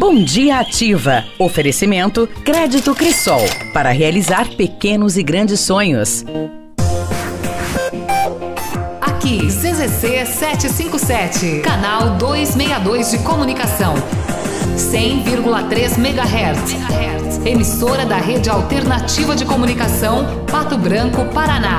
Bom dia ativa. Oferecimento Crédito Crisol para realizar pequenos e grandes sonhos. Aqui, CZC 757, canal 262 de comunicação. 100,3 MHz. Emissora da Rede Alternativa de Comunicação, Pato Branco, Paraná.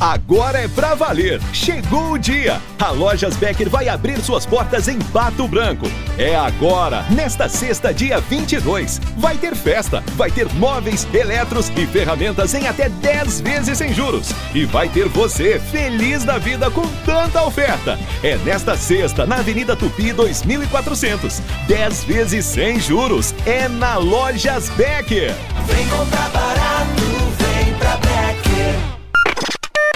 Agora é pra valer! Chegou o dia! A Lojas Becker vai abrir suas portas em Pato Branco. É agora, nesta sexta, dia 22. Vai ter festa, vai ter móveis, eletros e ferramentas em até 10 vezes sem juros. E vai ter você feliz da vida com tanta oferta. É nesta sexta, na Avenida Tupi 2400. 10 vezes sem juros. É na Lojas Becker. Vem comprar barato, vem pra.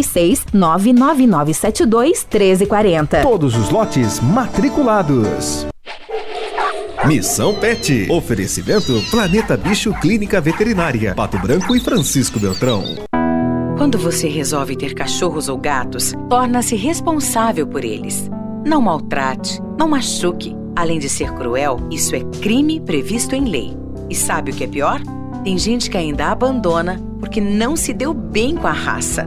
46 99972 1340. Todos os lotes matriculados. Missão Pet. Oferecimento Planeta Bicho Clínica Veterinária. Pato Branco e Francisco Beltrão. Quando você resolve ter cachorros ou gatos, torna-se responsável por eles. Não maltrate, não machuque. Além de ser cruel, isso é crime previsto em lei. E sabe o que é pior? Tem gente que ainda abandona porque não se deu bem com a raça.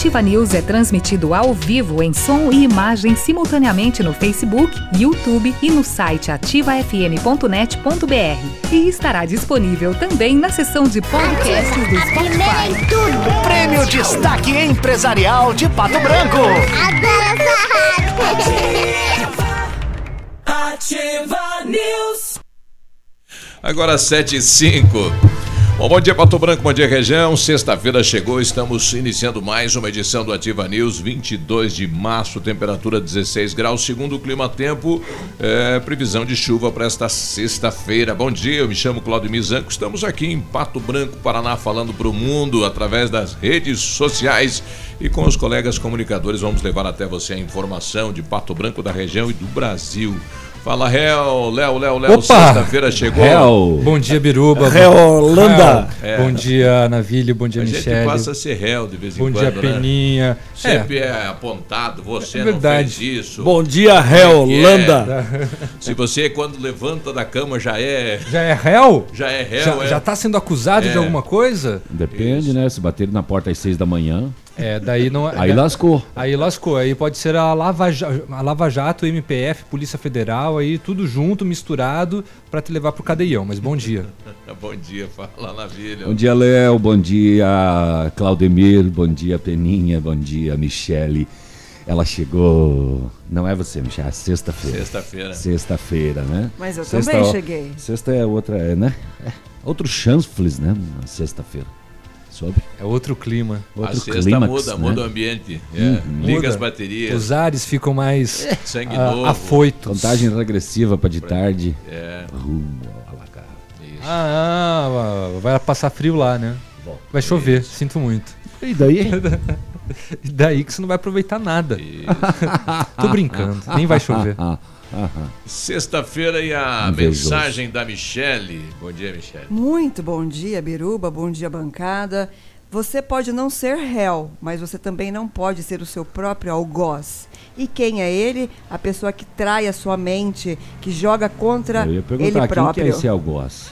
Ativa News é transmitido ao vivo em som e imagem simultaneamente no Facebook, YouTube e no site ativafm.net.br. E estará disponível também na seção de podcasts do Spotify. Prêmio Destaque Empresarial de Pato Branco. Ativa News. Agora 7 e 5. Bom, bom dia, Pato Branco, bom dia, região. Sexta-feira chegou, estamos iniciando mais uma edição do Ativa News, 22 de março, temperatura 16 graus. Segundo o Clima Tempo, é, previsão de chuva para esta sexta-feira. Bom dia, eu me chamo Claudio Mizanco, estamos aqui em Pato Branco, Paraná, falando para o mundo através das redes sociais e com os colegas comunicadores vamos levar até você a informação de Pato Branco, da região e do Brasil. Fala, Réu, Léo, Léo, Léo, Opa! sexta-feira chegou. Réu. Bom dia, Biruba. Réu Holanda. É. Bom dia, Navilho. Bom dia, A gente passa a ser réu de vez em Bom quando, dia, né? Peninha. Sempre é. apontado, você É não verdade. fez isso. Bom dia, é réu, é? Holanda. Se você, quando levanta da cama, já é... Já é réu? Já é réu, Já, é. já tá sendo acusado É. de alguma coisa? Depende, né? Se baterem na porta às seis da manhã. É, daí não Aí lascou. Aí lascou. Aí pode ser a Lava, Ja- a Lava Jato, MPF, Polícia Federal, aí tudo junto, misturado, pra te levar pro cadeião. Mas bom dia. Bom dia, fala na vilha. Bom dia, Léo. Bom dia, Claudemir. Bom dia, Peninha. Bom dia, Michele. Ela chegou. Não é você, Michele, é sexta-feira. Sexta-feira. Sexta-feira, né? Mas eu Sexta- também cheguei. Sexta é outra, é, né? É outro chanfles, né? Na sexta-feira. Soube? É outro clima. Outro a sexta clímax, muda, né? muda o ambiente. É, Uhum. Liga Muda. as baterias. Os ares ficam mais Sangue ah, novo. afoitos. Contagem regressiva para de tarde. É. Rumo ao. Ah, ah, vai passar frio lá, né? Vai chover, sinto muito. E daí? e daí que você não vai aproveitar nada. Tô brincando, nem vai chover. Sexta-feira e a Invejoso. mensagem da Michele. Bom dia, Michele. Muito bom dia, Biruba. Bom dia, bancada. Você pode não ser réu, mas você também não pode ser o seu próprio algoz. E quem é ele? A pessoa que trai a sua mente, que joga contra Eu ia ele perguntar quem que próprio. é esse algoz.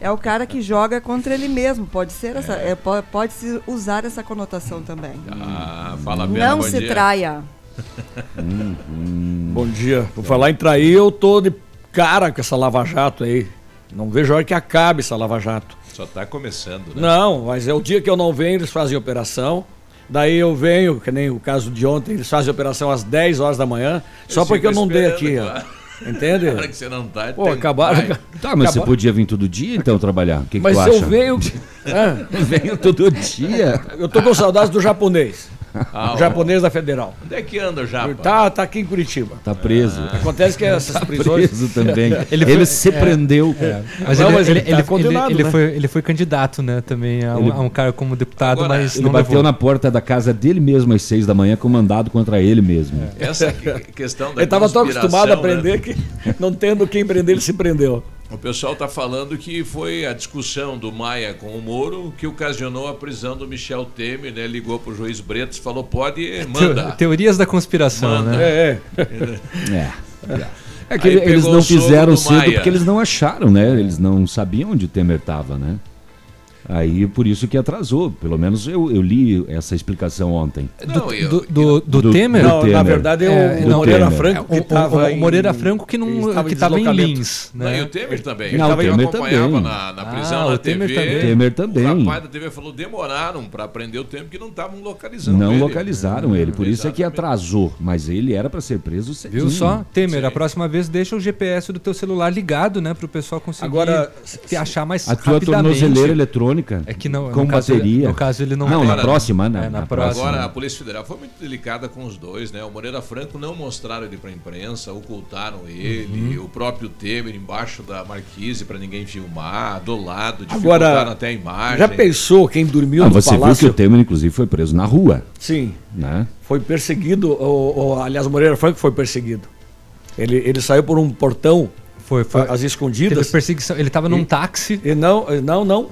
É o cara que joga contra ele mesmo. Pode ser essa, é, po- pode se usar essa conotação também. Ah, fala Bela, não bom se dia. traia. Bom dia. Por falar em trair, eu tô de cara com essa Lava Jato aí. Não vejo a hora que acabe essa Lava Jato. Só tá começando, né? Não, mas é o dia que eu não venho, eles fazem operação. Daí eu venho, que nem o caso de ontem, eles fazem operação às 10 horas da manhã, só Eu porque eu não dei aqui, ó. claro. Entende? Na hora que você não tá, Pô, tem- acabaram. vai. Tá, mas você acabaram- podia vir todo dia então trabalhar. O que, que Mas tu eu acha? venho. Hã? venho todo dia. Eu tô com saudades do japonês. Ah, o japonês da Federal. Onde é que anda o Japa? Tá, tá aqui em Curitiba. Tá preso. Acontece que essas Tá prisões. preso também. Ele Ele, foi- se é, prendeu. É, Mas, Não, ele, mas ele, ele tá ele- ele né? foi, ele foi candidato, né, também a, um- Ele- a um cara como deputado, Agora, mas Ele não bateu levou. na porta da casa dele mesmo às seis da manhã com mandado contra ele mesmo. Essa que- questão da Ele estava tão acostumado a né? prender que, não tendo quem prender, ele se prendeu. O pessoal está falando que foi a discussão do Maia com o Moro que ocasionou a prisão do Michel Temer, né? Ligou pro juiz Bretas e falou: pode, manda. Teo- Teorias da conspiração, Manda. né? É, É. É que Aí ele- eles não o fizeram do cedo Maia. porque eles não acharam, né? Eles não sabiam onde o Temer estava, né? Aí por isso que atrasou. Pelo menos eu, eu li essa explicação ontem. Não, Do, eu- do, do, do Do- Temer? do Não, na Temer. verdade, É, o não, Moreira Temer. Franco que O- o- estava o Moreira Franco que não estava que estava em deslocamento. Lins, Não, né? e o Temer também. Não, o Eu Temer acompanhava também. Na, na Ah, prisão, o na Temer TV. também. Temer também. O rapaz da TV falou: demoraram para prender o Temer porque não estavam localizando Não ele. localizaram ele, por isso é que atrasou. Mas ele era para ser preso cedinho. Viu só? Temer, Sim. a próxima vez deixa o GPS do teu celular ligado, né? Pro pessoal conseguir Agora, te achar mais A tua rapidamente. tornozeleira eletrônica É que não, com no caso, bateria. no caso ele não Não, na próxima, né? É, na Na próxima. Agora, a Polícia Federal foi muito delicada com os dois, né? O Moreira Franco não mostraram ele para a imprensa, ocultaram ele, Uhum. o próprio Temer embaixo da marquise para ninguém filmar, do lado, Agora, dificultaram até a imagem. já pensou quem dormiu Ah, no você viu que palácio? o Temer, inclusive, foi preso na rua, Sim, né? foi perseguido, o, o- aliás, Moreira Franco foi perseguido. Ele, ele saiu por um portão, Foi, foi. às Teve escondidas. perseguição. Ele tava num E- táxi. E não, não, não.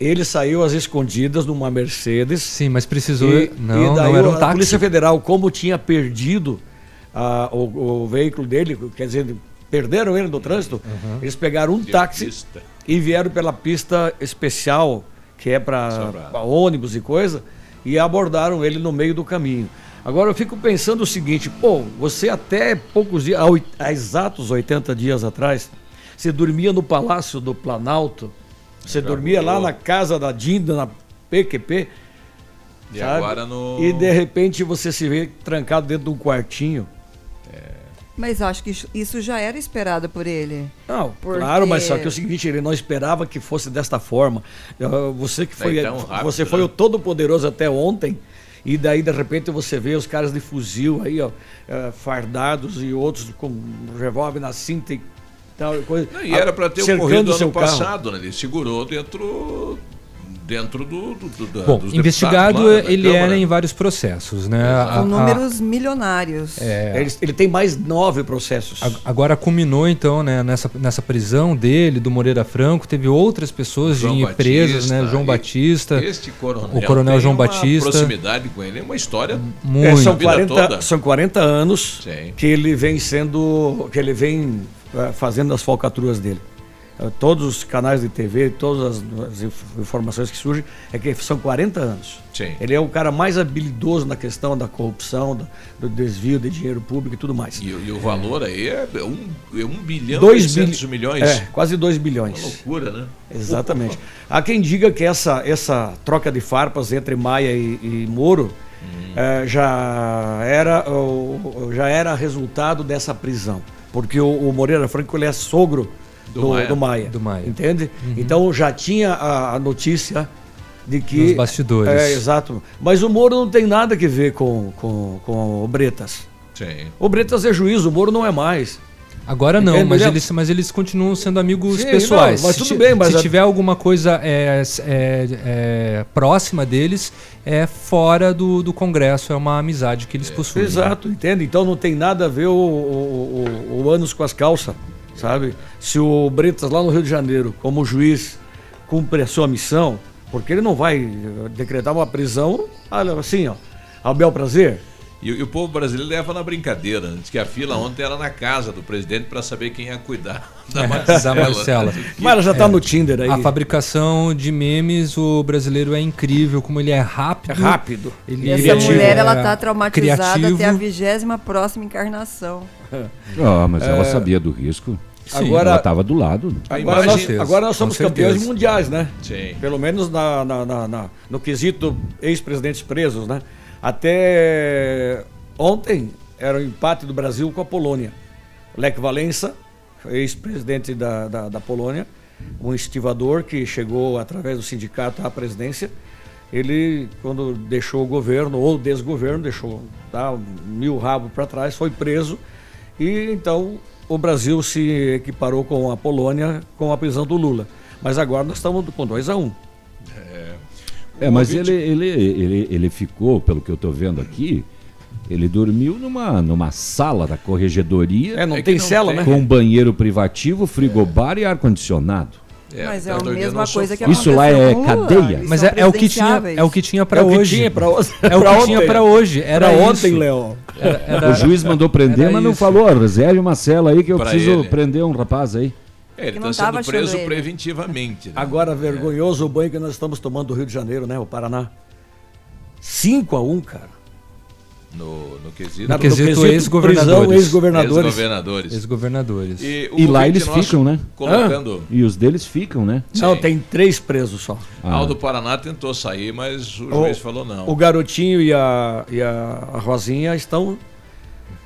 Ele saiu às escondidas numa Mercedes. Sim, mas precisou. E, não, e daí não era um a táxi. Polícia Federal, como tinha perdido ah, o, o veículo dele, quer dizer, perderam ele no trânsito, Uhum. eles pegaram um táxi e vieram pela pista especial, que é para ônibus e coisa, e abordaram ele no meio do caminho. Agora eu fico pensando o seguinte, pô, você até poucos dias, há exatos 80 dias atrás, você dormia no Palácio do Planalto, você dormia lá na casa da Dinda, na PQP, E sabe? agora no. e de repente você se vê trancado dentro de um quartinho. Mas acho que isso- já era esperado por ele. Não, Porque- claro, mas só que é o seguinte, ele não esperava que fosse desta forma. Você que foi, rápido, você foi né? o todo poderoso até ontem. E daí, de repente, você vê os caras de fuzil aí, ó, ah, fardados e outros com revólver na cinta e tal. Coisa, Não, e era para ter ocorrido ano passado, né? Ele segurou dentro, dentro do, do, do Bom, dos investigado lá, da ele Câmara. era em vários processos, né? A- Com a- números milionários. É. Ele, ele tem mais nove processos. A- Agora culminou então né, nessa, nessa prisão dele, do Moreira Franco, teve outras pessoas João de presas, né? Batista, João e- Batista, Este coronel, o coronel tem João uma Batista. proximidade com ele, é uma história Muito. É, são, a vida 40, toda. são 40 anos Sim. que ele vem sendo. que ele vem fazendo as falcatruas dele. Eh, Todos os canais de TV, todas as, as inf- informações que surgem, é que são 40 anos. Sim. Ele é o cara mais habilidoso na questão da corrupção, do, desvio de dinheiro público e tudo mais. E, e o valor aí é um, é um bilhão Dois e 800 bilhões. milhões. É, quase 2 bilhões. Uma loucura, né? Exatamente. Há quem diga que essa, essa troca de farpas entre Maia e, e Moro Uhum. eh, já, era, já era resultado dessa prisão. Porque o, o Moreira Franco ele é sogro Do do, Maia. do Maia. Do Maia. Entende? Uhum. Então já tinha a, a notícia de que. Nos bastidores. É, exato. Mas o Moro não tem nada que ver com, com, com o Bretas. Sim. O Bretas é juiz, o Moro não é mais. Agora não, mas eles, mas eles continuam sendo amigos Sim, pessoais. não, mas Se tudo bem, mas se a- tiver alguma coisa é, é, é, próxima deles, é fora do, do Congresso, é uma amizade que eles possuem. Exato, entende? Então não tem nada a ver o, o, o, o ânus com as calças, sabe? Se o Bretas lá no Rio de Janeiro, como juiz, cumpre a sua missão, porque ele não vai decretar uma prisão, assim, ó, ao bel prazer. E, e o povo brasileiro leva na brincadeira. Diz que a fila ontem era na casa do presidente para saber quem ia cuidar da É, Marcela. da Marcela. Mas ela já tá no Tinder aí. A fabricação de memes, o brasileiro é incrível, como ele é rápido. É rápido. Ele E essa criativo, mulher, ela é tá traumatizada criativo. até a vigésima próxima encarnação. Ah, mas ela É. sabia do risco. Sim. Agora- ela estava do lado. Agora nós, agora nós somos campeões mundiais, né? Sim. Pelo menos na, na- na- na- no quesito ex-presidentes presos, né? Até ontem era o empate do Brasil com a Polônia. Lech Walesa, ex-presidente da, da, da Polônia, um estivador que chegou através do sindicato à presidência. Ele, quando deixou o governo, ou desgoverno, deixou tá, mil rabos para trás, foi preso. E então o Brasil se equiparou com a Polônia com a prisão do Lula. Mas agora nós estamos com 2 a 1 um. É, mas ele, ele, ele, ele ficou, pelo que eu estou vendo aqui, ele dormiu numa, numa sala da corregedoria. É, não É tem não cela, tem. né? Com banheiro privativo, frigobar e ar-condicionado. Mas tá é a dormindo mesma coisa que Isso lá é cadeia? Eles Mas é, é o que tinha, é o que tinha para É o que hoje. tinha pra hoje. É o que tinha para hoje. Era Pra ontem, Léo. O juiz mandou prender, mas não isso. falou, "Ó, reserve uma cela aí que eu Pra preciso ele. prender um rapaz aí. É, ele está sendo preso ele. preventivamente. né? Agora, vergonhoso o banho que nós estamos tomando do Rio de Janeiro, né? O Paraná. 5 a 1 cara. No, no quesito. No quesito quesito ex-governadores. ex-governadores. Ex-governadores. Ex-governadores. E, E lá eles ficam, né? Colocando. E os deles ficam, né? Não, Sim. tem três presos só. Ah. Aldo Paraná tentou sair, mas o O- juiz falou não. O garotinho e a, e a Rosinha estão.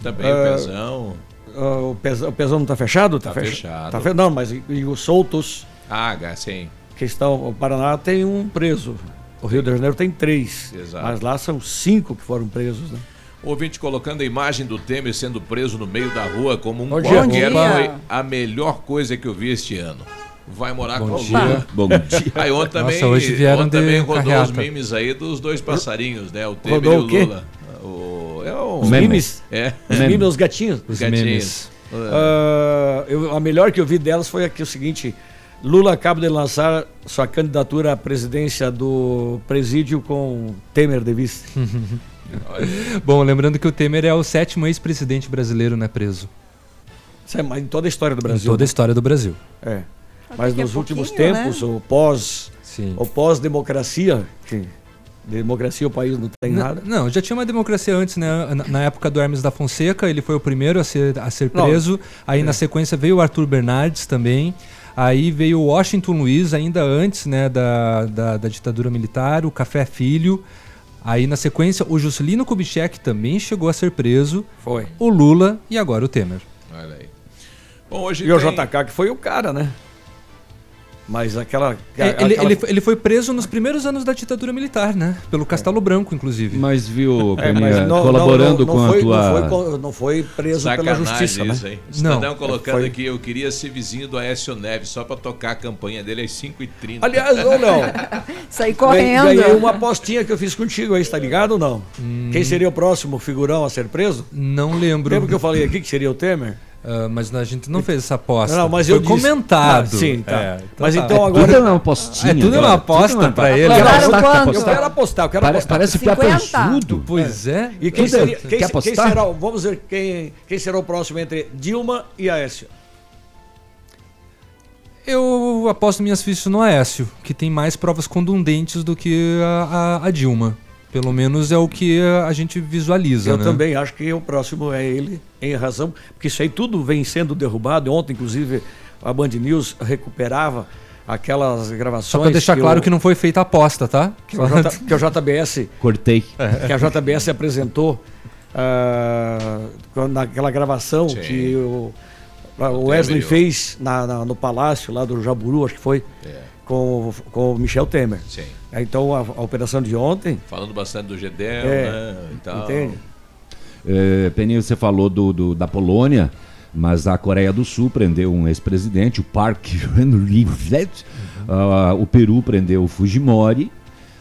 Também Ah, o Pezão. Ah, o, pezão, o pezão não está fechado? Tá fecha- fechado. Tá fe- não, mas e, e os soltos Ah, sim. que estão. O Paraná tem um preso. O Rio de Janeiro tem três. Exato. Mas lá são cinco que foram presos, né? Ouvinte colocando a imagem do Temer sendo preso no meio da rua como um Bom dia. qualquer foi a melhor coisa que eu vi este ano. Vai morar Bom com dia. Lula. Bom dia. Aí ontem também, Nossa, hoje vieram ontem também rodou carreata. os memes aí dos dois passarinhos, né? O Temer Rodou e o? Lula. O, o, Os Memes. memes. É. Os Memes. memes, os gatinhos. Os gatinhos. memes. Ah, eu- a melhor que eu vi delas foi aqui o seguinte: Lula acaba de lançar sua candidatura à presidência do presídio com Temer de vice. Bom, lembrando que o Temer é o sétimo ex-presidente brasileiro né, preso. Isso é mais em toda a história do Em Brasil. toda a né? história do Brasil. É. Mas é nos últimos tempos, né? o pós Sim. o pós-democracia, que Democracia o país não tem nada. Não, já tinha uma democracia antes, né? Na, na época do Hermes da Fonseca, ele foi o primeiro a ser, a ser Não. preso. Aí É. na sequência veio o Arthur Bernardes também. Aí veio o Washington Luiz, ainda antes né, da, da, da ditadura militar, o Café Filho. Aí na sequência o Juscelino Kubitschek também chegou a ser preso. Foi. O Lula e agora o Temer. Olha aí. Bom, hoje E o tem- JK que foi o cara, né? Mas aquela. É, ele, aquela- ele, foi- ele foi preso nos primeiros anos da ditadura militar, né? Pelo Castelo Branco, inclusive. Mas viu, É, mas não- colaborando não- não com foi- a tua... Não foi, não foi preso pela Sacanagem justiça, isso, né? hein? Cidadão Não. colocando Foi- aqui, eu queria ser vizinho do Aécio Neves, só pra tocar a campanha dele às 5h30. Aliás, ô Léo. Saí correndo. Ganhei uma apostinha que eu fiz contigo aí, tá ligado ou não? Quem seria o próximo figurão a ser preso? Não lembro. Lembra que eu falei aqui que seria o Temer? Ah, mas a gente não fez essa aposta. Não, mas Foi eu disse- comentado. Ah, sim, tá. É, Mas tá. então agora- Tudo é uma apostinha. É, tudo é uma aposta é uma pra aposta. ele. Quer Claro, apostar? Quer quanto? apostar? Eu quero apostar, eu quero Pare- apostar. Parece 50. piapanchudo. Pois é. E quem é- seria, quer quem, quem apostar? será, o- vamos ver quem, quem será o próximo entre Dilma e Aécio. Eu aposto minhas fichas no Aécio, que tem mais provas contundentes do que a, a- a Dilma. Pelo menos é o que a gente visualiza, Eu né? também acho que o próximo é ele, em razão, porque isso aí tudo vem sendo derrubado. Ontem, inclusive, a Band News recuperava aquelas gravações. Só pra deixar claro o- que não foi feita aposta, tá? que o, J, que o JBS Cortei. que a JBS apresentou quando- naquela gravação Sim. que o, o Wesley fez na, na- no palácio lá do Jaburu, acho que foi, É. com, o- com o Michel Temer. Sim. Então a, a operação de ontem. Falando bastante do Gedel, É, né? E tal. entende? É, Peninha, você falou do, do- da Polônia, mas a Coreia do Sul prendeu um ex-presidente, o Park Geun-hye. Ah, o Peru prendeu o Fujimori.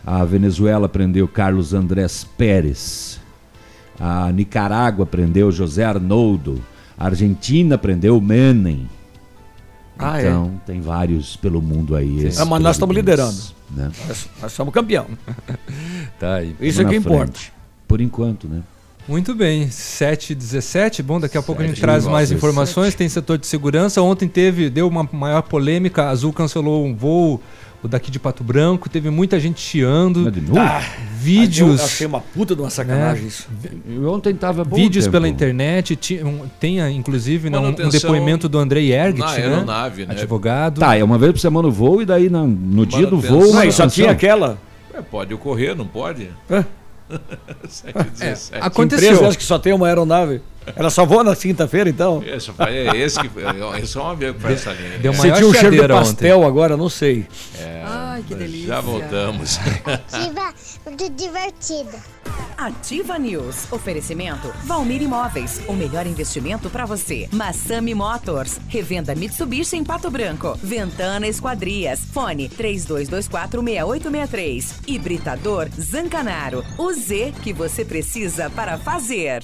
A Venezuela prendeu Carlos Andrés Pérez. A Nicarágua prendeu José Arnoldo. A Argentina prendeu Menem. Ah, é? então, tem vários pelo mundo aí. Ah, mas nós estamos liderando. Né? Nós, nós somos campeão. Tá aí. Isso é que importa. Por enquanto, né? Muito bem, 7 e 17 Bom, daqui a pouco a gente traz mais 17. informações. Tem setor de segurança. Ontem teve, deu uma maior polêmica. A Azul cancelou um voo, o daqui de Pato Branco. Teve muita gente chiando. Mas de novo? Ah, vídeos. Eu achei uma puta de uma sacanagem né? isso. Eu ontem tava bom Vídeos tempo. pela internet. Ti- um- Tem, ah, inclusive, né, um, um depoimento do Andrei Ergt, na né? aeronave, né? Advogado. Tá, é uma vez por semana o voo e daí na- no dia do voo. E só tinha aquela. É, pode ocorrer, não pode? Hã? 7 e 17. a- Aconteceu. Empresa acho que só tem uma aeronave. Ela só voa na quinta-feira, então. Esse, é esse que. É só uma vez que faz essa linha. Deu É. Sentiu um cheiro de pastel agora, não sei. É, Ai, que delícia. Já voltamos. Ativa, muito divertida. Ativa News. Oferecimento Valmir Imóveis. O melhor investimento para você. Massami Motors. Revenda Mitsubishi em Pato Branco. Ventana Esquadrias. Fone 32246863. Hibridador Zancanaro. O Z que você precisa para fazer.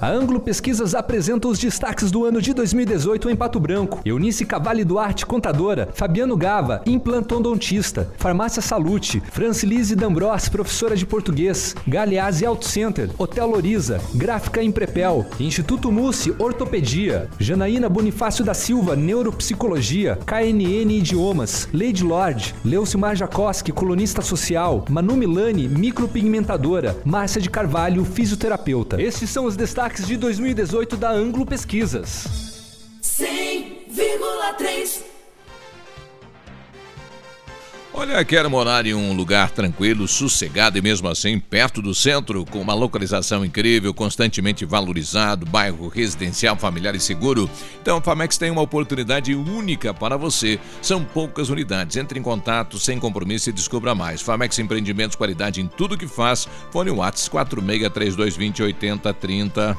A Anglo Pesquisas apresenta os destaques do ano de 2018 em Pato Branco. Eunice Cavalli Duarte, contadora. Fabiano Gava, implantodontista. Farmácia Salute. Francilise D'Ambros, professora de português Galeazzi Auto Center, Hotel Loriza, Gráfica Imprepel, Instituto Mussi Ortopedia, Janaína Bonifácio da Silva Neuropsicologia, KNN Idiomas, Lady Lord, Leucimar Jacoski Colunista Social, Manu Milani Micropigmentadora, Márcia de Carvalho Fisioterapeuta. Estes são os destaques de 2018 da Anglo Pesquisas. 100,3 Olha, quero morar em um lugar tranquilo, sossegado e mesmo assim perto do centro, com uma localização incrível, constantemente valorizado, bairro residencial, familiar e seguro. Então a Famex tem uma oportunidade única para você. São poucas unidades. Entre em contato sem compromisso e descubra mais. Famex Empreendimentos, qualidade em tudo que faz. Fone Whats 463220 8030.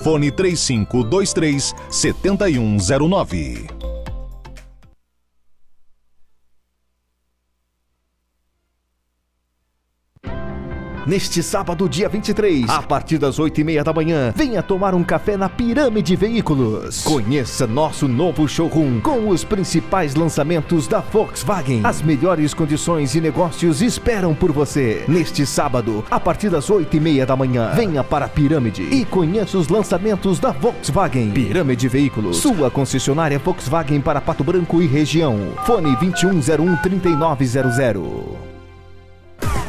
Fone 3523 7109. Neste sábado, dia 23, a partir das 8 e meia da manhã, venha tomar um café na Pirâmide Veículos. Conheça nosso novo showroom com os principais lançamentos da Volkswagen. As melhores condições e negócios esperam por você. Neste sábado, a partir das 8 e meia da manhã, venha para a Pirâmide e conheça os lançamentos da Volkswagen. Pirâmide Veículos, sua concessionária Volkswagen para Pato Branco e região. Fone 2101 3900.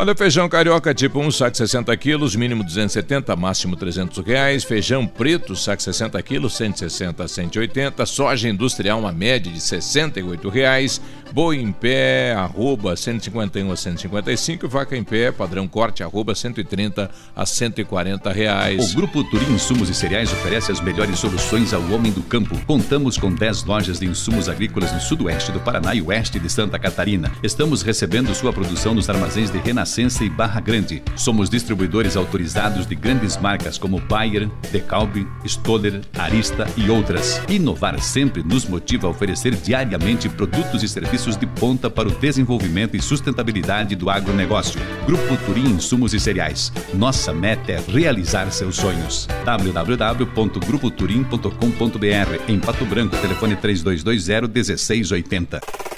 Olha, feijão carioca tipo 1, saco 60 quilos, mínimo 270, máximo 300 reais. Feijão preto, saco 60 quilos, 160 a 180. Soja industrial, uma média de 68 reais. Boi em pé, arroba 151 a 155. Vaca em pé, padrão corte, arroba 130 a 140 reais. O Grupo Turim Insumos e Cereais oferece as melhores soluções ao homem do campo. Contamos com 10 lojas de insumos agrícolas no sudoeste do Paraná e oeste de Santa Catarina. Estamos recebendo sua produção nos armazéns de Renascença e Barra Grande. Somos distribuidores autorizados de grandes marcas como Bayer, DeKalb, Stoller, Arista e outras. Inovar sempre nos motiva a oferecer diariamente produtos e serviços de ponta para o desenvolvimento e sustentabilidade do agronegócio. Grupo Turim Insumos e Cereais. Nossa meta é realizar seus sonhos. www.grupoturim.com.br Em Pato Branco, telefone 3220 1680.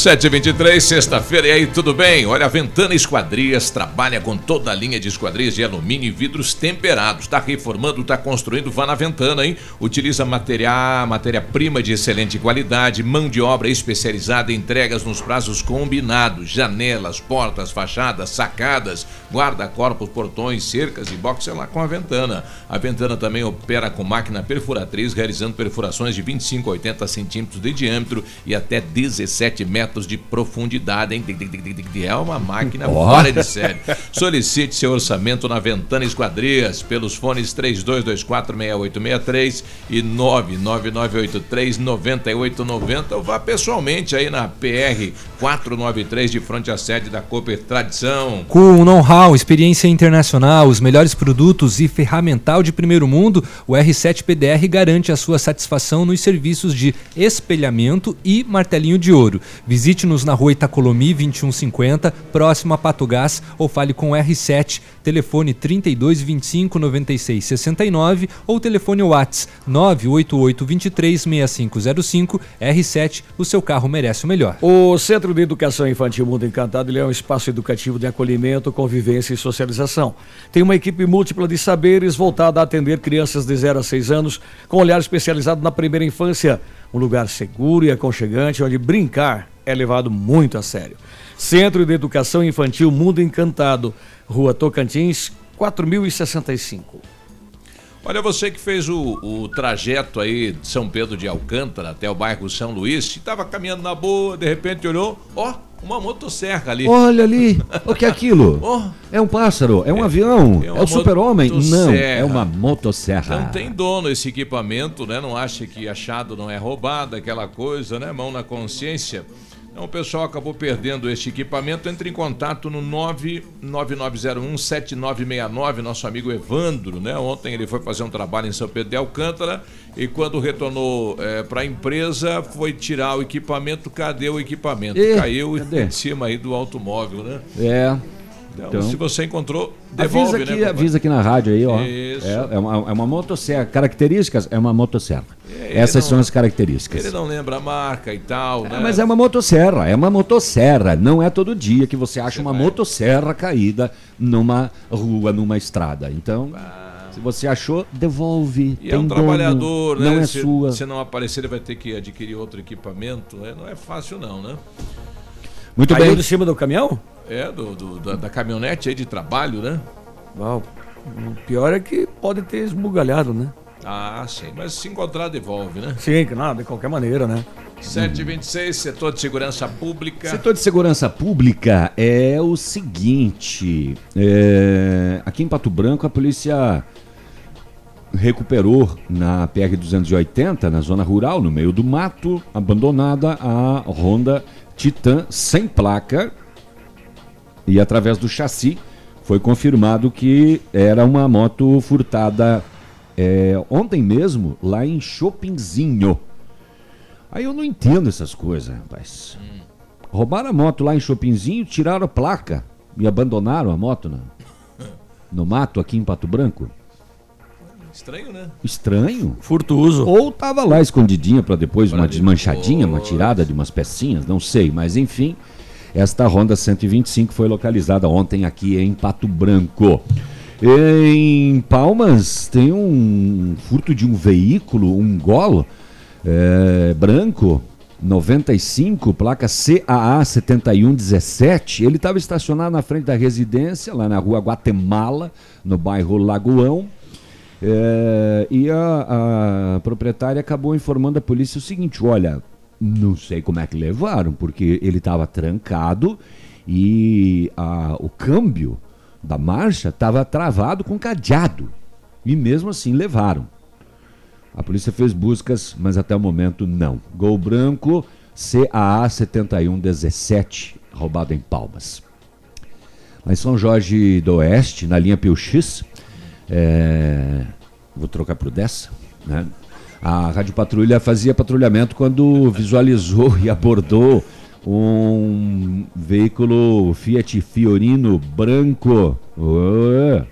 723, sexta-feira, e aí, tudo bem? Olha, a Ventana Esquadrias trabalha com toda a linha de esquadrias de alumínio e vidros temperados. Está reformando, está construindo, vá na Ventana, hein? Utiliza material, matéria-prima de excelente qualidade, mão de obra especializada, entregas nos prazos combinados, janelas, portas, fachadas, sacadas, guarda-corpos, portões, cercas e boxes lá com a Ventana. A Ventana também opera com máquina perfuratriz, realizando perfurações de 25 a 80 centímetros de diâmetro e até 17 metros de profundidade, hein? É uma máquina fora de série. Solicite seu orçamento na Ventana Esquadrias pelos fones 32246863 e 999839890 ou vá pessoalmente aí na PR 493 de frente à sede da Cooper Tradição. Com know-how, experiência internacional, os melhores produtos e ferramental de primeiro mundo, o R7 PDR garante a sua satisfação nos serviços de espelhamento e martelinho de ouro. Visite Visite-nos na rua Itacolomi 2150, próximo a Pato Gás, ou fale com o R7, telefone 3225 9669 ou telefone Whats 988 23 6505. R7, o seu carro merece o melhor. O Centro de Educação Infantil Mundo Encantado é um espaço educativo de acolhimento, convivência e socialização. Tem uma equipe múltipla de saberes voltada a atender crianças de 0 a 6 anos com olhar especializado na primeira infância. Um lugar seguro e aconchegante onde brincar é levado muito a sério. Centro de Educação Infantil Mundo Encantado, Rua Tocantins, 4065. Olha, você que fez o, o trajeto aí de São Pedro de Alcântara até o bairro São Luís, estava caminhando na boa, de repente olhou, ó, uma motosserra ali. Olha ali, o que é aquilo? Oh. É um pássaro, é um avião, é é, uma o super-homem? Não, é uma motosserra. Não tem dono esse equipamento, né? Não acha que achado não é roubado, aquela coisa, né? Mão na consciência. Então o pessoal acabou perdendo este equipamento. Entre em contato no 999017969, nosso amigo Evandro, né? Ontem ele foi fazer um trabalho em São Pedro de Alcântara e quando retornou para a empresa foi tirar o equipamento. Cadê o equipamento? Ih, Caiu cadê? em cima aí do automóvel, né? É. Então, Então, se você encontrou, devolve, avisa aqui, né? avisa aqui na rádio aí, ó. Isso. É, é uma, é uma motosserra. Características? É uma motosserra. ele Essas não- são as características. Ele não lembra a marca e tal, né? É, mas é uma motosserra, é uma motosserra. Não é todo dia que você acha uma motosserra caída numa rua, numa estrada. Então, se você achou, devolve. E é Tem um dono, trabalhador, né? Não é se, sua. Se não aparecer, ele vai ter que adquirir outro equipamento. né? Não é fácil, não, né? Muito Caiu bem. de cima do caminhão? É, do, do- da, da caminhonete aí de trabalho, né? Uau. O pior é que pode ter esbugalhado, né? Ah, sim. Mas se encontrar, devolve, né? Sim, que nada, de qualquer maneira, né? 726, setor de segurança pública. Setor de segurança pública é o seguinte: é, aqui em Pato Branco a polícia recuperou na PR 280, na zona rural, no meio do mato, abandonada a Honda Titan sem placa e através do chassi foi confirmado que era uma moto furtada é, ontem mesmo lá em Chopinzinho. Aí eu não entendo essas coisas, rapaz. Roubaram a moto lá em Chopinzinho, tiraram a placa e abandonaram a moto no, no mato aqui em Pato Branco. Estranho, né? Estranho. Furtuoso. Ou tava lá escondidinha para depois uma desmanchadinha, uma tirada de umas pecinhas, não sei, mas enfim, esta Honda 125 foi localizada ontem aqui em Pato Branco. Em Palmas tem um furto de um veículo, um Golo é, branco, 95, placa CAA 7117. Ele estava estacionado na frente da residência, lá na rua Guatemala, no bairro Lagoão. É, e a, a proprietária acabou informando a polícia o seguinte: olha, não sei como é que levaram, porque ele estava trancado e a- o câmbio da marcha estava travado com cadeado. E mesmo assim levaram. A polícia fez buscas, mas até o momento não. Gol branco, CAA 7117, roubado em Palmas. Em São Jorge do Oeste, na linha PUX, é, vou trocar para o 10, né? A Rádio Patrulha fazia patrulhamento quando visualizou e abordou um veículo Fiat Fiorino branco. Ô.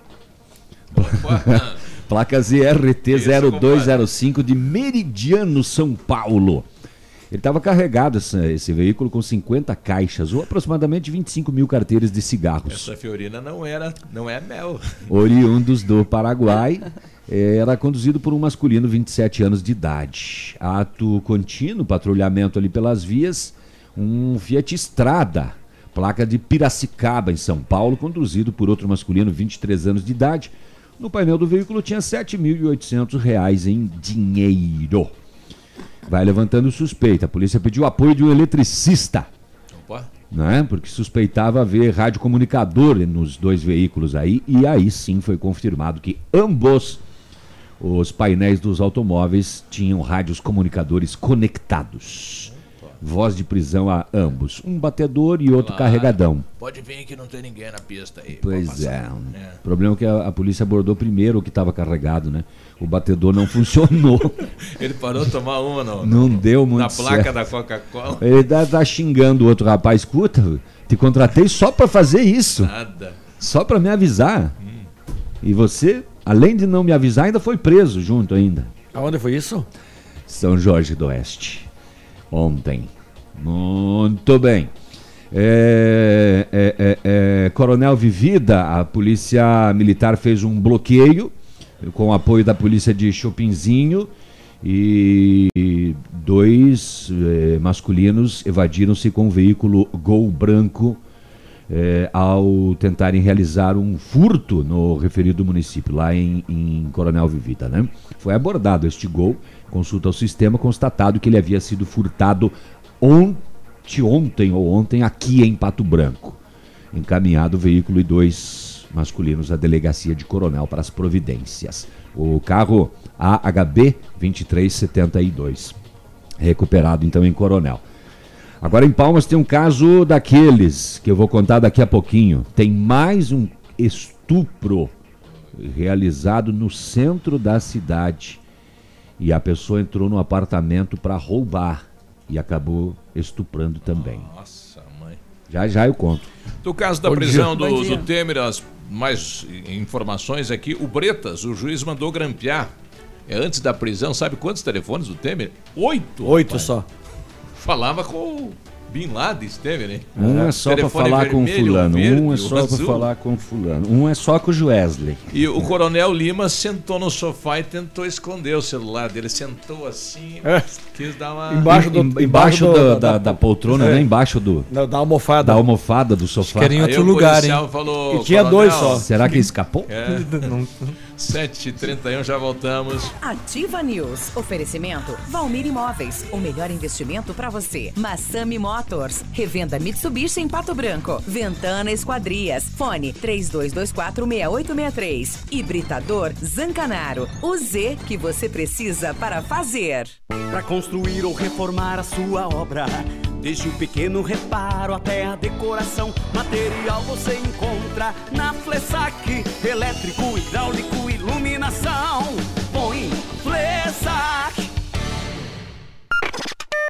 Placas IRT 0205 de Meridiano, São Paulo. Ele estava carregado, esse, esse veículo, com 50 caixas, ou aproximadamente 25 mil carteiras de cigarros. Essa Fiorina não era, não é mel. Oriundos do Paraguai, eh, era conduzido por um masculino, 27 anos de idade. Ato contínuo, patrulhamento ali pelas vias, um Fiat Strada, placa de Piracicaba, em São Paulo, conduzido por outro masculino, 23 anos de idade. No painel do veículo tinha 7.800 reais em dinheiro. Vai levantando suspeita. A polícia pediu apoio de um eletricista Opa. né? Porque suspeitava haver radiocomunicador nos dois veículos aí, e aí sim foi confirmado que ambos os painéis dos automóveis tinham rádios comunicadores conectados. Voz de prisão a ambos. Um batedor e outro Claro. carregadão. Pode vir que não tem ninguém na pista aí. Pois é. O problema é que a, a polícia abordou primeiro o que estava carregado, né? O batedor não funcionou. Ele parou de tomar uma no, Não deu muito na placa certo. da Coca-Cola. Ele tá, tá xingando o outro rapaz. Escuta, te contratei só para fazer isso. Nada. Só para me avisar. E você, além de não me avisar, ainda foi preso junto ainda. Aonde foi isso? São Jorge do Oeste. Ontem. Muito bem. É, é, é, é, Coronel Vivida, a polícia militar fez um bloqueio com o apoio da polícia de Chopinzinho e dois eh, masculinos evadiram-se com um veículo Gol branco eh, ao tentarem realizar um furto no referido município, lá em, em Coronel Vivida. Né? Foi abordado este Gol, consulta ao sistema, constatado que ele havia sido furtado ontem, ontem ou ontem aqui em Pato Branco. Encaminhado o veículo e dois masculinos à delegacia de Coronel para as providências. O carro AHB 2372, recuperado então em Coronel. Agora em Palmas tem um caso daqueles que eu vou contar daqui a pouquinho. Tem mais um estupro realizado no centro da cidade. E a pessoa entrou no apartamento para roubar e acabou estuprando também. Nossa, mãe. Já já eu conto. Do caso da Bom prisão dia. do, do Temer, as mais informações aqui. O Bretas, o juiz mandou grampear. É, antes da prisão, sabe quantos telefones do Temer? Oito. Oito rapaz. só. Falava com o Bin Laden, Temer, hein? Um é só para falar com vermelho, fulano, verde, um é o só para falar com fulano, um é só com o Joesley. E o Coronel Lima sentou no sofá e tentou esconder o celular dele. Sentou assim, É. quis dar uma. Embaixo do- Em- embaixo do- da, da- da- da poltrona, É. né? Embaixo do Da, da almofada. da almofada do sofá. que era em outro lugar, hein? Falou, E tinha "Coronel, dois só." Será que escapou? É. 7h31, já voltamos. Ativa News. Oferecimento Valmir Imóveis. O melhor investimento para você. Massami Motors. Revenda Mitsubishi em Pato Branco. Ventana Esquadrias. Fone 32246863. Hibridador Zancanaro. O Z que você precisa para fazer. Para construir ou reformar a sua obra. Desde o pequeno reparo até a decoração, material você encontra na Flessac. Elétrico, hidráulico, iluminação.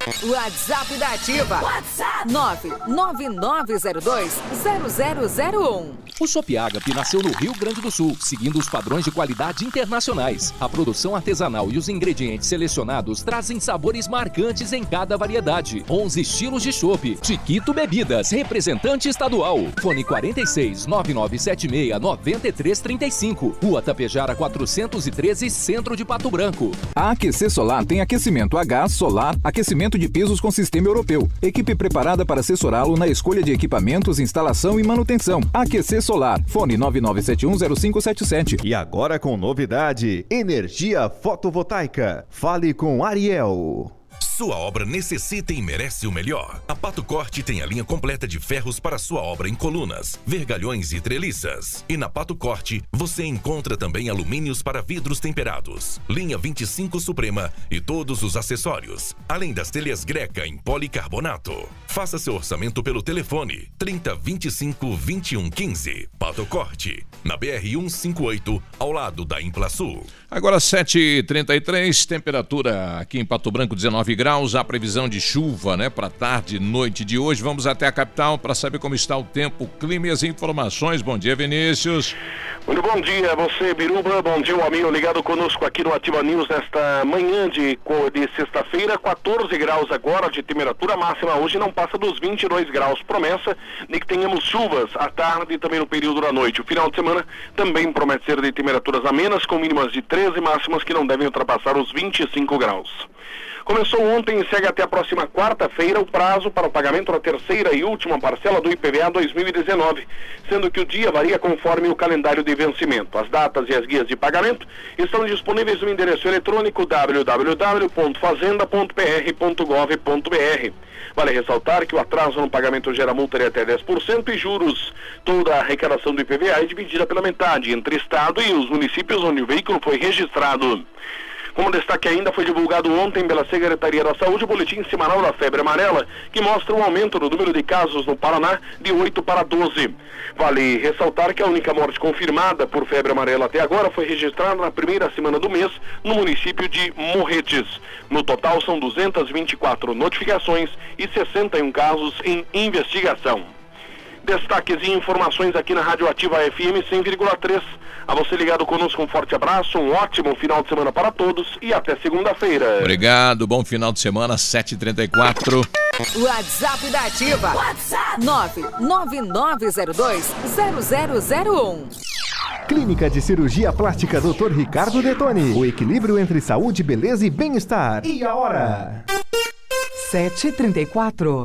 WhatsApp da Ativa. WhatsApp 999020001. O Shop Agape nasceu no Rio Grande do Sul, seguindo os padrões de qualidade internacionais. A produção artesanal e os ingredientes selecionados trazem sabores marcantes em cada variedade. 11 estilos de chopp. Chiquito Bebidas, representante estadual. Fone 46 9976 9335. Rua Tapejara 413, Centro de Pato Branco. A Aquecer Solar tem aquecimento a gás, solar, aquecimento de pisos com sistema europeu. Equipe preparada para assessorá-lo na escolha de equipamentos, instalação e manutenção. Aquecer Solar. Fone 99710577. E agora com novidade: energia fotovoltaica. Fale com Ariel. Sua obra necessita e merece o melhor. A Pato Corte tem a linha completa de ferros para sua obra em colunas, vergalhões e treliças. E na Pato Corte você encontra também alumínios para vidros temperados, linha 25 Suprema e todos os acessórios, além das telhas Greca em policarbonato. Faça seu orçamento pelo telefone 30 25 21 15. Pato Corte, na BR 158, ao lado da Implasul. Agora 7h33, temperatura aqui em Pato Branco 19 graus, a previsão de chuva, né, para tarde e noite de hoje. Vamos até a capital para saber como está o tempo, clima e as informações. Bom dia, Vinícius. Muito bom dia a você, Biruba. Bom dia, o amigo ligado conosco aqui no Ativa News nesta manhã de, de sexta-feira. 14 graus agora de temperatura máxima. Hoje não passa dos 22 graus. Promessa de que tenhamos chuvas à tarde e também no período da noite. O final de semana também promete ser de temperaturas amenas, com mínimas de 13 máximas que não devem ultrapassar os 25 graus. Começou ontem e segue até a próxima quarta-feira o prazo para o pagamento da terceira e última parcela do IPVA 2019, sendo que o dia varia conforme o calendário de vencimento. As datas e as guias de pagamento estão disponíveis no endereço eletrônico www.fazenda.pr.gov.br. Vale ressaltar que o atraso no pagamento gera multa de até 10% e juros. Toda a arrecadação do IPVA é dividida pela metade entre Estado e os municípios onde o veículo foi registrado. Como destaque ainda, foi divulgado ontem pela Secretaria da Saúde o boletim semanal da febre amarela, que mostra um aumento no número de casos no Paraná de 8 para 12. Vale ressaltar que a única morte confirmada por febre amarela até agora foi registrada na primeira semana do mês no município de Morretes. No total, são 224 notificações e 61 casos em investigação. Destaques e informações aqui na Rádio Ativa FM 100,3. A você ligado conosco, um forte abraço, um ótimo final de semana para todos e até segunda-feira. Obrigado, bom final de semana, 7h34. WhatsApp da Ativa. WhatsApp 999020001. Clínica de Cirurgia Plástica Dr. Ricardo Detoni. O equilíbrio entre saúde, beleza e bem-estar. E a hora? 734.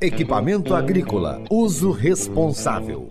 Equipamento agrícola. Uso responsável.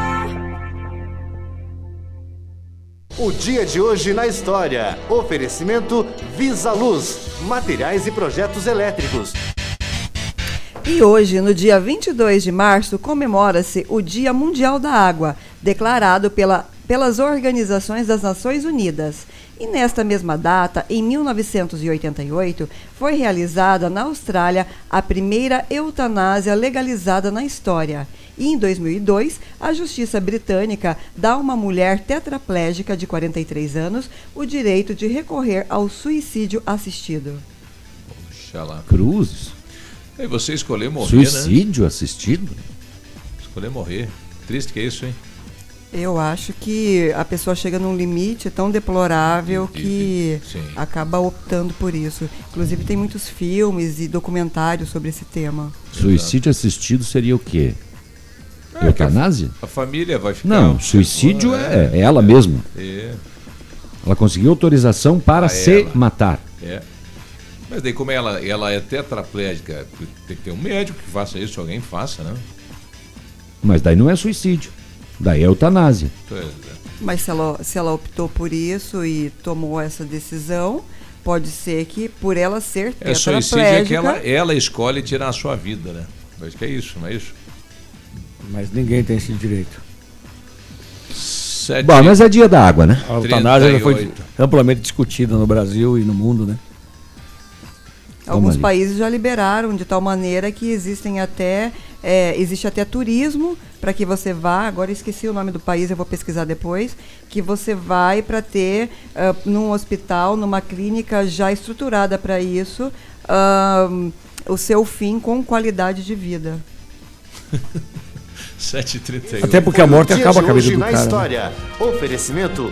O dia de hoje na história. Oferecimento Visa Luz. Materiais e projetos elétricos. E hoje, no dia 22 de março, comemora-se o Dia Mundial da Água, declarado pela, pelas Organizações das Nações Unidas. E nesta mesma data, em 1988, foi realizada na Austrália a primeira eutanásia legalizada na história. E em 2002, a Justiça Britânica dá a uma mulher tetraplégica de 43 anos o direito de recorrer ao suicídio assistido. Oxalá. Cruzes. E você escolher morrer, né? Suicídio assistido? Escolher morrer. Triste que é isso, hein? Eu acho que a pessoa chega num limite tão deplorável que Sim. acaba optando por isso. Inclusive tem muitos filmes e documentários sobre esse tema. Suicídio assistido seria o quê? É, Eutanásia? A família vai ficar. Não, suicídio é, é ela mesma. É. Ela conseguiu autorização para A se ela. matar. É. Mas daí, como ela, ela é tetraplégica, tem que ter um médico que faça isso, alguém faça, né? Mas daí não é suicídio. Daí é eutanásia. Mas se ela, se ela optou por isso e tomou essa decisão, pode ser que por ela ser É suicídio é que ela, ela escolhe tirar a sua vida, né? Acho que é isso, não é isso? Mas ninguém tem esse direito. Sete... Bom, mas é dia da água, né? A eutanásia já foi 38. amplamente discutida no Brasil e no mundo, né? Alguns países já liberaram de tal maneira que existem até é, existe até turismo para que você vá. Agora eu esqueci o nome do país, eu vou pesquisar depois. Que você vai para ter ah, num hospital, numa clínica já estruturada para isso, ah, o seu fim com qualidade de vida. 7h38. Até porque a morte acaba a hoje do cara. né? história. Oferecimento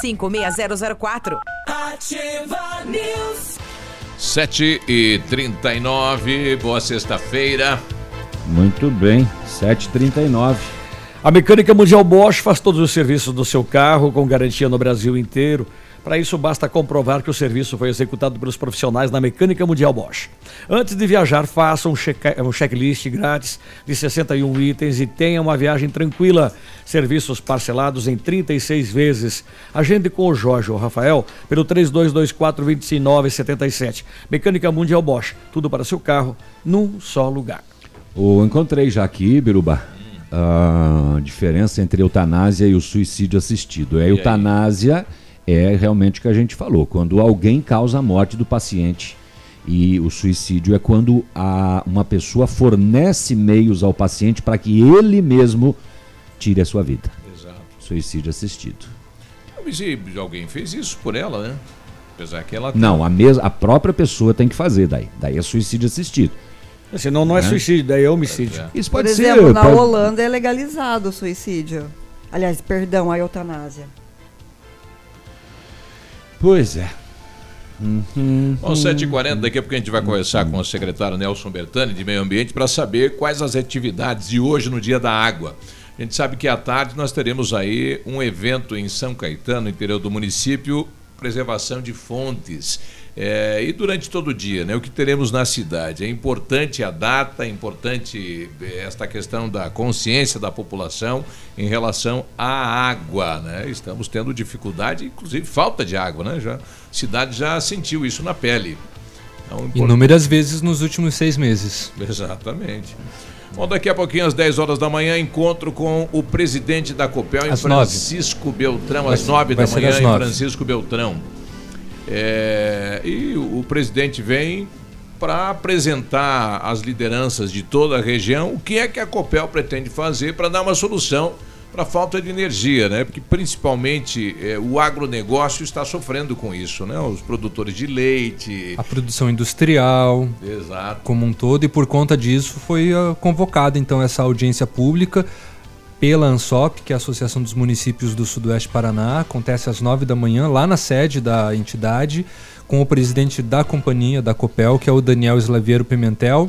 6004. Ativa News. 7 e 39 boa sexta-feira. Muito bem, 7h39. A Mecânica Mundial Bosch faz todos os serviços do seu carro com garantia no Brasil inteiro. Para isso, basta comprovar que o serviço foi executado pelos profissionais da Mecânica Mundial Bosch. Antes de viajar, faça um, check um checklist grátis de 61 itens e tenha uma viagem tranquila. Serviços parcelados em 36 vezes. Agende com o Jorge ou Rafael pelo 3224-2977. Mecânica Mundial Bosch. Tudo para seu carro num só lugar. Eu encontrei já aqui, Biruba, a diferença entre a eutanásia e o suicídio assistido. A aí? É realmente o que a gente falou, quando alguém causa a morte do paciente. E o suicídio é quando a, uma pessoa fornece meios ao paciente para que ele mesmo tire a sua vida. Exato. Suicídio assistido. Mas e alguém fez isso por ela, né? Apesar que ela Não, a, mes a própria pessoa tem que fazer daí. Daí é suicídio assistido. Senão não é Né? suicídio, daí é homicídio. Isso Por pode exemplo, ser. na pode- Holanda é legalizado o suicídio. Aliás, perdão, a eutanásia. Pois é. Uhum. Bom, 7h40, daqui a pouco a gente vai conversar com o secretário Nelson Bertani de Meio Ambiente para saber quais as atividades de hoje no Dia da Água. A gente sabe que à tarde nós teremos aí um evento em São Caetano, interior do município, preservação de fontes. É, e durante todo o dia, né, o que teremos na cidade? É importante a data, é importante eh, esta questão da consciência da população em relação à água. Né? Estamos tendo dificuldade, inclusive falta de água. Né? Já, a cidade já sentiu isso na pele. Então, import- Inúmeras vezes nos últimos seis meses. Exatamente. Bom, daqui a pouquinho, às 10 horas da manhã, encontro com o presidente da Copel. Francisco Beltrão, às ser- 9 da manhã em. Francisco Beltrão. É, e o, o presidente vem para apresentar às lideranças de toda a região o que é que a Copel pretende fazer para dar uma solução para a falta de energia, né? Porque principalmente é, o agronegócio está sofrendo com isso, né? Os produtores de leite. A produção industrial. Exato. Como um todo, e por conta disso foi ah, convocada então essa audiência pública pela ANSOP, que é a Associação dos Municípios do Sudoeste Paraná. Acontece às nove da manhã, lá na sede da entidade, com o presidente da companhia, da Copel, que é o Daniel Slaviero Pimentel.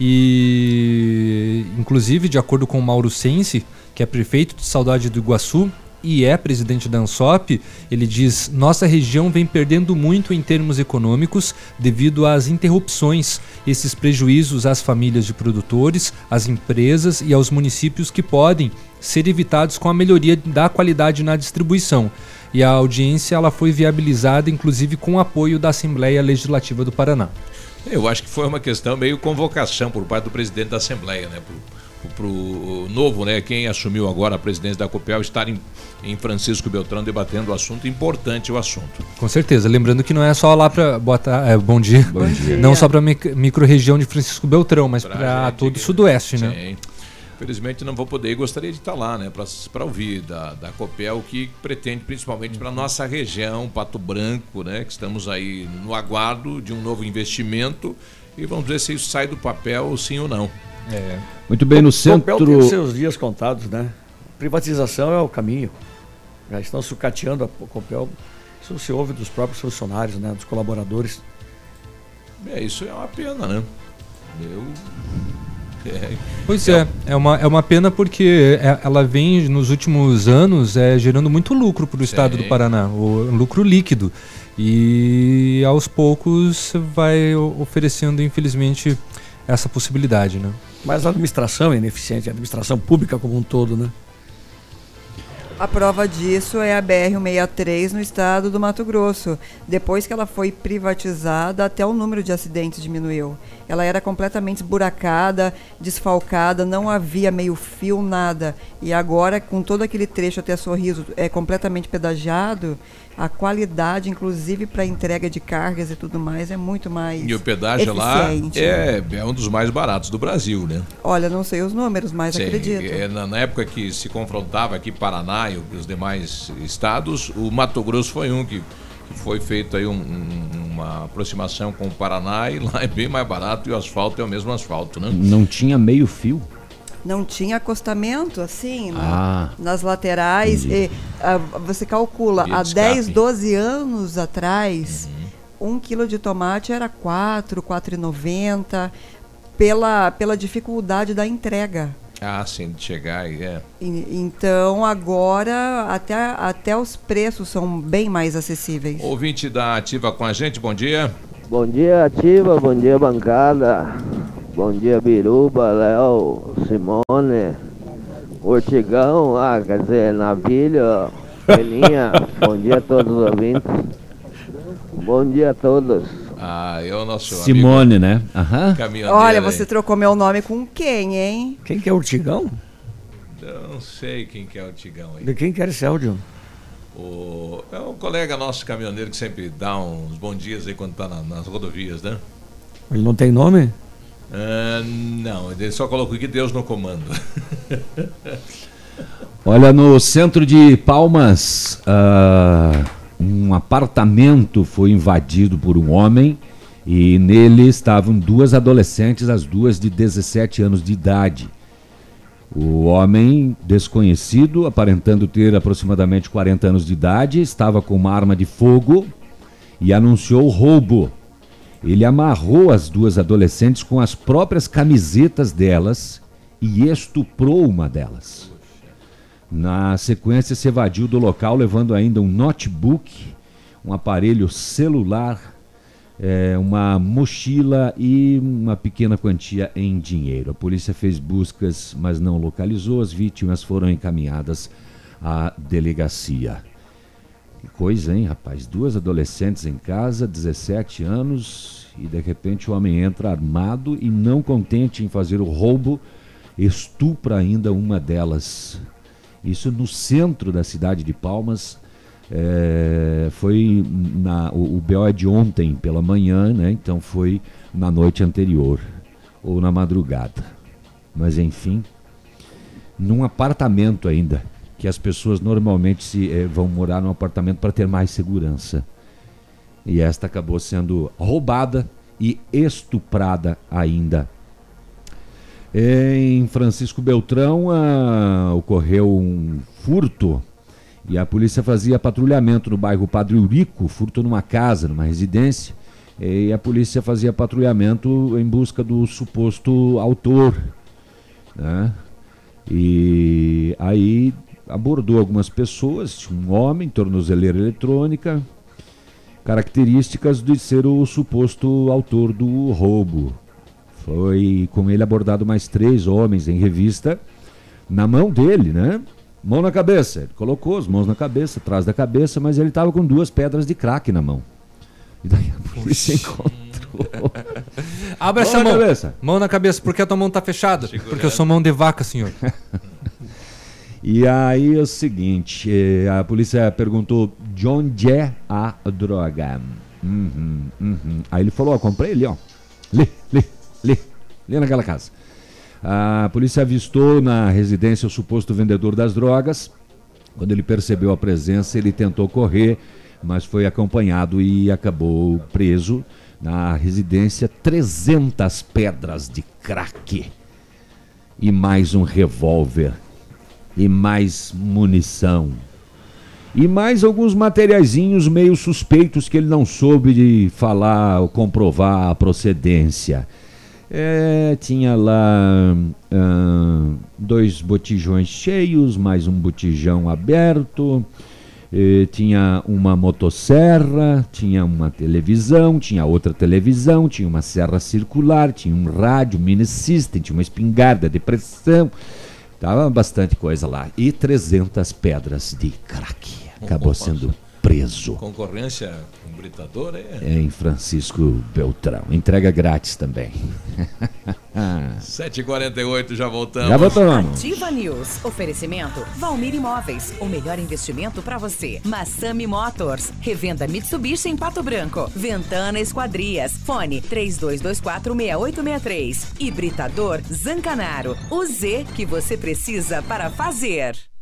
E, inclusive, de acordo com o Mauro Sense, que é prefeito de Saudade do Iguaçu e é presidente da ANSOP, ele diz: nossa região vem perdendo muito em termos econômicos devido às interrupções, esses prejuízos às famílias de produtores, às empresas e aos municípios que podem ser evitados com a melhoria da qualidade na distribuição. E a audiência ela foi viabilizada, inclusive, com o apoio da Assembleia Legislativa do Paraná. Eu acho que foi uma questão meio convocação por parte do presidente da Assembleia, né? Para o novo, né? Quem assumiu agora a presidência da Copel estar em, em Francisco Beltrão debatendo o assunto, importante o assunto. Com certeza. Lembrando que não é só lá para botar. É, bom dia. Bom dia. Não só para a micro-região de Francisco Beltrão, mas para todo o Sudoeste, né? Sim. Infelizmente não vou poder e gostaria de estar lá, né? Para ouvir da, da Copel o que pretende, principalmente para nossa região, Pato Branco, né? Que estamos aí no aguardo de um novo investimento e vamos ver se isso sai do papel, sim ou não. É. Muito bem, no O centro. Copel tem os seus dias contados, né? Privatização é o caminho. Já estão sucateando a Copel. Isso se ouve dos próprios funcionários, né? Dos colaboradores. É, isso é uma pena, né? Eu. É, Pois é, é uma, é uma pena porque é- ela vem nos últimos anos é, gerando muito lucro para o estado do. Paraná, o lucro líquido. E aos poucos vai o- oferecendo, infelizmente, essa possibilidade, né? Mas a administração é ineficiente, a administração pública como um todo, né? A prova disso é a BR-163 no estado do Mato Grosso. Depois que ela foi privatizada, até o número de acidentes diminuiu. Ela era completamente esburacada, desfalcada, não havia meio fio, nada. E agora, com todo aquele trecho até Sorriso é completamente pedagiado, a qualidade, inclusive para entrega de cargas e tudo mais, é muito mais E o pedágio lá eficiente. é, é um dos mais baratos do Brasil, né? Olha, não sei os números, mas Sim, acredito. é, na, na época que se confrontava aqui Paraná e os demais estados, o Mato Grosso foi um que, que foi feito aí um- um- uma aproximação com o Paraná e lá é bem mais barato e o asfalto é o mesmo asfalto, né? Não tinha meio fio. Não tinha acostamento assim na- Ah. nas laterais. E, ah, você calcula, há de escape. 10, 12 anos atrás, um quilo de tomate era 4, 4,90 pela, pela dificuldade da entrega. Ah, sim, de chegar e é. Então agora até, até os preços são bem mais acessíveis. Ouvinte da Ativa com a gente, bom dia. Bom dia, Ativa. Bom dia, bancada. Bom dia, Biruba, Léo, Simone, Ortigão. Ah, quer dizer, Navilho, Peninha. bom dia a todos os ouvintes. Bom dia a todos. Ah, é o nosso Simone, né? Aham. Caminhoneiro Olha, aí. você trocou meu nome com quem, hein? Quem que é o Tigão? Eu não sei quem que é o Tigão aí. De quem que era esse áudio? O, é um colega nosso caminhoneiro que sempre dá uns bons dias aí quando tá na- nas rodovias, né? Ele não tem nome? Ah, não, ele só colocou aqui Deus no comando. Olha, no centro de Palmas, ah, um apartamento foi invadido por um homem e nele estavam duas adolescentes, as duas de 17 anos de idade. O homem desconhecido, aparentando ter aproximadamente 40 anos de idade, estava com uma arma de fogo e anunciou o roubo. Ele amarrou as duas adolescentes com as próprias camisetas delas e estuprou uma delas. Na sequência, se evadiu do local levando ainda um notebook, um aparelho celular, eh, uma mochila e uma pequena quantia em dinheiro. A polícia fez buscas, mas não localizou. As vítimas foram encaminhadas à delegacia. Que coisa, hein, rapaz? Duas adolescentes em casa, 17 anos, e de repente o homem entra armado e não contente em fazer o roubo, estupra ainda uma delas. Isso no centro da cidade de Palmas. É, foi na, o, o BO é de ontem pela manhã, né? Então foi na noite anterior ou na madrugada. Mas enfim, num apartamento ainda, que as pessoas normalmente se, eh, vão morar num apartamento para ter mais segurança. E esta acabou sendo roubada e estuprada ainda. Em Francisco Beltrão ah, ocorreu um furto e a polícia fazia patrulhamento no bairro Padre Eurico, furto numa casa, numa residência, e a polícia fazia patrulhamento em busca do suposto autor. Né? E aí abordou algumas pessoas, tinha um homem, tornozeleira eletrônica, características de ser o suposto autor do roubo. Foi com ele abordado mais três homens em revista, na mão dele, né? Mão na cabeça. Ele colocou as mãos na cabeça, atrás da cabeça, mas ele estava com duas pedras de crack na mão. E daí a polícia encontrou. Abra Mão essa na mão. cabeça. Mão na cabeça. Por que a tua mão tá fechada? Porque eu sou mão de vaca, senhor. E aí é o seguinte, eh, a polícia perguntou de onde é a droga. Uhum, uhum. Aí ele falou, ó, comprei ali, ó. Ali, ali, ali, ali naquela casa. A polícia avistou na residência o suposto vendedor das drogas. Quando ele percebeu a presença, ele tentou correr, mas foi acompanhado e acabou preso na residência. 300 pedras de crack e mais um revólver e mais munição e mais alguns materiaizinhos meio suspeitos que ele não soube de falar ou comprovar a procedência. É, tinha lá ah, dois botijões cheios, mais um botijão aberto, eh, tinha uma motosserra, tinha uma televisão, tinha outra televisão, tinha uma serra circular, tinha um rádio, mini system, tinha uma espingarda de pressão, Tava bastante coisa lá. E 300 pedras de crack. Acabou sendo preso. Concorrência com britador, é? Em Francisco Beltrão. Entrega grátis também. 7h48, já voltamos. Já voltamos. Ativa News. Oferecimento Valmir Imóveis. O melhor investimento para você. Massami Motors. Revenda Mitsubishi em Pato Branco. Ventana Esquadrias. Fone 32246863. Hibridador Zancanaro. O Z que você precisa para fazer.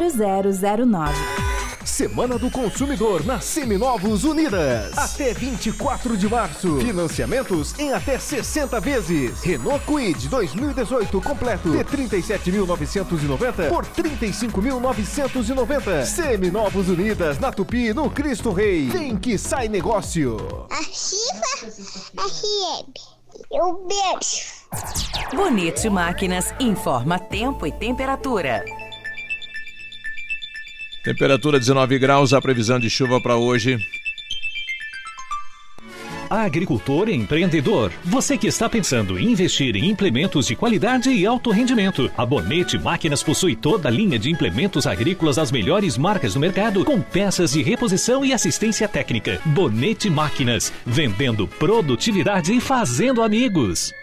0009. Semana do Consumidor na Seminovos Unidas. Até 24 de março. Financiamentos em até 60 vezes. Renault Kwid 2018 completo de 37.990 por 35.990. Seminovos Unidas na Tupi, no Cristo Rei. Vem que sai negócio. Ativa FM. Eu beijo. Bonito Máquinas informa tempo e temperatura. Temperatura 19 graus, a previsão de chuva para hoje. Agricultor e empreendedor, você que está pensando em investir em implementos de qualidade e alto rendimento, a Bonete Máquinas possui toda a linha de implementos agrícolas das melhores marcas do mercado, com peças de reposição e assistência técnica. Bonete Máquinas, vendendo produtividade e fazendo amigos.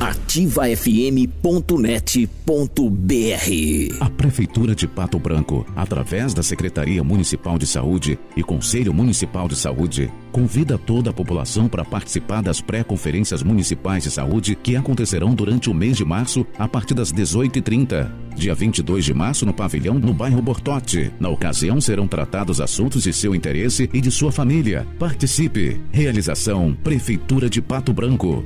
ativafm.net.br A Prefeitura de Pato Branco, através da Secretaria Municipal de Saúde e Conselho Municipal de Saúde, convida toda a população para participar das pré-conferências municipais de saúde que acontecerão durante o mês de março a partir das 18h30. Dia 22 de março no pavilhão no bairro Bortote. Na ocasião serão tratados assuntos de seu interesse e de sua família. Participe. Realização Prefeitura de Pato Branco.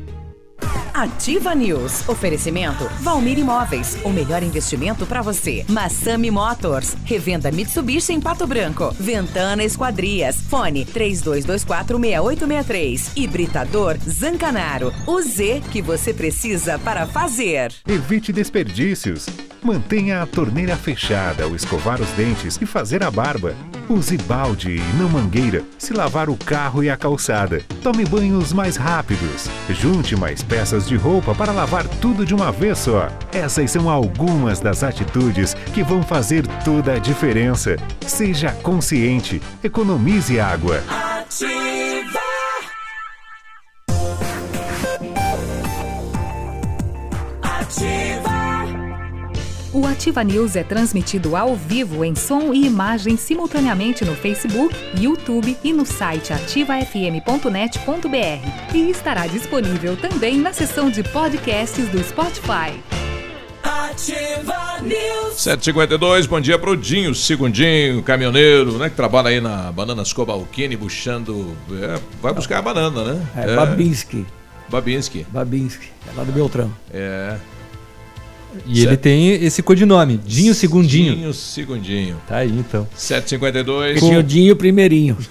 Ativa News. Oferecimento Valmir Imóveis. O melhor investimento para você. Massami Motors. Revenda Mitsubishi em Pato Branco. Ventana Esquadrias. Fone 32246863. Hibridador Zancanaro. O Z que você precisa para fazer. Evite desperdícios. Mantenha a torneira fechada ao escovar os dentes e fazer a barba. Use balde e não mangueira se lavar o carro e a calçada. Tome banhos mais rápidos. Junte mais peças de roupa para lavar tudo de uma vez só. Essas são algumas das atitudes que vão fazer toda a diferença. Seja consciente. Economize água. Ativa. Ativa News é transmitido ao vivo em som e imagem simultaneamente no Facebook, YouTube e no site ativafm.net.br. E estará disponível também na seção de podcasts do Spotify. Ativa News. 752, bom dia pro Dinho, segundinho, caminhoneiro, né? Que trabalha aí na Bananas Cobalquini, buchando. é, vai buscar a banana, né? É, Babinski. Babinski. Babinski. É lá do Beltrão. É. E ele tem esse codinome, Dinho Segundinho. Dinho Segundinho. Tá aí então. 752. Tinha o Dinho Primeirinho.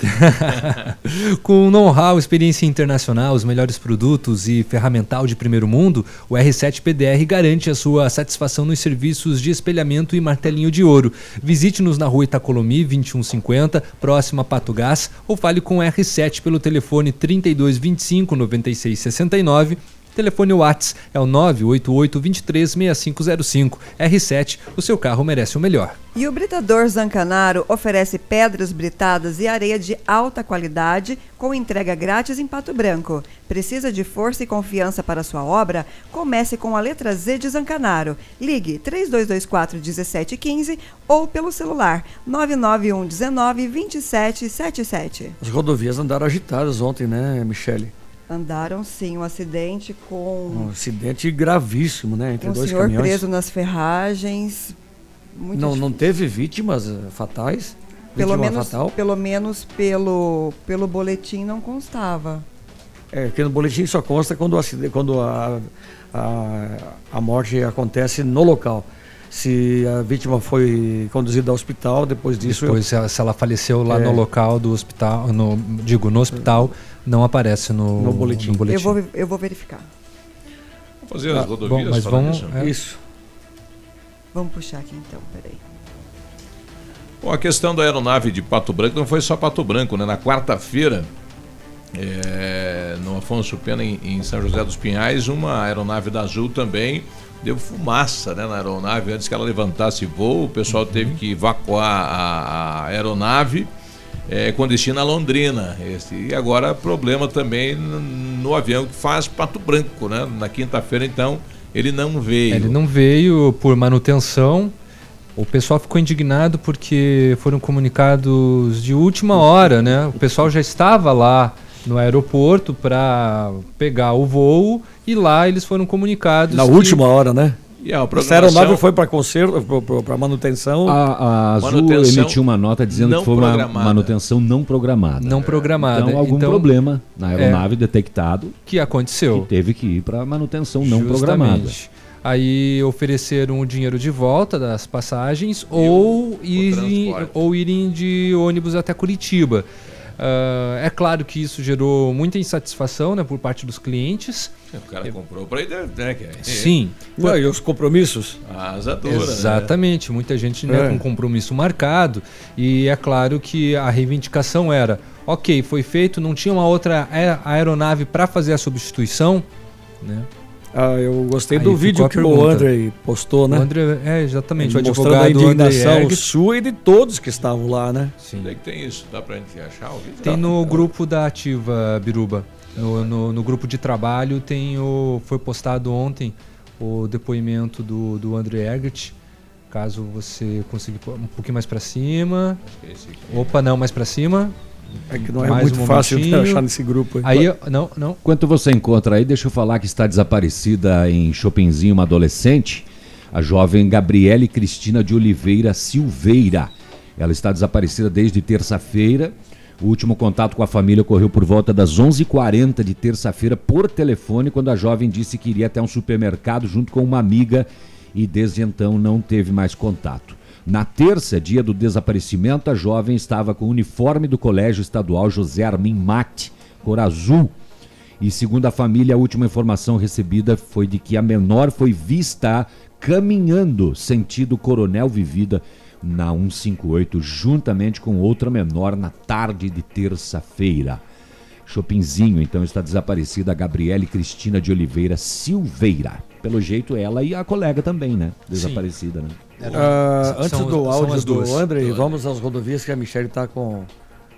Com know-how, experiência internacional, os melhores produtos e ferramental de primeiro mundo, o R7 PDR garante a sua satisfação nos serviços de espelhamento e martelinho de ouro. Visite-nos na rua Itacolomi 2150, próximo a Pato Gás, ou fale com o R7 pelo telefone 3225 9669 Telefone Whats é o 988 23 6505. R7, o seu carro merece o melhor. E o Britador Zancanaro oferece pedras britadas e areia de alta qualidade com entrega grátis em Pato Branco. Precisa de força e confiança para sua obra? Comece com a letra Z de Zancanaro. Ligue 3224 1715 ou pelo celular 991 19 2777. As rodovias andaram agitadas ontem, né, Michele? Andaram sim, um acidente com Um acidente gravíssimo, né? Entre um dois senhor caminhões. preso nas ferragens. Muito não, difícil. não teve vítimas eh, fatais? Pelo Vítima menos, fatal? pelo menos pelo, pelo boletim não constava. É, que no boletim só consta quando, o acide- quando a, a, a morte acontece no local. se a vítima foi conduzida ao hospital, depois disso... Depois, se ela, se ela faleceu lá É. no local do hospital, no, digo, no hospital, não aparece no, No boletim. Eu vou, eu vou verificar. Vamos fazer as Ah, rodovias bom, mas falando vamos- nisso? é. Isso. Vamos puxar aqui então, peraí. Bom, a questão da aeronave de Pato Branco não foi só Pato Branco, né? Na quarta-feira, é, no Afonso Pena, em, em São José dos Pinhais, uma aeronave da Azul também deu fumaça né, na aeronave. Antes que ela levantasse voo, o pessoal teve que evacuar a, a aeronave é, com destino a Londrina. Esse, e agora problema também n- no avião que faz Pato Branco, né? Na quinta-feira, então, ele não veio. Ele não veio por manutenção. O pessoal ficou indignado porque foram comunicados de última hora, né? O pessoal já estava lá no aeroporto para pegar o voo e lá eles foram comunicados. Na que- última hora, né? E a Essa programação- aeronave foi para conserto, para manutenção. A, a Azul Manutenção emitiu uma nota dizendo não que foi uma programada. manutenção não programada. Não programada. Então, algum Então, problema na aeronave é. detectado que aconteceu. que teve que ir para manutenção não programada. Justamente. Aí ofereceram o dinheiro de volta das passagens ou, irem, transporte. ou irem de ônibus até Curitiba. Ah, é claro que isso gerou muita insatisfação né, por parte dos clientes. O cara comprou para ir, né? é- Sim. Não, e os compromissos? A asa dura, né? Exatamente, muita gente né, É. com compromisso marcado e é claro que a reivindicação era, ok, foi feito, não tinha uma outra ae- aeronave para fazer a substituição, né? Ah, eu gostei Aí do vídeo que o. André postou, né? O André, é, exatamente, o Mostrando a indignação sua e de todos que estavam lá, né? Sim. Onde é que tem isso? Dá pra gente achar o vídeo? Tem Tá. no grupo da Ativa Biruba. No, no, no grupo de trabalho tem o. Foi postado ontem o depoimento do, do André Egert. Caso você consiga um pouquinho mais para cima. que é esse aqui. Opa, não, mais para cima. É que não é Mais muito um fácil de achar nesse grupo aí. Aí, não, não. Enquanto você encontra aí, deixa eu falar que está desaparecida em Chopinzinho uma adolescente, a jovem Gabriele Cristina de Oliveira Silveira. Ela está desaparecida desde terça-feira. O último contato com a família ocorreu por volta das 11h40 de terça-feira por telefone, quando a jovem disse que iria até um supermercado junto com uma amiga e desde então não teve mais contato. Na terça, dia do desaparecimento, a jovem estava com o uniforme do Colégio Estadual José Armin Mate, cor azul. E segundo a família, a última informação recebida foi de que a menor foi vista caminhando sentido Coronel Vivida na 158, juntamente com outra menor na tarde de terça-feira. Chopinzinho, então, está desaparecida a Gabriele Cristina de Oliveira Silveira. Pelo jeito, ela e a colega também, né? Desaparecida, né? São- antes são- do áudio do. André, vamos às rodovias que a Michelle está com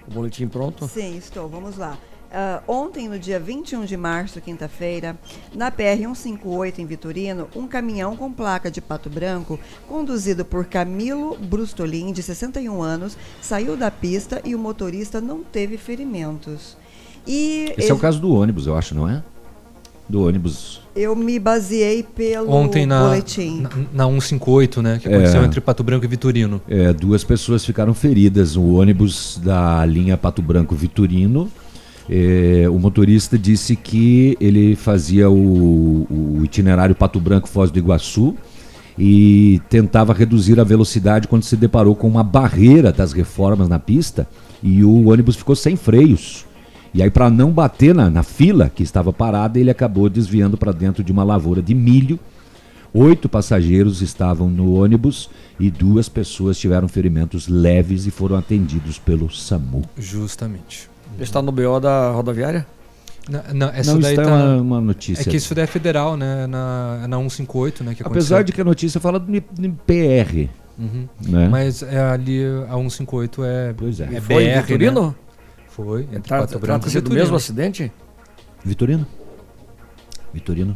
o boletim pronto. Sim, estou. Vamos lá. Ah, ontem, no dia 21 de março, quinta-feira, na PR-158 em Vitorino, um caminhão com placa de pato branco, conduzido por Camilo Brustolin, de 61 anos, saiu da pista e o motorista não teve ferimentos. E Esse é o caso do ônibus, eu acho, não é? Do ônibus. eu me baseei pelo Ontem na, boletim. na, na 158, né? Que aconteceu É. entre Pato Branco e Vitorino. É, duas pessoas ficaram feridas. O ônibus da linha Pato Branco Vitorino. é, o motorista disse que ele fazia o, o itinerário Pato Branco Foz do Iguaçu e tentava reduzir a velocidade quando se deparou com uma barreira das reformas na pista e o ônibus ficou sem freios. E aí, para não bater na, na fila que estava parada, ele acabou desviando para dentro de uma lavoura de milho. Oito passageiros estavam no ônibus e duas pessoas tiveram ferimentos leves e foram atendidos pelo SAMU. Justamente. Está no BO da rodoviária? Na- não, essa Não, daí isso é tá- uma- uma notícia. É que isso daí é federal, né? Na, na 158, né? Que Apesar aconteceu. de que a notícia fala do PR. Uhum. Né? Mas é, ali a 158 é, Pois é. é Foi em BR, Vitorino? né? Foi, entre Trata- Pato Branco Trata-se e do Vitorino. mesmo acidente? Vitorino? Vitorino?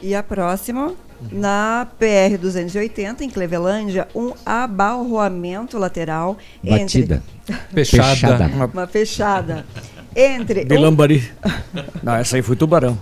E a próxima, na PR-280, em Clevelândia, um abalroamento lateral Batida. entre... Fechada. Fechada. Uma fechada. Entre... um- Bilambari. Não, essa aí foi tubarão.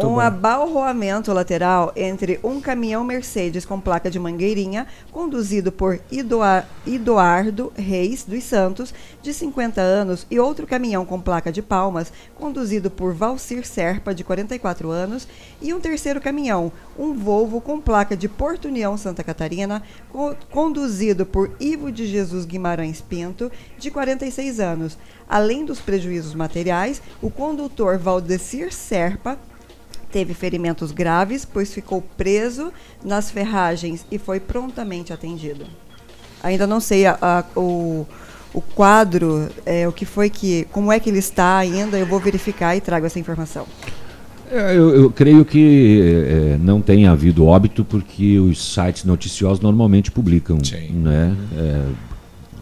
Tão um bom. abalroamento lateral entre um caminhão Mercedes com placa de Mangueirinha, conduzido por Idoa- Eduardo Reis dos Santos, de 50 anos, e outro caminhão com placa de Palmas, conduzido por Valcir Serpa, de 44 anos, e um terceiro caminhão, um Volvo com placa de Porto União, Santa Catarina, co- conduzido por Ivo de Jesus Guimarães Pinto, de 46 anos. Além dos prejuízos materiais, o condutor Valdecir Serpa teve ferimentos graves, pois ficou preso nas ferragens e foi prontamente atendido. Ainda não sei a- a- o, o quadro, é, o que foi que, como é que ele está ainda. Eu vou verificar e trago essa informação. É, Eu, eu creio que é, não tenha havido óbito porque os sites noticiosos normalmente publicam, né? É,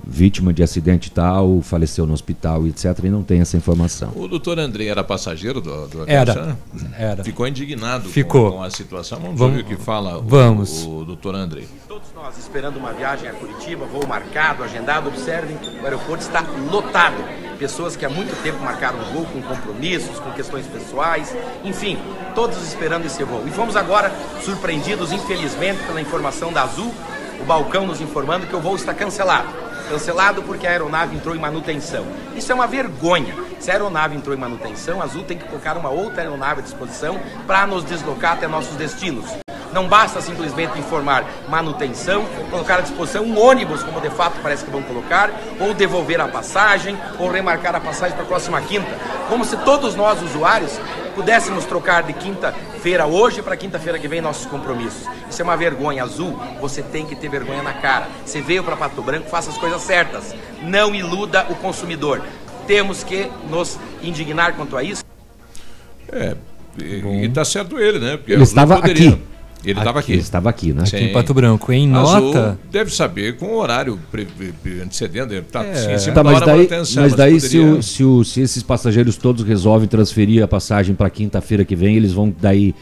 vítima de acidente tal, faleceu no hospital, etc. E não tem essa informação. O doutor André era passageiro do, do Era, era. Ficou indignado Ficou. Com, com a situação. Vamos, Vamos- ouvir o que fala o- vamos. o, doutor André. Todos nós esperando uma viagem a Curitiba, voo marcado, agendado, observem, o aeroporto está lotado. Pessoas que há muito tempo marcaram o voo com compromissos, com questões pessoais, enfim, todos esperando esse voo. E fomos agora surpreendidos, infelizmente, pela informação da Azul, o balcão nos informando que o voo está cancelado. Cancelado porque a aeronave entrou em manutenção. Isso é uma vergonha. Se a aeronave entrou em manutenção, a Azul tem que colocar uma outra aeronave à disposição para nos deslocar até nossos destinos. Não basta simplesmente informar manutenção, colocar à disposição um ônibus, como de fato parece que vão colocar, ou devolver a passagem, ou remarcar a passagem para a próxima quinta. Como se todos nós, usuários, pudéssemos trocar de quinta-feira hoje para quinta-feira que vem nossos compromissos. Isso é uma vergonha azul. Você tem que ter vergonha na cara. Você veio para Pato Branco, faça as coisas certas. Não iluda o consumidor. Temos que nos indignar quanto a isso. É, e, e tá certo ele, né? Porque Ele estava poderia- aqui. Ele estava aqui. Ele estava aqui, né? Sim. Aqui em Pato Branco. Em Azul nota. deve saber com o horário antecedendo. Ele tá É. em cima Tá, mas daí, manutenção, mas daí se, poderia- o- se, o- se esses passageiros todos resolvem transferir a passagem para quinta-feira que vem, eles vão daí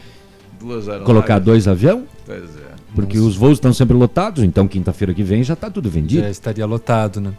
colocar dois aviões? Pois é. Porque os voos estão sempre lotados, então quinta-feira que vem já está tudo vendido. Já estaria lotado, né?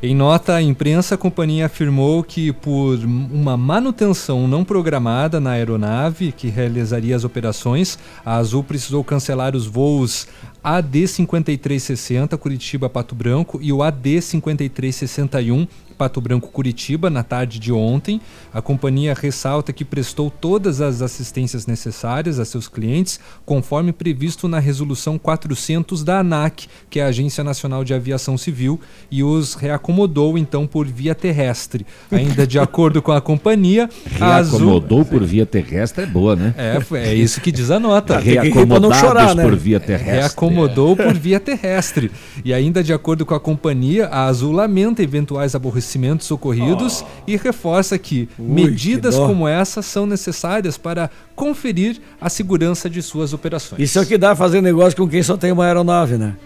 Em nota à imprensa, a companhia afirmou que por uma manutenção não programada na aeronave que realizaria as operações, a Azul precisou cancelar os voos AD5360 Curitiba-Pato Branco e o AD5361 Pato Branco Curitiba na tarde de ontem. A companhia ressalta que prestou todas as assistências necessárias a seus clientes, conforme previsto na resolução 400 da ANAC, que é a Agência Nacional de Aviação Civil, e os reacomodou então por via terrestre. Ainda de acordo com a companhia, a Azul Reacomodou por via terrestre é boa, né? é, é isso que diz a nota. Reacomodados por via terrestre. Reacomodou por via terrestre. E ainda de acordo com a companhia, a Azul lamenta eventuais aborrecimentos ocorridos e reforça que Ui, medidas que como essa são necessárias para conferir a segurança de suas operações. Isso é o que dá fazer negócio com quem só tem uma aeronave, né?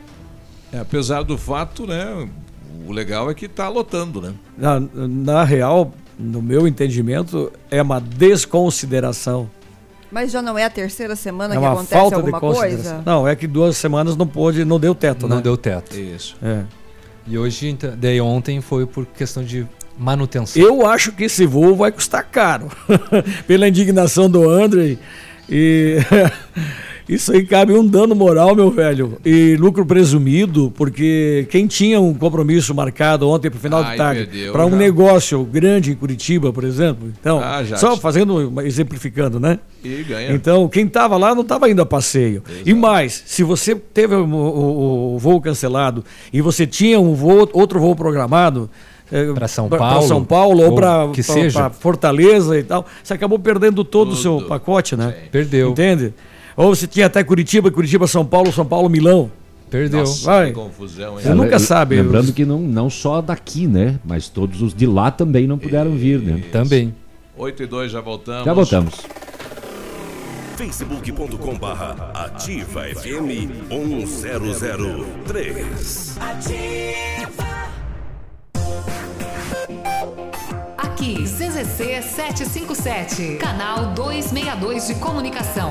É, apesar do fato, né? O legal é que tá lotando, né? Na, na real, no meu entendimento, é uma desconsideração. Mas já não é a terceira semana é que acontece falta de alguma consideração. coisa? Não, é que duas semanas não pôde, não deu teto, Não né? deu teto. Isso. É. E hoje, então, daí ontem foi por questão de manutenção. Eu acho que esse voo vai custar caro. Pela indignação do André. E isso aí cabe um dano moral, meu velho. E lucro presumido, porque quem tinha um compromisso marcado ontem para o final Ai, de tarde para um já. negócio grande em Curitiba, por exemplo. Então, Ah, já só fazendo, exemplificando, né? E ganha. Então, quem estava lá não estava indo a passeio. E mais, se você teve o, o- o voo cancelado e você tinha um voo, outro voo programado Pra São pra- Paulo, São Paulo ou ou para. Fortaleza e tal, você acabou perdendo todo o seu pacote, né? Perdeu. Entende? Ou você tinha até Curitiba, Curitiba, São Paulo, São Paulo, Milão. Perdeu. Nossa, Vai. que confusão, hein? Você nunca sabe. Lembrando os- que não, não só daqui, né? Mas todos os de lá também não puderam vir, né? Também. 8 e 2, já voltamos. Já voltamos. facebook.com barra ativa FM 1003 Aqui, CZC 757, canal 262 de comunicação.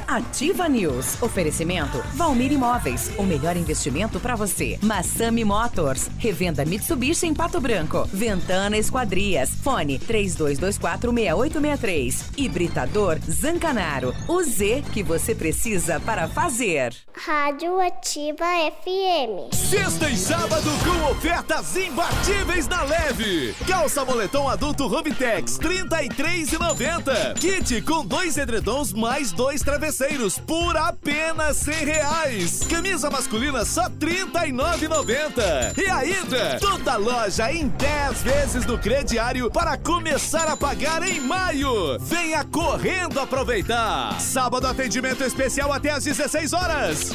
News. Oferecimento Valmir Imóveis. O melhor investimento para você. Massami Motors. Revenda Mitsubishi em Pato Branco. Ventana Esquadrias. Fone 32246863. Hibridador Zancanaro. O Z que você precisa para fazer. Rádio Ativa FM. Sexta e sábado com ofertas imbatíveis na leve. Calça moletom adulto Hobitex, R$ 33,90. Kit com dois edredons mais dois travesseiros por apenas 100 reais. Camisa masculina só R$ 39,90. E ainda, toda loja em 10 vezes no crediário para começar a pagar em maio. Venha correndo aproveitar. Sábado atendimento especial até às 16 horas.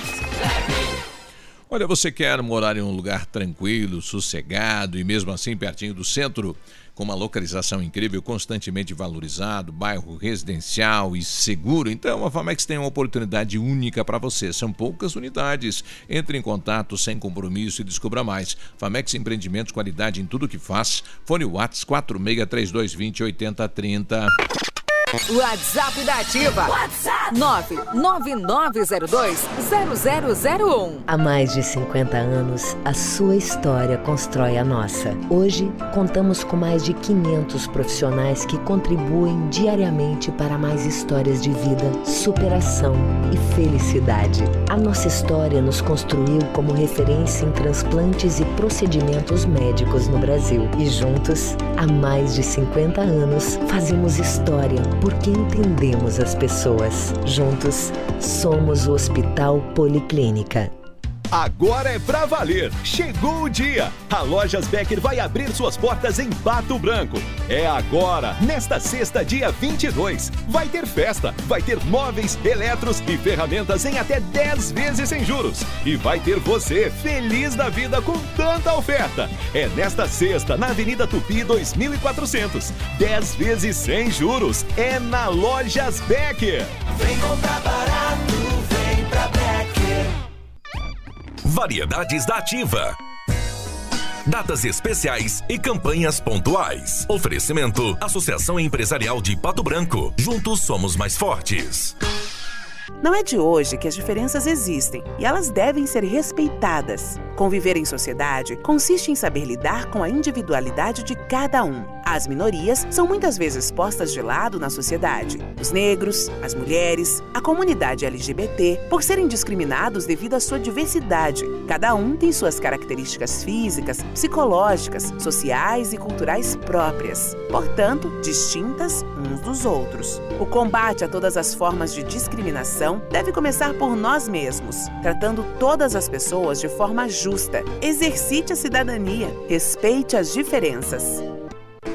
Olha, você quer morar em um lugar tranquilo, sossegado e mesmo assim pertinho do centro, com uma localização incrível, constantemente valorizado, bairro residencial e seguro? Então a Famex tem uma oportunidade única para você. São poucas unidades. Entre em contato sem compromisso e descubra mais. Famex Empreendimentos, qualidade em tudo que faz. Fone Whats 463220 8030. WhatsApp da Ativa. WhatsApp 999020001. Há mais de 50 anos, a sua história constrói a nossa. Hoje, contamos com mais de 500 profissionais que contribuem diariamente para mais histórias de vida, superação e felicidade. A nossa história nos construiu como referência em transplantes e procedimentos médicos no Brasil. E juntos, há mais de 50 anos, fazemos história porque entendemos as pessoas. Juntos, somos o Hospital Policlínica. Agora é pra valer! Chegou o dia! A Lojas Becker vai abrir suas portas em Pato Branco. É agora, nesta sexta, dia 22. Vai ter festa, vai ter móveis, eletros e ferramentas em até 10 vezes sem juros. E vai ter você feliz da vida com tanta oferta. É nesta sexta, na Avenida Tupi 2400. 10 vezes sem juros. É na Lojas Becker. Vem comprar barato, Variedades da Ativa. Datas especiais e campanhas pontuais. Oferecimento: Associação Empresarial de Pato Branco. Juntos somos mais fortes. Não é de hoje que as diferenças existem e elas devem ser respeitadas. Conviver em sociedade consiste em saber lidar com a individualidade de cada um. As minorias são muitas vezes postas de lado na sociedade. Os negros, as mulheres, a comunidade LGBT, por serem discriminados devido à sua diversidade. Cada um tem suas características físicas, psicológicas, sociais e culturais próprias, portanto, distintas uns dos outros. O combate a todas as formas de discriminação deve começar por nós mesmos, tratando todas as pessoas de forma justa. Exercite a cidadania, respeite as diferenças.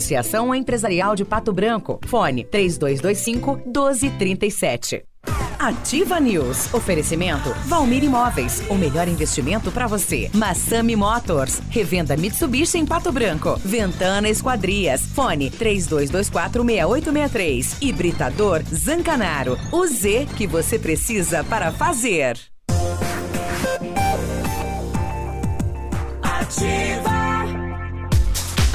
Associação Empresarial de Pato Branco. Fone 3225 1237. Ativa News. Oferecimento Valmir Imóveis. O melhor investimento para você. Massami Motors. Revenda Mitsubishi em Pato Branco. Ventana Esquadrias. Fone 3224 6863. Hibridador Zancanaro. O Z que você precisa para fazer. Ativa.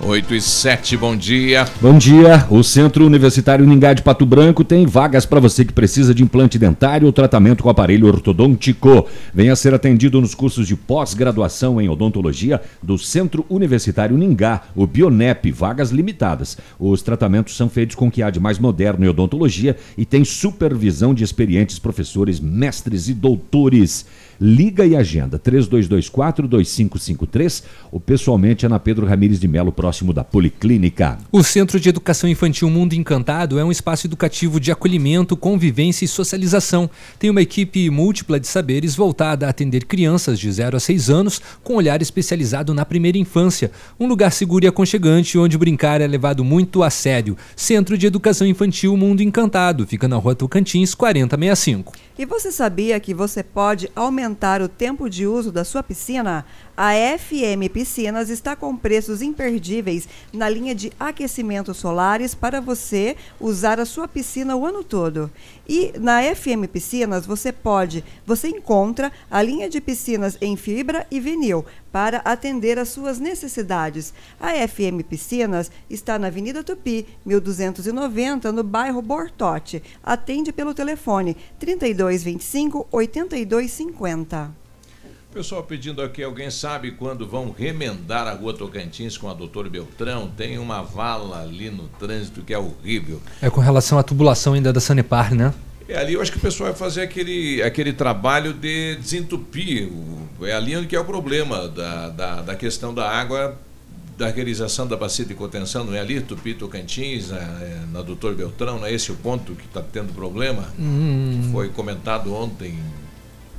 8 e 7, bom dia. Bom dia. O Centro Universitário Ningá de Pato Branco tem vagas para você que precisa de implante dentário ou tratamento com aparelho ortodôntico. Venha ser atendido nos cursos de pós-graduação em odontologia do Centro Universitário Ningá, o Bionep, vagas limitadas. Os tratamentos são feitos com o que há de mais moderno em odontologia e tem supervisão de experientes professores, mestres e doutores. Liga e agenda 3224-2553 ou pessoalmente é na Pedro Ramires de Melo, próximo da Policlínica. O Centro de Educação Infantil Mundo Encantado é um espaço educativo de acolhimento, convivência e socialização. Tem uma equipe múltipla de saberes voltada a atender crianças de 0 a 6 anos com olhar especializado na primeira infância. Um lugar seguro e aconchegante onde brincar é levado muito a sério. Centro de Educação Infantil Mundo Encantado. Fica na rua Tocantins, 4065. E você sabia que você pode aumentar o tempo de uso da sua piscina? A FM Piscinas está com preços imperdíveis na linha de aquecimentos solares para você usar a sua piscina o ano todo. E na FM Piscinas você pode, você encontra a linha de piscinas em fibra e vinil para atender às suas necessidades. A FM Piscinas está na Avenida Tupi, 1290, no bairro Bortote. Atende pelo telefone 3225 8250. Pessoal pedindo aqui, alguém sabe quando vão remendar a rua Tocantins com a doutor Beltrão? Tem uma vala ali no trânsito que é horrível. É com relação à tubulação ainda da Sanepar, né? É ali eu acho que o pessoal vai fazer aquele, aquele trabalho de desentupir. É ali onde que é o problema da, da, da questão da água, da realização da bacia de contenção, não é ali? Tupi, Tocantins, na, é, na doutor Beltrão, não é esse o ponto que está tendo problema? Hum. Foi comentado ontem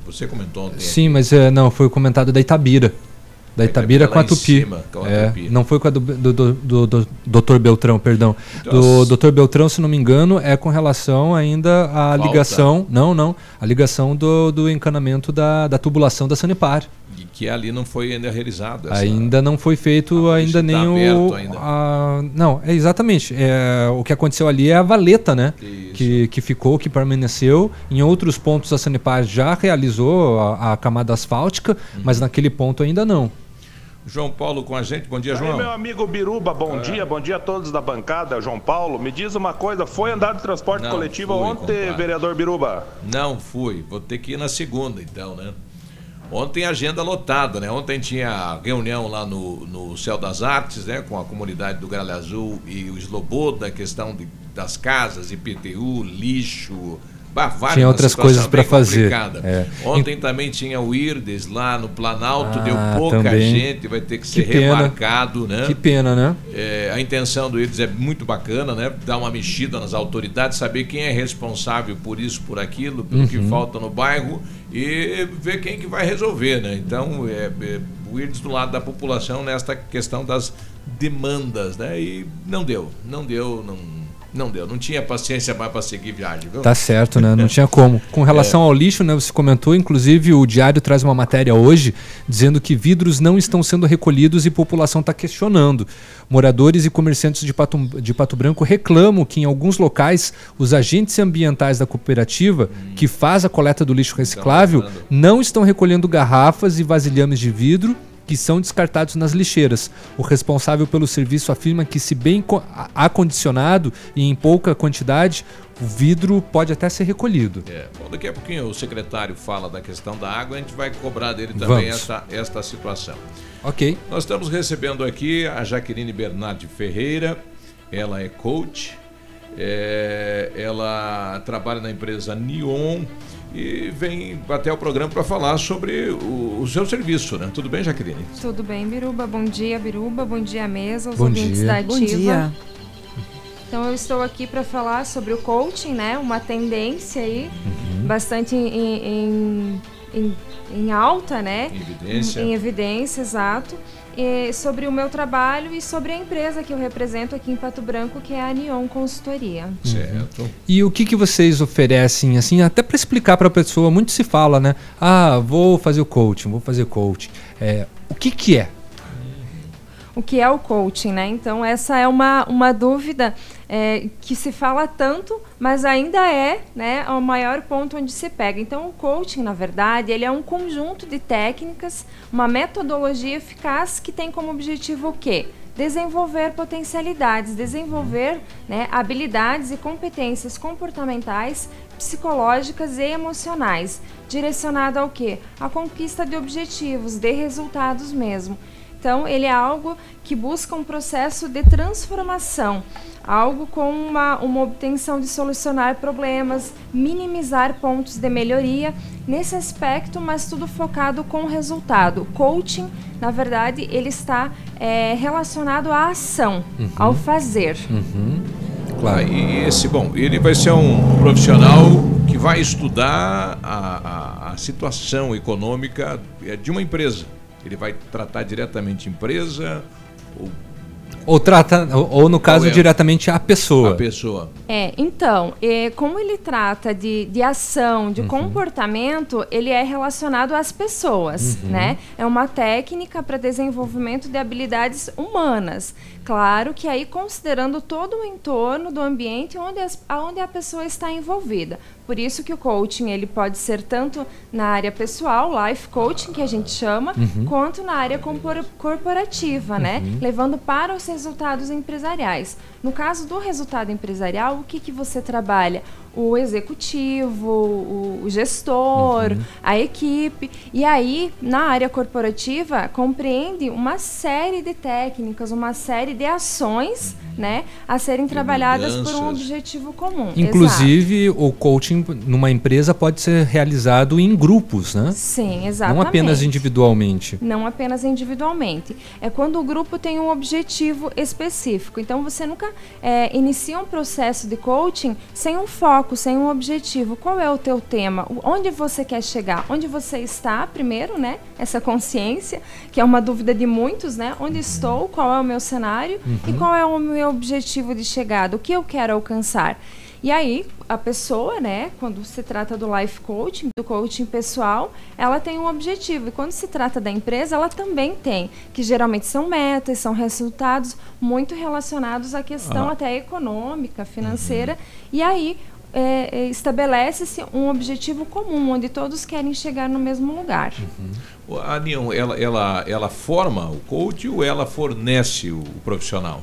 você comentou ontem. Sim, mas é, não, foi o comentário da Itabira. Da Itabira com a Tupi. Cima, com a é, Tupi. Não foi com a do, do, do, do, Dr. Beltrão, perdão. Do Dr. Beltrão, se não me engano, é com relação ainda à Falta. ligação. Não, não. A ligação do, do encanamento da, da tubulação da Sanepar. Que ali não foi ainda realizado. essa- Ainda não foi feito ainda nem tá o. ainda. a- não, é exatamente. É, o que aconteceu ali é a valeta, né? Que, que ficou, que permaneceu. Em outros pontos a Sanepar já realizou a, a camada asfáltica, Uhum. mas naquele ponto ainda não. João Paulo com a gente. Bom dia, Aí, João. meu amigo Biruba, bom dia, bom dia a todos da bancada. João Paulo, me diz uma coisa, foi andar de transporte Não, coletivo fui, ontem, compadre. vereador Biruba? Não fui. Vou ter que ir na segunda, então, né? Ontem agenda lotada, né? Ontem tinha reunião lá no, no Céu das Artes, né? Com a comunidade do Gralha Azul e o Sloboda, questão de, das casas, IPTU, lixo. Bah, Tinha outras coisas bem fazer, é. Ontem também tinha o IRDES lá no Planalto, Ah, deu pouca também. gente, vai ter que ser Que remarcado, né? Que pena, né? É, a intenção do IRDES é muito bacana, né? Dar uma mexida nas autoridades, saber quem é responsável por isso, por aquilo, pelo que Uhum. falta no bairro e ver quem que vai resolver, né? Então, é, é, o IRDES do lado da população nesta questão das demandas, né? E não deu, não deu, não, não deu. Não tinha paciência mais para seguir viagem, viu? Tá certo, né? Não tinha como. Com relação É. ao lixo, né? Você comentou, inclusive o Diário traz uma matéria hoje dizendo que vidros não estão sendo recolhidos e a população está questionando. Moradores e comerciantes de Pato, de Pato Branco reclamam que em alguns locais os agentes ambientais da cooperativa que faz a coleta do lixo reciclável não estão recolhendo garrafas e vasilhames de vidro que são descartados nas lixeiras. O responsável pelo serviço afirma que, se bem acondicionado e em pouca quantidade, o vidro pode até ser recolhido. É, bom, daqui a pouquinho o secretário fala da questão da água, a gente vai cobrar dele também esta, esta situação. Ok. Nós estamos recebendo aqui a Jaqueline Bernardi Ferreira, ela é coach, é, ela trabalha na empresa Neon e vem até o programa para falar sobre o, o seu serviço, né? Tudo bem, Jaqueline? Tudo bem, Biruba? Bom dia, Biruba. Bom dia, mesa, aos Bom ouvintes dia. da Bom Ativa. dia. Então eu estou aqui para falar sobre o coaching, né? Uma tendência aí, Uhum. bastante em, em, em, em alta, né? Em evidência. Em, em evidência, exato. E sobre o meu trabalho e sobre a empresa que eu represento aqui em Pato Branco, que é a Neon Consultoria. Certo. E o que, que vocês oferecem, assim, até para explicar para a pessoa, muito se fala, né? Ah, vou fazer o coaching, vou fazer coaching. É, o que que é? o que é o coaching, né? Então essa é uma, uma dúvida é, que se fala tanto, mas ainda é né, o maior ponto onde se pega. Então o coaching, na verdade, ele é um conjunto de técnicas, uma metodologia eficaz que tem como objetivo o quê? Desenvolver potencialidades, desenvolver né, habilidades e competências comportamentais, psicológicas e emocionais, direcionado ao quê? A conquista de objetivos, de resultados mesmo. Então, ele é algo que busca um processo de transformação, algo com uma, uma obtenção de solucionar problemas, minimizar pontos de melhoria nesse aspecto, mas tudo focado com o resultado. O coaching, na verdade, ele está é, relacionado à ação, Uhum. ao fazer. Claro, e esse, bom, ele vai ser um profissional que vai estudar a, a, a situação econômica eh, de uma empresa. Ele vai tratar diretamente empresa ou Ou trata, ou, ou no caso, é- diretamente a pessoa. a pessoa. É, então, é, como ele trata de, de ação, de comportamento, ele é relacionado às pessoas, Uhum. né? É uma técnica para desenvolvimento de habilidades humanas. Claro que aí considerando todo o entorno do ambiente onde, as, onde a pessoa está envolvida. Por isso que o coaching ele pode ser tanto na área pessoal, life coaching que a gente chama, Uhum. quanto na área corporativa, né? Uhum. Levando para os resultados empresariais. No caso do resultado empresarial, o que, que você trabalha? O executivo, o, o gestor, Uhum. a equipe. E aí, na área corporativa, compreende uma série de técnicas, uma série de ações, né, a serem trabalhadas por um objetivo comum. Inclusive, o coaching numa empresa pode ser realizado em grupos, né? Sim, exatamente. Não apenas individualmente. Não apenas individualmente. É quando o grupo tem um objetivo específico. Então você nunca é, inicia um processo de coaching sem um foco, sem um objetivo. Qual é o teu tema? Onde você quer chegar? Onde você está, primeiro, né? Essa consciência, que é uma dúvida de muitos, né? Onde estou? Qual é o meu cenário? E Uhum. qual é o meu objetivo de chegada? O que eu quero alcançar? E aí, a pessoa, né, quando se trata do life coaching, do coaching pessoal, ela tem um objetivo. E quando se trata da empresa, ela também tem, que geralmente são metas, são resultados muito relacionados à questão Ah. até econômica, financeira. E aí, é, é, estabelece-se um objetivo comum, onde todos querem chegar no mesmo lugar. O- A Nion, ela, ela, ela forma o coach ou ela fornece o profissional?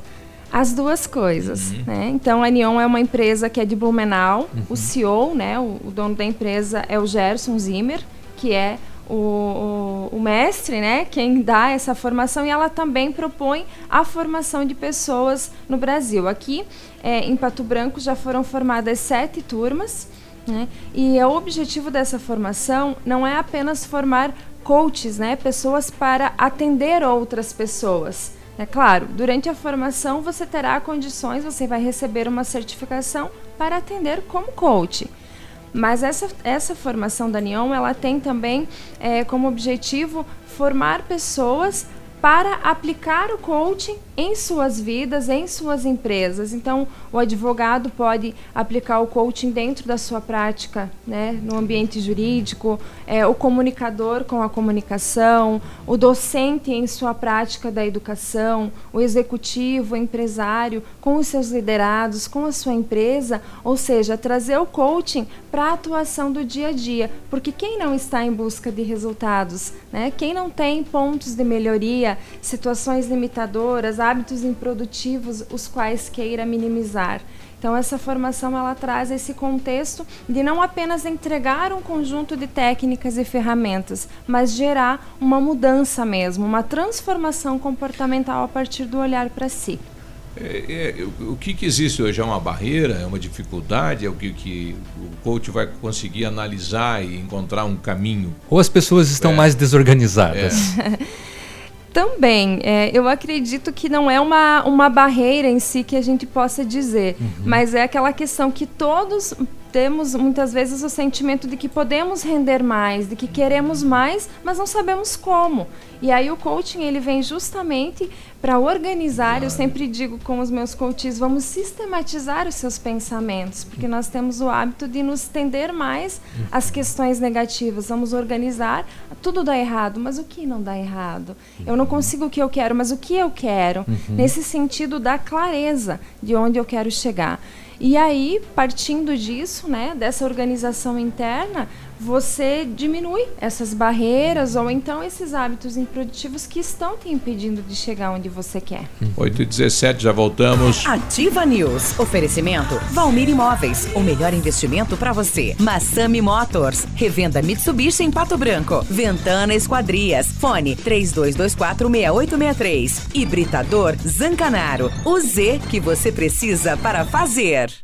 As duas coisas, né? Então a Neon é uma empresa que é de Blumenau. Uhum. O CEO, né, o, o dono da empresa é o Gerson Zimmer, que é o, o, o mestre, né, quem dá essa formação e ela também propõe a formação de pessoas no Brasil. Aqui é, em Pato Branco já foram formadas sete turmas, né? E o objetivo dessa formação não é apenas formar coaches, né, pessoas para atender outras pessoas. É claro, durante a formação você terá condições, você vai receber uma certificação para atender como coach. Mas essa, essa formação da Neon, ela tem também eh, como objetivo formar pessoas para aplicar o coaching em suas vidas, em suas empresas. Então, o advogado pode aplicar o coaching dentro da sua prática, né, no ambiente jurídico, é, o comunicador com a comunicação, o docente em sua prática da educação, o executivo, o empresário com os seus liderados, com a sua empresa, ou seja, trazer o coaching para a atuação do dia a dia, porque quem não está em busca de resultados, né, quem não tem pontos de melhoria, situações limitadoras, hábitos improdutivos, os quais queira minimizar. Então essa formação ela traz esse contexto de não apenas entregar um conjunto de técnicas e ferramentas, mas gerar uma mudança mesmo, uma transformação comportamental a partir do olhar para si. É, é, o, o que, que existe hoje? É uma barreira? É uma dificuldade? É o que, que o coach vai conseguir analisar e encontrar um caminho? Ou as pessoas estão É. mais desorganizadas. Também, é, eu acredito que não é uma, uma barreira em si que a gente possa dizer, mas é aquela questão que todos temos muitas vezes o sentimento de que podemos render mais, de que queremos mais, mas não sabemos como. E aí o coaching ele vem justamente para organizar, eu sempre digo com os meus coaches, vamos sistematizar os seus pensamentos, porque nós temos o hábito de nos tender mais às questões negativas, vamos organizar, tudo dá errado, mas o que não dá errado? Eu não consigo o que eu quero, mas o que eu quero? Uhum. Nesse sentido da clareza de onde eu quero chegar. E aí, partindo disso, né, dessa organização interna, você diminui essas barreiras ou então esses hábitos improdutivos que estão te impedindo de chegar onde você quer. 8 e 17 já voltamos. Ativa News. Oferecimento Valmir Imóveis. O melhor investimento para você. Massami Motors. Revenda Mitsubishi em Pato Branco. Ventana Esquadrias. Fone 32246863. Hibridador Zancanaro. O Z que você precisa para fazer.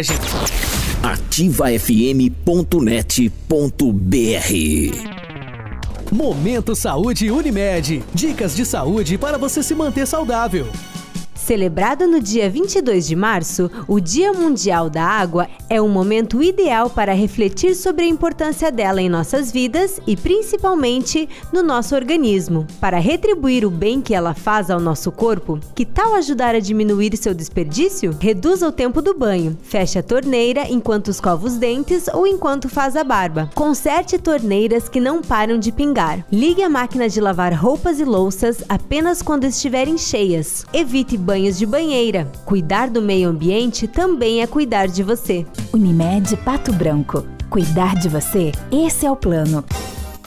ativafm.net.br Momento Saúde Unimed. Dicas de saúde para você se manter saudável. Celebrado no dia 22 de março, o Dia Mundial da Água é um momento ideal para refletir sobre a importância dela em nossas vidas e principalmente no nosso organismo. Para retribuir o bem que ela faz ao nosso corpo, que tal ajudar a diminuir seu desperdício? Reduza o tempo do banho, feche a torneira enquanto escova os dentes ou enquanto faz a barba. Conserte torneiras que não param de pingar. Ligue a máquina de lavar roupas e louças apenas quando estiverem cheias. Evite banhos de banheira. Cuidar do meio ambiente também é cuidar de você. Unimed Pato Branco. Cuidar de você? Esse é o plano.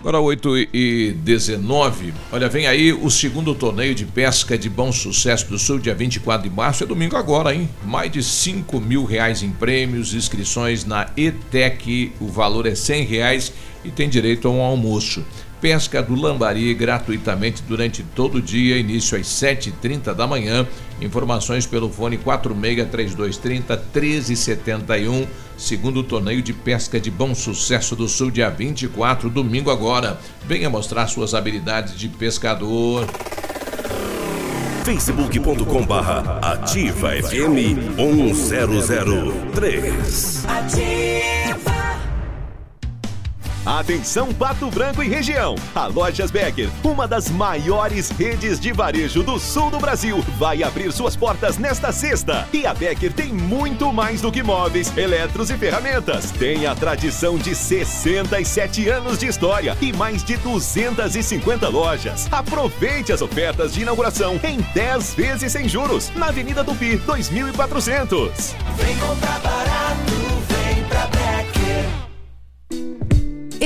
Agora 8 e 19. Olha, vem aí o segundo torneio de pesca de bom sucesso do Sul, dia 24 de março. É domingo agora, hein? Mais de 5 mil reais em prêmios, inscrições na ETEC. O valor é 100 reais e tem direito a um almoço. Pesca do Lambari gratuitamente durante todo o dia, início às 7h30 da manhã. Informações pelo fone 463230 1371. Segundo torneio de pesca de bom sucesso do Sul, dia 24, domingo agora. Venha mostrar suas habilidades de pescador. facebook.com barra ativa FM 1003 Ativa. Atenção Pato Branco e região. A Lojas Becker, uma das maiores redes de varejo do sul do Brasil, vai abrir suas portas nesta sexta. E a Becker tem muito mais do que móveis, eletros e ferramentas. Tem a tradição de 67 anos de história e mais de 250 lojas. Aproveite as ofertas de inauguração em 10 vezes sem juros na Avenida Tupi 2400. Vem comprar barato,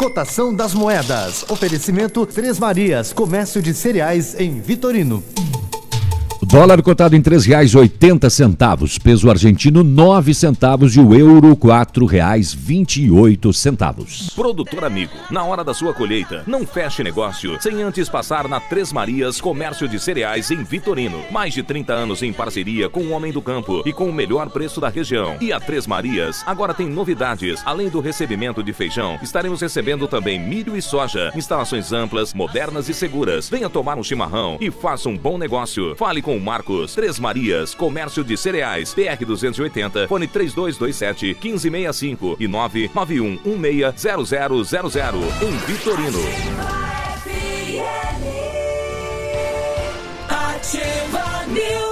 Cotação das moedas. Oferecimento Três Marias. Comércio de cereais em Vitorino. Dólar cotado em R$ 3,80, peso argentino nove centavos e o euro R$ 4,28. Produtor amigo, na hora da sua colheita, não feche negócio sem antes passar na Três Marias Comércio de Cereais em Vitorino. Mais de 30 anos em parceria com o Homem do Campo e com o melhor preço da região. E a Três Marias agora tem novidades. Além do recebimento de feijão, estaremos recebendo também milho e soja. Instalações amplas, modernas e seguras. Venha tomar um chimarrão e faça um bom negócio. Fale com Marcos. Três Marias, Comércio de Cereais. PR 280, fone 3227 1565 e 991 160000 em Vitorino.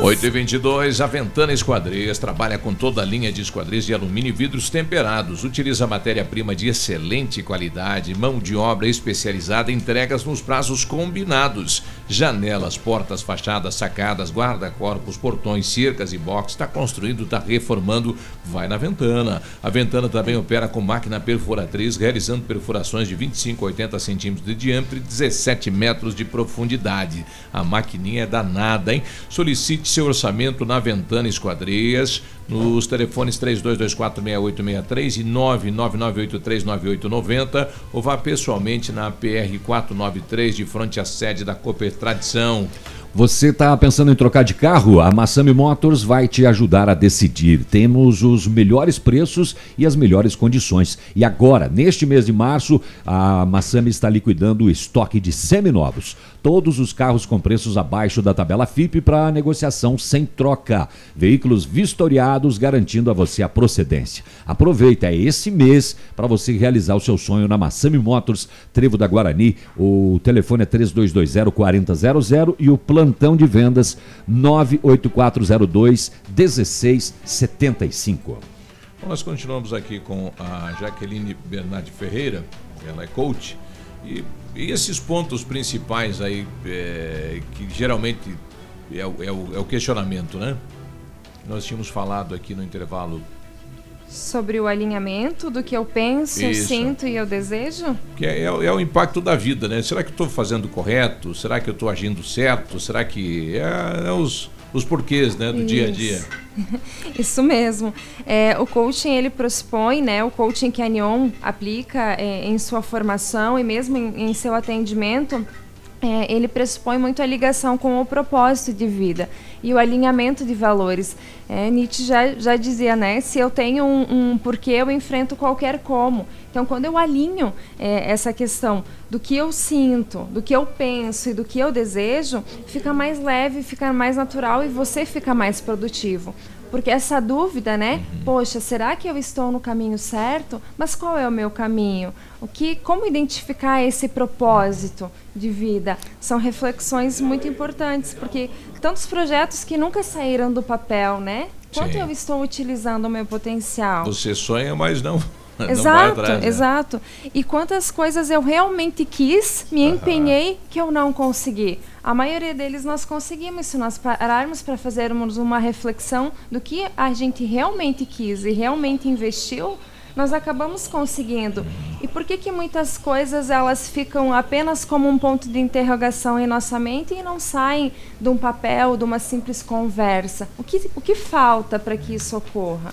8 e 22 a Ventana Esquadrias trabalha com toda a linha de esquadrias de alumínio e vidros temperados. Utiliza matéria-prima de excelente qualidade, mão de obra especializada, entregas nos prazos combinados. Janelas, portas, fachadas, sacadas, guarda-corpos, portões, cercas e box. Está construindo, está reformando, vai na Ventana. A Ventana também opera com máquina perfuratriz, realizando perfurações de 25 a 80 centímetros de diâmetro e 17 metros de profundidade. A maquininha é danada, hein? Solicite seu orçamento na Ventana Esquadrias, nos telefones 32246863 e 999839890 ou vá pessoalmente na PR 493 de frente à sede da Cooper Tradição. Você está pensando em trocar de carro? A Massami Motors vai te ajudar a decidir. Temos os melhores preços e as melhores condições. E agora, neste mês de março, a Massami está liquidando o estoque de seminovos. Todos os carros com preços abaixo da tabela FIP para negociação sem troca. Veículos vistoriados garantindo a você a procedência. Aproveita, é esse mês para você realizar o seu sonho na Massami Motors, Trevo da Guarani. O telefone é 3220 4000 e o plantão de vendas 98402 1675. Bom, nós continuamos aqui com a Jaqueline Bernardi Ferreira, ela é coach, e, e esses pontos principais aí, é, que geralmente é, o- é o, é o questionamento, né? Nós tínhamos falado aqui no intervalo Sobre o alinhamento do que eu penso, Isso. sinto e eu desejo? que é, é o- é o impacto da vida, né? Será que eu estou fazendo correto? Será que eu estou agindo certo? Será que é, é os, os porquês, né, do dia a dia? Isso. Mesmo. É, o coaching ele pressupõe, né, o coaching que a Neon aplica é, em sua formação e mesmo em, em seu atendimento, é, ele pressupõe muito a ligação com o propósito de vida e o alinhamento de valores. É, Nietzsche já, já dizia, né, se eu tenho um, um porquê, eu enfrento qualquer como. Então, quando eu alinho é, essa questão do que eu sinto, do que eu penso e do que eu desejo, fica mais leve, fica mais natural e você fica mais produtivo. Porque essa dúvida, né? Poxa, será que eu estou no caminho certo? Mas qual é o meu caminho? O que, como identificar esse propósito de vida? São reflexões muito importantes, porque tantos projetos que nunca saíram do papel, né? Quanto Sim. eu estou utilizando o meu potencial? Você sonha, mas não, Exato, atrás. né? exato. E quantas coisas eu realmente quis, me empenhei que eu não consegui. A maioria deles nós conseguimos se nós pararmos para fazermos uma reflexão do que a gente realmente quis e realmente investiu, nós acabamos conseguindo. E por que que muitas coisas elas ficam apenas como um ponto de interrogação em nossa mente e não saem de um papel, de uma simples conversa? O que, o que falta para que isso ocorra?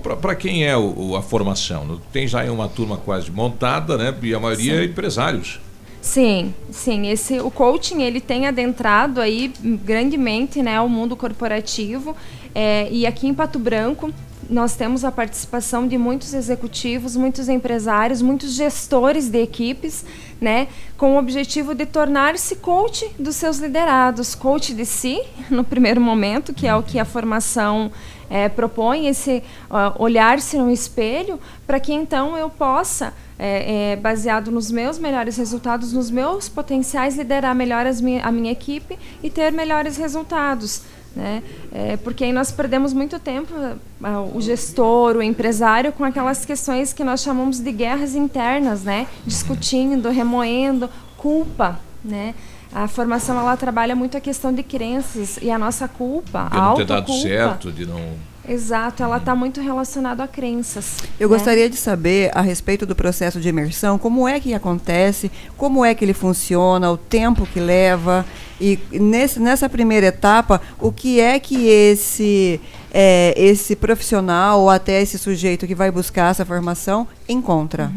Para quem é o, o- a formação? Tem já uma turma quase montada, né? E a maioria é empresários. Sim, sim. Esse, o coaching ele tem adentrado aí grandemente né, o mundo corporativo. É, e aqui em Pato Branco nós temos a participação de muitos executivos, muitos empresários, muitos gestores de equipes, né, com o objetivo de tornar-se coach dos seus liderados, coach de si, no primeiro momento, que é o que a formação é, propõe, esse ó, olhar-se no espelho, para que então eu possa, é, é, baseado nos meus melhores resultados, nos meus potenciais, liderar melhor mi- a minha equipe e ter melhores resultados. Né? É, porque aí nós perdemos muito tempo, ah, o gestor, o empresário, com aquelas questões que nós chamamos de guerras internas, né? discutindo, remoendo, culpa. Né? A formação ela trabalha muito a questão de crenças e a nossa culpa, De a não ter dado certo, de não. Exato, ela está muito relacionada a crenças. Eu né? gostaria de saber a respeito do processo de imersão, como é que acontece, como é que ele funciona, o tempo que leva e nesse, nessa primeira etapa, o que é que esse é, esse profissional ou até esse sujeito que vai buscar essa formação encontra.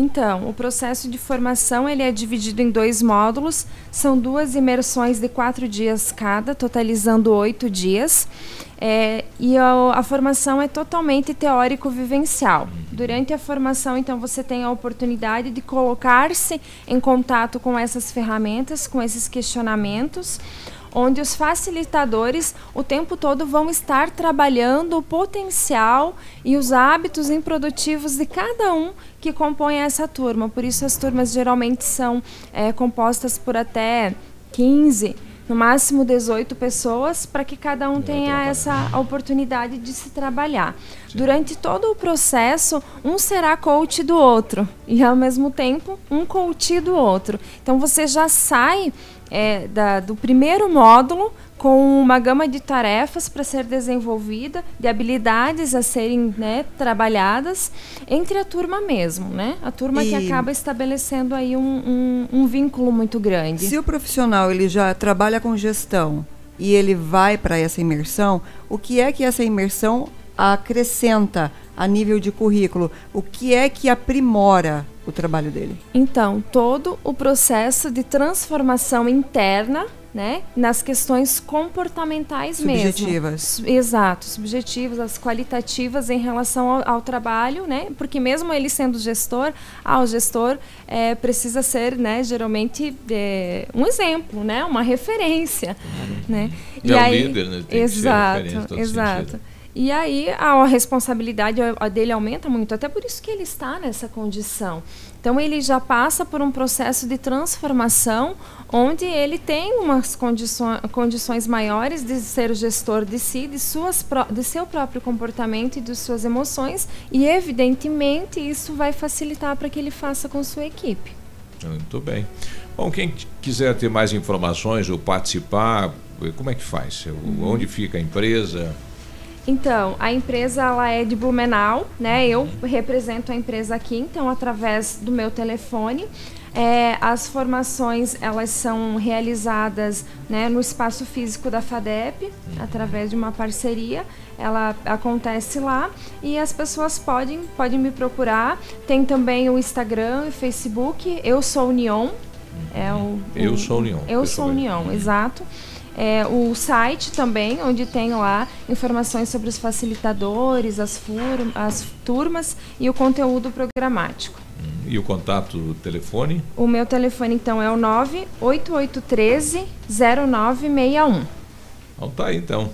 Então, o processo de formação ele é dividido em dois módulos. São duas imersões de quatro dias cada, totalizando oito dias. É, e a, a formação é totalmente teórico-vivencial. Durante a formação, então, você tem a oportunidade de colocar-se em contato com essas ferramentas, com esses questionamentos, onde os facilitadores o tempo todo vão estar trabalhando o potencial e os hábitos improdutivos de cada um que compõe essa turma. Por isso, as turmas geralmente são é, compostas por até 15 no máximo 18 pessoas, para que cada um tenha essa oportunidade de se trabalhar. Durante todo o processo, um será coach do outro e, ao mesmo tempo, um coach do outro. Então, você já sai é, da, do primeiro módulo com uma gama de tarefas para ser desenvolvida, de habilidades a serem né, trabalhadas entre a turma mesmo, né? A turma E- que acaba estabelecendo aí um, um, um vínculo muito grande. Se o profissional ele já trabalha com gestão e ele vai para essa imersão, o que é que essa imersão acrescenta a nível de currículo? O que é que aprimora o trabalho dele? Então, todo o processo de transformação interna, né, nas questões comportamentais Subjetivas. mesmo. Exato, subjetivas, as qualitativas em relação ao, ao trabalho, né? Porque mesmo ele sendo gestor, ah, o gestor eh, precisa ser, né, geralmente eh, um exemplo, né, uma referência, né? E é o líder, né? Tem que ser exato, referência em todo exato. sentido. E aí a, responsabilidade dele aumenta muito, até por isso que ele está nessa condição. Então ele já passa por um processo de transformação onde ele tem umas condições, condições maiores de ser o gestor de si, de, suas, de seu próprio comportamento e de suas emoções, e evidentemente isso vai facilitar para que ele faça com sua equipe. Muito bem. Bom, quem quiser ter mais informações ou participar, como é que faz? O- Onde fica a empresa? Então, a empresa ela é de Blumenau, né? Eu represento a empresa aqui, então através do meu telefone. É, as formações elas são realizadas né, no espaço físico da FADEP, através de uma parceria. Ela acontece lá e as pessoas podem, podem me procurar. Tem também o Instagram e Facebook. Eu sou União. É o, Eu o- sou União, Eu pessoal. sou União, exato. É, o site também, onde tem lá informações sobre os facilitadores, as, as turmas e o conteúdo programático. E o contato, o telefone? O meu telefone então é o 98813 0961. Então tá aí então.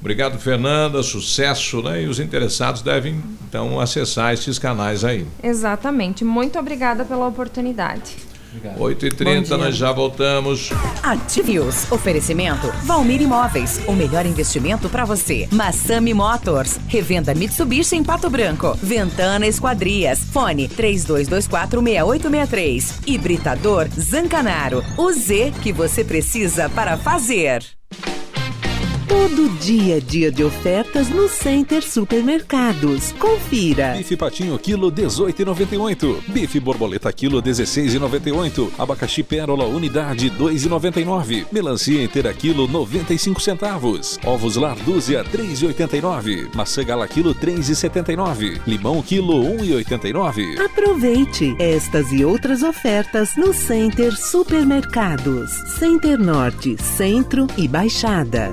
Obrigado, Fernanda. Sucesso, né? E os interessados devem então acessar esses canais aí. Exatamente. Muito obrigada pela oportunidade. 8h30, nós já voltamos. Ative News. Oferecimento Valmir Imóveis. O melhor investimento para você. Massami Motors. Revenda Mitsubishi em Pato Branco. Ventana Esquadrias. Fone 32246863. Hibridador Zancanaro. O Z que você precisa para fazer. Todo dia é dia de ofertas no Center Supermercados. Confira. Bife patinho quilo 18,98. Bife borboleta quilo 16,98. Abacaxi pérola unidade 2,99. Melancia inteira quilo 95 centavos. Ovos lar dúzia 3,89. Maçã gala quilo 3,79. Limão quilo 1,89. Aproveite estas e outras ofertas no Center Supermercados. Center Norte, Centro e Baixada.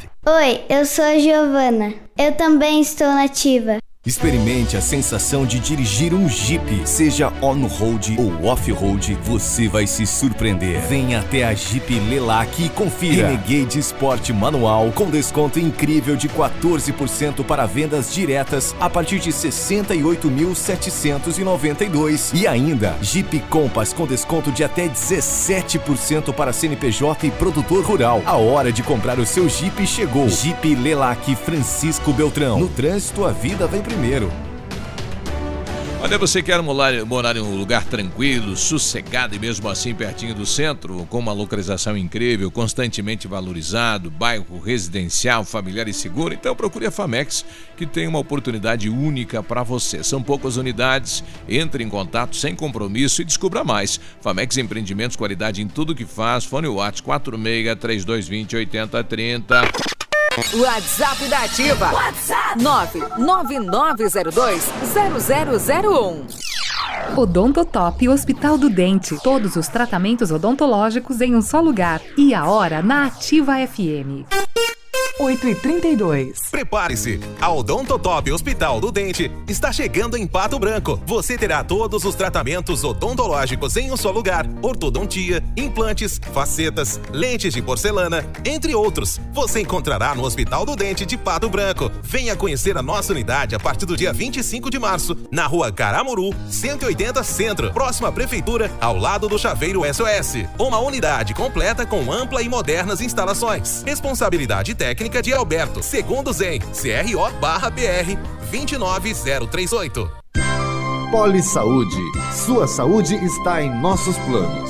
Oi, eu sou a Giovana. Eu também estou nativa. Experimente a sensação de dirigir um Jeep, seja on-road ou off-road, você vai se surpreender. Venha até a Jeep Lelac e confira. Renegade Sport Manual com desconto incrível de 14% para vendas diretas a partir de 68.792 e ainda Jeep Compass com desconto de até 17% para CNPJ e produtor rural. A hora de comprar o seu Jeep chegou. Jeep Lelac Francisco Beltrão. No trânsito a vida vem primeiro. Olha, você quer morar, morar em um lugar tranquilo, sossegado e mesmo assim pertinho do centro, com uma localização incrível, constantemente valorizado, bairro residencial, familiar e seguro? Então procure a Famex, que tem uma oportunidade única para você. São poucas unidades, entre em contato sem compromisso e descubra mais. Famex Empreendimentos, qualidade em tudo que faz. Fone Whats 46 3220 8030. WhatsApp da Ativa. WhatsApp 999020001. Odontotop Hospital do Dente. Todos os tratamentos odontológicos em um só lugar. E a hora na Ativa FM. 8 e 32 Prepare-se! A Odontotop Hospital do Dente está chegando em Pato Branco. Você terá todos os tratamentos odontológicos em um só lugar: ortodontia, implantes, facetas, lentes de porcelana, entre outros. Você encontrará no Hospital do Dente de Pato Branco. Venha conhecer a nossa unidade a partir do dia 25 de março, na rua Caramuru, 180 Centro, próxima Prefeitura, ao lado do Chaveiro SOS. Uma unidade completa com ampla e modernas instalações. Responsabilidade técnica de Alberto, segundo Zen, CRO barra BR 29038. Poli Saúde. Sua saúde está em nossos planos.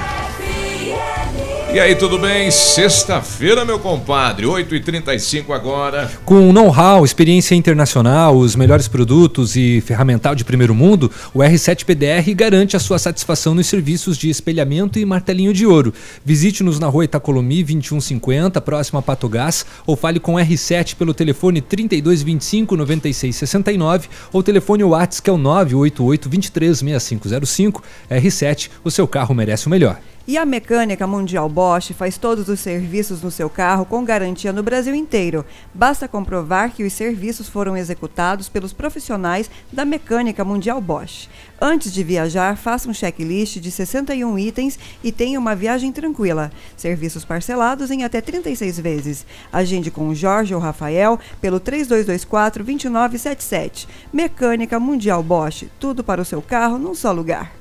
E aí, tudo bem? Sexta-feira, meu compadre, 8h35 agora. Com know-how, experiência internacional, os melhores produtos e ferramental de primeiro mundo, o R7 PDR garante a sua satisfação nos serviços de espelhamento e martelinho de ouro. Visite-nos na rua Itacolomi 2150, próximo a Pato Gás, ou fale com o R7 pelo telefone 3225 9669 ou telefone WhatsApp que é o 988 236505. R7, o seu carro merece o melhor. E a Mecânica Mundial Bosch faz todos os serviços no seu carro com garantia no Brasil inteiro. Basta comprovar que os serviços foram executados pelos profissionais da Mecânica Mundial Bosch. Antes de viajar, faça um checklist de 61 itens e tenha uma viagem tranquila. Serviços parcelados em até 36 vezes. Agende com o Jorge ou Rafael pelo 3224-2977. Mecânica Mundial Bosch. Tudo para o seu carro num só lugar.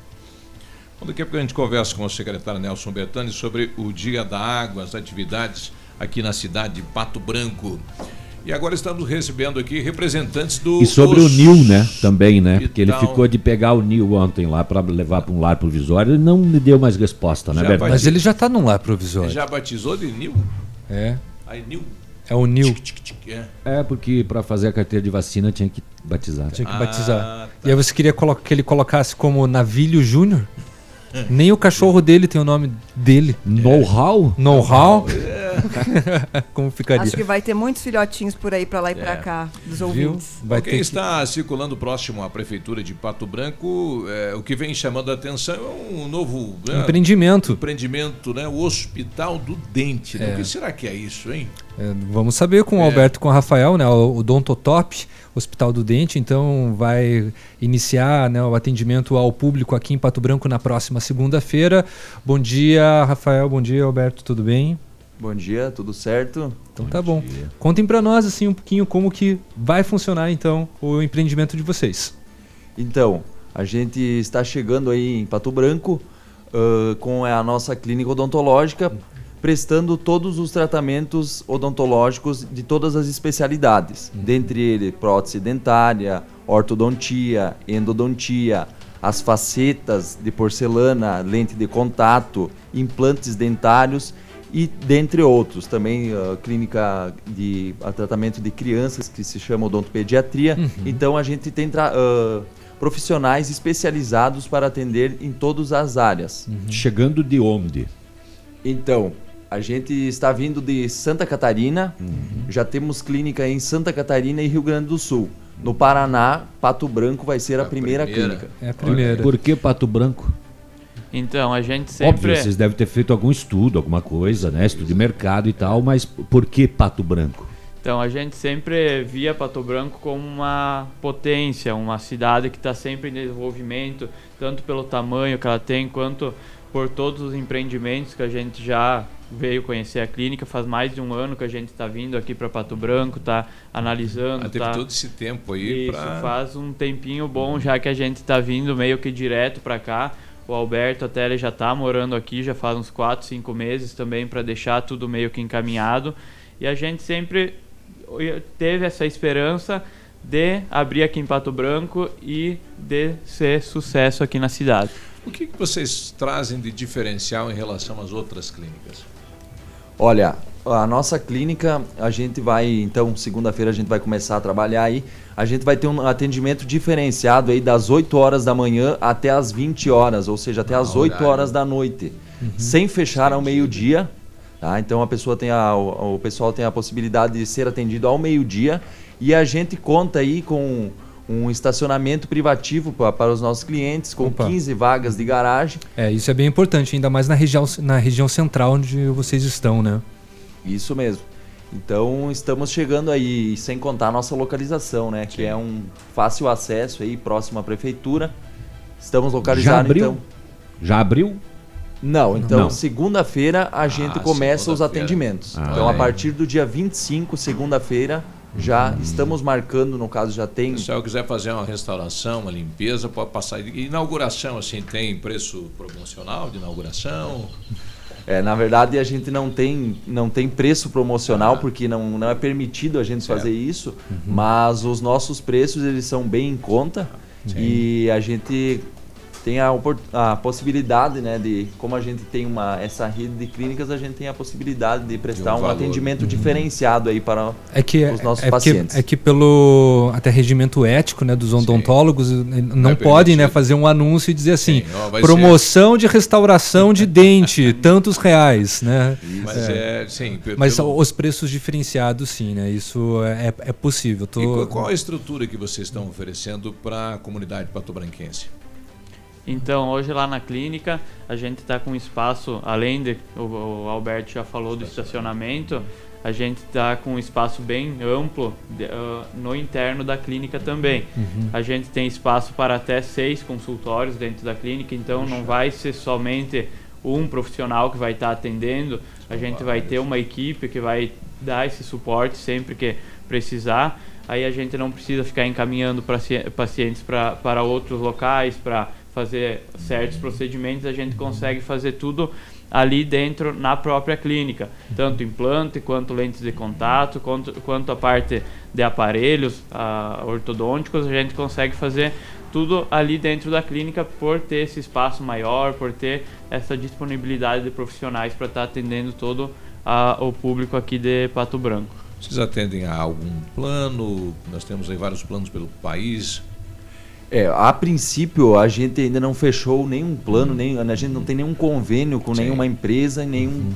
Daqui a pouco a gente conversa com o secretário Nelson Bertani sobre o Dia da Água, as atividades aqui na cidade de Pato Branco. E agora estamos recebendo aqui representantes do. E sobre o Os- Nil, né? Também, né? Porque ele ficou de pegar o Nil ontem lá para levar para um lar provisório e não me deu mais resposta, né, Bertani? Mas ele já está num lar provisório. já batizou de Nil? É. Aí, Nil. É o Nil. É. É, porque para fazer a carteira de vacina tinha que batizar. Tinha que Ah, batizar. tá. E aí você queria que ele colocasse como Navilho Júnior? Nem o cachorro dele tem o nome dele. Know-how? Know-how? Como ficaria? Acho que vai ter muitos filhotinhos por aí, para lá e para É. cá, dos Viu? ouvintes. Vai Quem ter que- está circulando próximo à prefeitura de Pato Branco, é, o que vem chamando a atenção é um novo né, Empreendimento. empreendimento, né? O Hospital do Dente. né? É. O que será que é isso, hein? É, vamos saber com o É. Alberto e com o Rafael, né? O Odontotop, Hospital do Dente, então vai iniciar né, o atendimento ao público aqui em Pato Branco na próxima segunda-feira. Bom dia, Rafael. Bom dia, Alberto. Tudo bem? Bom dia, tudo certo? Então tá bom. Contem para nós assim um pouquinho como que vai funcionar então o empreendimento de vocês. Então, a gente está chegando aí em Pato Branco ãh, com a nossa clínica odontológica, prestando todos os tratamentos odontológicos de todas as especialidades, dentre ele prótese dentária, ortodontia, endodontia, as facetas de porcelana, lente de contato, implantes dentários e dentre outros. Também uh, clínica de uh, tratamento de crianças que se chama odontopediatria. Uhum. Então a gente tem uh, profissionais especializados para atender em todas as áreas. Chegando de onde? Então, a gente está vindo de Santa Catarina, já temos clínica em Santa Catarina e Rio Grande do Sul. No Paraná, Pato Branco vai ser a, primeira, clínica. É a primeira. Por que Pato Branco? Então, a gente sempre. Óbvio, vocês devem ter feito algum estudo, alguma coisa, né? Estudo de mercado e tal, mas por que Pato Branco? Então, a gente sempre via Pato Branco como uma potência, uma cidade que está sempre em desenvolvimento, tanto pelo tamanho que ela tem, quanto por todos os empreendimentos que a gente já veio conhecer a clínica. Faz mais de um ano que a gente está vindo aqui para Pato Branco, está analisando. Ah, teve tá... todo esse tempo aí Isso, pra- faz um tempinho bom já que a gente está vindo meio que direto para cá. O Alberto até ele já está morando aqui, já faz uns 4, 5 meses também para deixar tudo meio que encaminhado. E a gente sempre teve essa esperança de abrir aqui em Pato Branco e de ser sucesso aqui na cidade. O que, que vocês trazem de diferencial em relação às outras clínicas? Olha, a nossa clínica, a gente vai, então, segunda-feira a gente vai começar a trabalhar aí. A gente vai ter um atendimento diferenciado aí das 8 horas da manhã até as 20 horas, ou seja, até as 8 horário. horas da noite, sem fechar ao meio-dia. Tá? Então a pessoa tem a, o pessoal tem a possibilidade de ser atendido ao meio-dia e a gente conta aí com um estacionamento privativo pa- para os nossos clientes, com Opa. 15 vagas de garagem. É, isso é bem importante, ainda mais na região, na região central onde vocês estão, né? Isso mesmo. Então estamos chegando aí, sem contar a nossa localização, né? Que é um fácil acesso aí, próximo à prefeitura. Estamos Já localizados abriu? então. Já abriu? Não, então segunda-feira a gente começa os atendimentos. Ah, então olha a partir do dia 25, segunda-feira, já estamos marcando, no caso já tem. Se pessoal quiser fazer uma restauração, uma limpeza, pode passar. Inauguração, assim, tem preço promocional de inauguração? É, na verdade a gente não tem, não tem preço promocional porque não, não é permitido a gente fazer isso, mas os nossos preços eles são bem em conta e a gente tem a, a possibilidade, né, de como a gente tem uma essa rede de clínicas, a gente tem a possibilidade de prestar um, valor. atendimento diferenciado aí para É que, os nossos é, pacientes. Que, é que pelo até regimento ético né, dos odontólogos, eh, não é podem né, fazer um anúncio e dizer assim, ó, vai promoção de restauração de dente, tantos reais. Né? Mas é, sim, pe- Mas pelo- os preços diferenciados, sim, né? Isso é, é possível. Tô... E qual, qual a estrutura que vocês estão oferecendo para a comunidade patobranquense? Então, hoje lá na clínica, a gente está com espaço, além de, o, o Alberto já falou do estacionamento, a gente está com um espaço bem amplo de- ah, no interno da clínica também. Uhum. A gente tem espaço para até seis consultórios dentro da clínica, então não vai ser somente um profissional que vai estar atendendo, a gente vai ter uma equipe que vai dar esse suporte sempre que precisar. Aí a gente não precisa ficar encaminhando paci- pacientes pra, para outros locais para fazer certos procedimentos, a gente consegue fazer tudo ali dentro na própria clínica, tanto implante quanto lentes de contato, quanto, quanto a parte de aparelhos ah, ortodônticos, a gente consegue fazer tudo ali dentro da clínica por ter esse espaço maior, por ter essa disponibilidade de profissionais para estar atendendo todo ah, o público aqui de Pato Branco. Vocês atendem a algum plano? Nós temos aí vários planos pelo país. É, a princípio a gente ainda não fechou nenhum plano, nem, a gente não tem nenhum convênio com nenhuma empresa e nenhum.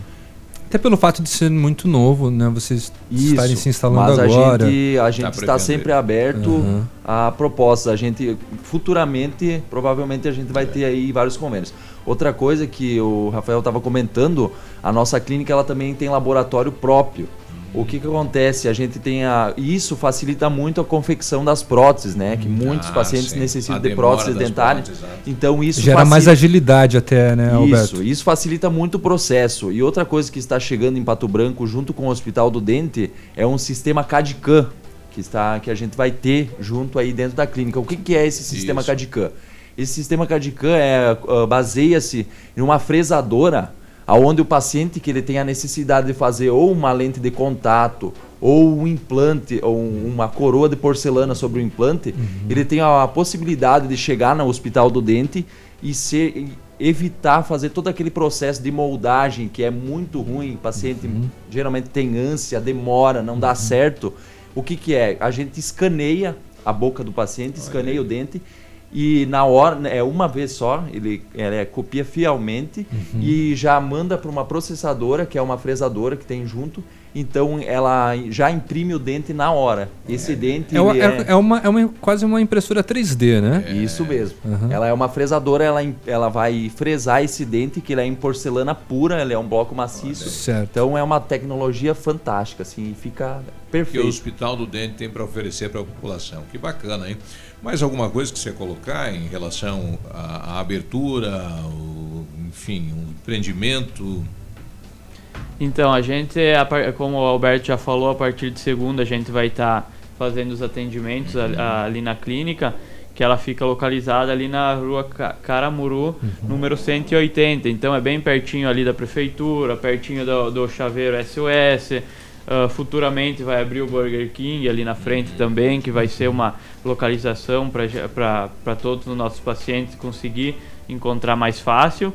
Até pelo fato de ser muito novo, né? Vocês estarem se instalando mas agora. a gente, a gente está sempre aberto Uhum. a propostas. A gente futuramente, provavelmente a gente vai ter aí vários convênios. Outra coisa que o Rafael estava comentando, a nossa clínica ela também tem laboratório próprio. O que que acontece? A gente tem a isso facilita muito a confecção das próteses, né? Que muitos Ah, pacientes sim. necessitam A de próteses dentárias. próteses. Então isso Gera mais facilita- agilidade até, né, Alberto? isso, isso facilita muito o processo. E outra coisa que está chegando em Pato Branco, junto com o Hospital do Dente, é um sistema CAD-CAM, que, está, que a gente vai ter junto aí dentro da clínica. O que, que é esse sistema Isso. CAD-CAM? Esse sistema CAD-CAM é, ah, baseia-se em uma fresadora, aonde o paciente que ele tem a necessidade de fazer ou uma lente de contato ou um implante ou um- uma coroa de porcelana sobre o implante, ele tem a, possibilidade de chegar no hospital do dente e ser evitar fazer todo aquele processo de moldagem que é muito ruim, o paciente geralmente tem ânsia, demora, não dá certo. O que, que é? A gente escaneia a boca do paciente, escaneia o dente e na hora, é uma vez só, ele, ele é, copia fielmente e já manda para uma processadora, que é uma fresadora que tem junto. Então ela já imprime o dente na hora. Esse dente É, uma, ele é- é uma, é uma- quase uma impressora 3D, né? Isso mesmo. Ela é uma fresadora, ela, ela vai fresar esse dente, que ele é em porcelana pura, ele é um bloco maciço. Certo. Então é uma tecnologia fantástica, assim, fica que o perfeito. Hospital do Dente tem para oferecer para a população. Que bacana, hein? Mais alguma coisa que você colocar em relação à, à abertura, ao, enfim, um empreendimento? Então, a gente, como o Alberto já falou, a partir de segunda a gente vai estar fazendo os atendimentos ali, ali na clínica, que ela fica localizada ali na rua Ca- Caramuru, número 180. Então é bem pertinho ali da prefeitura, pertinho do, do chaveiro SOS. Ah, futuramente vai abrir o Burger King ali na frente também, que vai ser uma localização para todos os nossos pacientes conseguir encontrar mais fácil.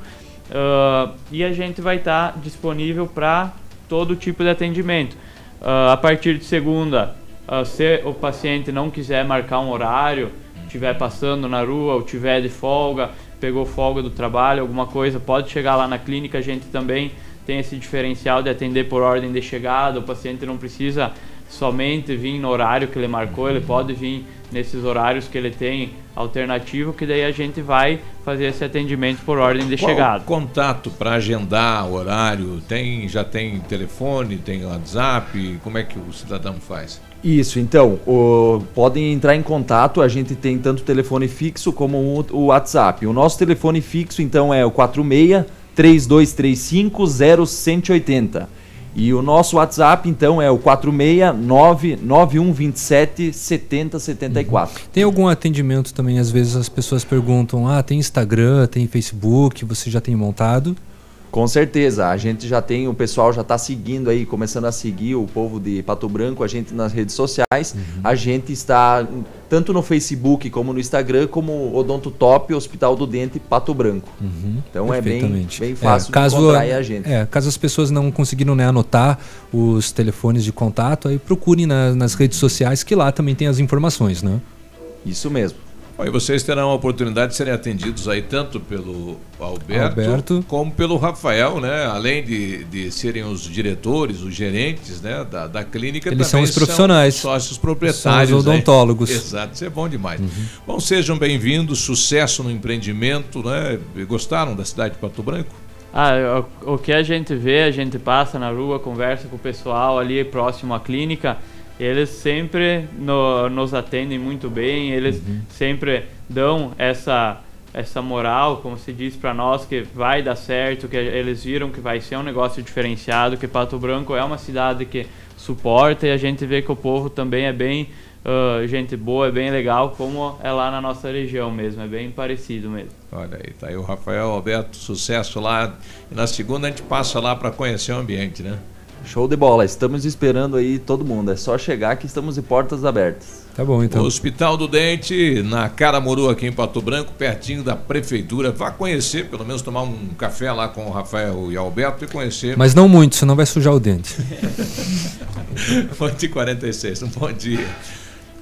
Ah, e a gente vai estar disponível para todo tipo de atendimento. Ah, a partir de segunda, ah, se o paciente não quiser marcar um horário, estiver passando na rua ou tiver de folga, pegou folga do trabalho, alguma coisa, pode chegar lá na clínica. A gente também tem esse diferencial de atender por ordem de chegada. O paciente não precisa somente vir no horário que ele marcou, ele pode vir nesses horários que ele tem alternativo, que daí a gente vai fazer esse atendimento por ordem de Qual chegada. contato para agendar horário? Tem, já tem telefone, tem WhatsApp? Como é que o cidadão faz? Isso, então, o- podem entrar em contato, a gente tem tanto o telefone fixo como o, o WhatsApp. O nosso telefone fixo, então, é o 46 3235 0180. E o nosso WhatsApp, então, é o 469 9127 7074. Tem algum atendimento também, às vezes as pessoas perguntam, ah, tem Instagram, tem Facebook, você já tem montado? Com certeza, a gente já tem, o pessoal já está seguindo aí, começando a seguir o povo de Pato Branco, a gente nas redes sociais. A gente está tanto no Facebook como no Instagram, como Odonto Top Hospital do Dente Pato Branco. Então é bem, bem fácil É, caso, de encontrar a gente. É, caso as pessoas não conseguiram né, anotar os telefones de contato, aí procurem na- nas redes sociais, que lá também tem as informações, né? Isso mesmo. Bom, e vocês terão a oportunidade de serem atendidos aí tanto pelo Alberto, Alberto. como pelo Rafael, né? Além de, de serem os diretores, os gerentes né? da, da clínica, Eles são os profissionais. sócios proprietários. São os né? odontólogos. Exato, isso é bom demais. Bom, sejam bem-vindos, sucesso no empreendimento, né? Gostaram da cidade de Pato Branco? Ah, o, o que a gente vê, a gente passa na rua, conversa com o pessoal ali próximo à clínica, eles sempre no- nos atendem muito bem, eles sempre dão essa essa moral, como se diz para nós, que vai dar certo, que eles viram que vai ser um negócio diferenciado, que Pato Branco é uma cidade que suporta e a gente vê que o povo também é bem ah, gente boa, é bem legal, como é lá na nossa região mesmo, é bem parecido mesmo. Olha aí, tá aí o Rafael Alberto, sucesso lá. E na segunda a gente passa lá para conhecer o ambiente, né? Show de bola, estamos esperando aí todo mundo. É só chegar que estamos de portas abertas. Tá bom, O Hospital do Dente, na Caramuru, aqui em Pato Branco, pertinho da prefeitura. Vá conhecer, pelo menos tomar um café lá com o Rafael e Alberto e conhecer. Mas não muito, senão vai sujar o dente. 8 46 um bom dia.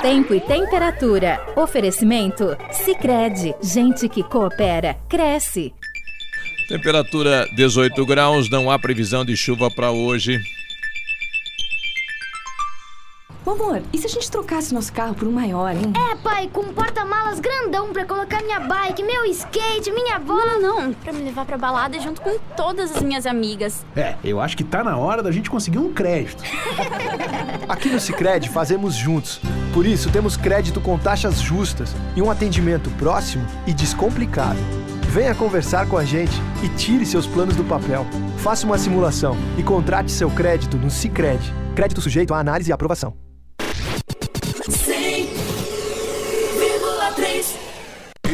Tempo e temperatura. Oferecimento? Sicredi Gente que coopera, cresce. Temperatura 18 graus, não há previsão de chuva para hoje. Ô, amor, e se a gente trocasse nosso carro por um maior, hein? É, pai, com um porta-malas grandão pra colocar minha bike, meu skate, minha bola. Não, não, pra me levar pra balada junto com todas as minhas amigas. É, eu acho que tá na hora da gente conseguir um crédito. Aqui no Sicredi fazemos juntos. Por isso temos crédito com taxas justas e um atendimento próximo e descomplicado. Venha conversar com a gente e tire seus planos do papel. Faça uma simulação e contrate seu crédito no Sicredi. Crédito sujeito à análise e aprovação.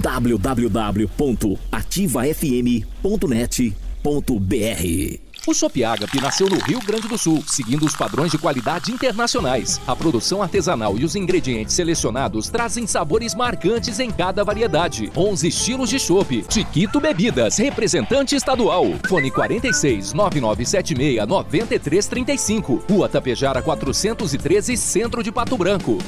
www.ativafm.net.br O Shop Agape nasceu no Rio Grande do Sul, seguindo os padrões de qualidade internacionais. A produção artesanal e os ingredientes selecionados trazem sabores marcantes em cada variedade. 11 estilos de chopp. Chiquito Bebidas, representante estadual. Fone 46 9976 9335. Rua Tapejara 413, Centro de Pato Branco.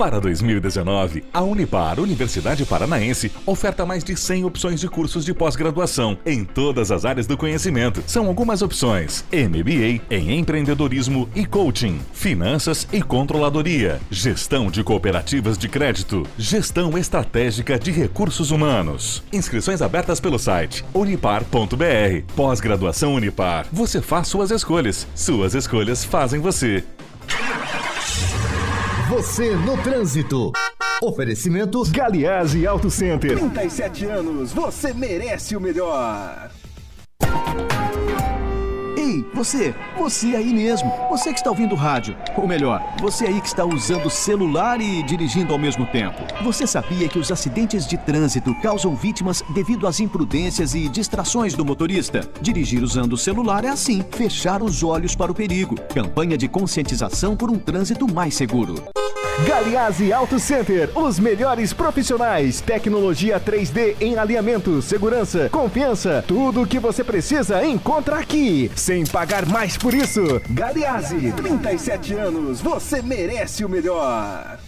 Para 2019, a Unipar, Universidade Paranaense, oferta mais de 100 opções de cursos de pós-graduação em todas as áreas do conhecimento. São algumas opções: MBA em empreendedorismo e coaching, finanças e controladoria, gestão de cooperativas de crédito, gestão estratégica de recursos humanos. Inscrições abertas pelo site unipar.br. Pós-graduação Unipar. Você faz suas escolhas. Suas escolhas fazem você. Você no trânsito. Oferecimento Galiase Auto Center. 37 anos, você merece o melhor. Ei, você, você aí mesmo, você que está ouvindo rádio, ou melhor, você aí que está usando celular e dirigindo ao mesmo tempo. Você sabia que os acidentes de trânsito causam vítimas devido às imprudências e distrações do motorista? Dirigir usando o celular é assim, fechar os olhos para o perigo. Campanha de conscientização por um trânsito mais seguro. Galiase Auto Center, os melhores profissionais, tecnologia 3D em alinhamento, segurança, confiança, tudo o que você precisa encontra aqui, sem pagar mais por isso. Galiase, 37 anos, você merece o melhor.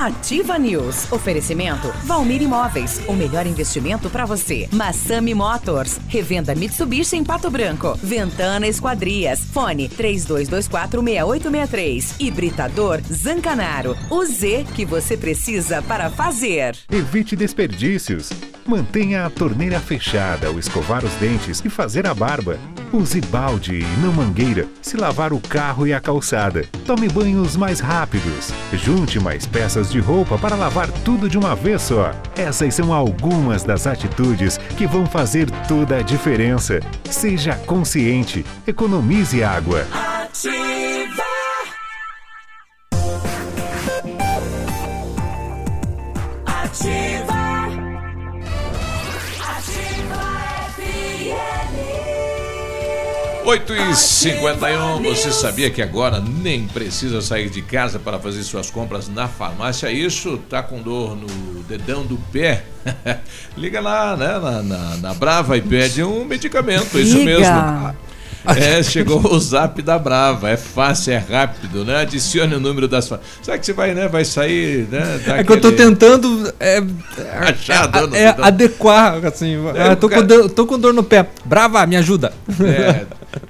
Ativa News. Oferecimento Valmir Imóveis. O melhor investimento para você. Massami Motors. Revenda Mitsubishi em Pato Branco. Ventana Esquadrias. Fone 32246863. Hibridador Zancanaro. O Z que você precisa para fazer. Evite desperdícios. Mantenha a torneira fechada ao escovar os dentes e fazer a barba. Use balde e não mangueira se lavar o carro e a calçada. Tome banhos mais rápidos. Junte mais peças de roupa para lavar tudo de uma vez só. Essas são algumas das atitudes que vão fazer toda a diferença. Seja consciente. Economize água. Ativa. 8 e 51 você sabia que agora nem precisa sair de casa para fazer suas compras na farmácia? Isso tá com dor no dedão do pé? Liga lá, né, na, na, na Brava e pede um medicamento, isso Liga. mesmo. É, chegou o zap da Brava, é fácil, é rápido, né? Adicione o número das Sabe que você vai, né? Vai sair, né? É que eu tô daquele- tentando é, Achar a dor no é, é adequar, assim. É, tô, cara- com dor, tô com dor no pé. Brava, me ajuda. É,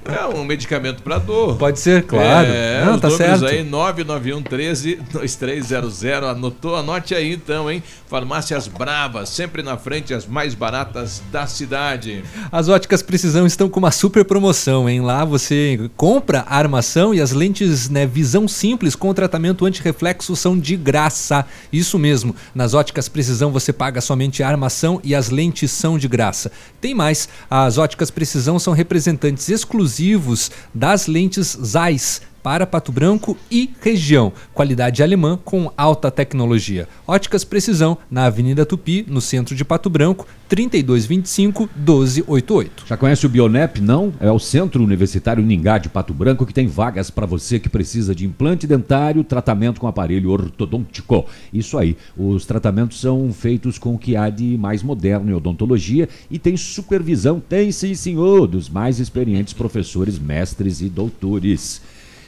é um medicamento para dor. Pode ser, claro. É, Não, os tá números certo. aí, 991 13 2300. Anotou? Anote aí então, hein? Farmácias Bravas, sempre na frente, as mais baratas da cidade. As óticas Precisão estão com uma super promoção, hein? Lá você compra a armação e as lentes né, visão simples com tratamento antirreflexo são de graça. Isso mesmo, nas óticas Precisão você paga somente a armação e as lentes são de graça. Tem mais, as óticas Precisão são representantes exclusivos das lentes Zeiss. Para Pato Branco e região. Qualidade alemã com alta tecnologia. Óticas Precisão, na Avenida Tupi, no centro de Pato Branco, 3225 1288. Já conhece o Bionep? Não? É o Centro Universitário Ningá de Pato Branco que tem vagas para você que precisa de implante dentário, tratamento com aparelho ortodôntico. Isso aí. Os tratamentos são feitos com o que há de mais moderno em odontologia e tem supervisão, tem sim senhor, dos mais experientes professores, mestres e doutores.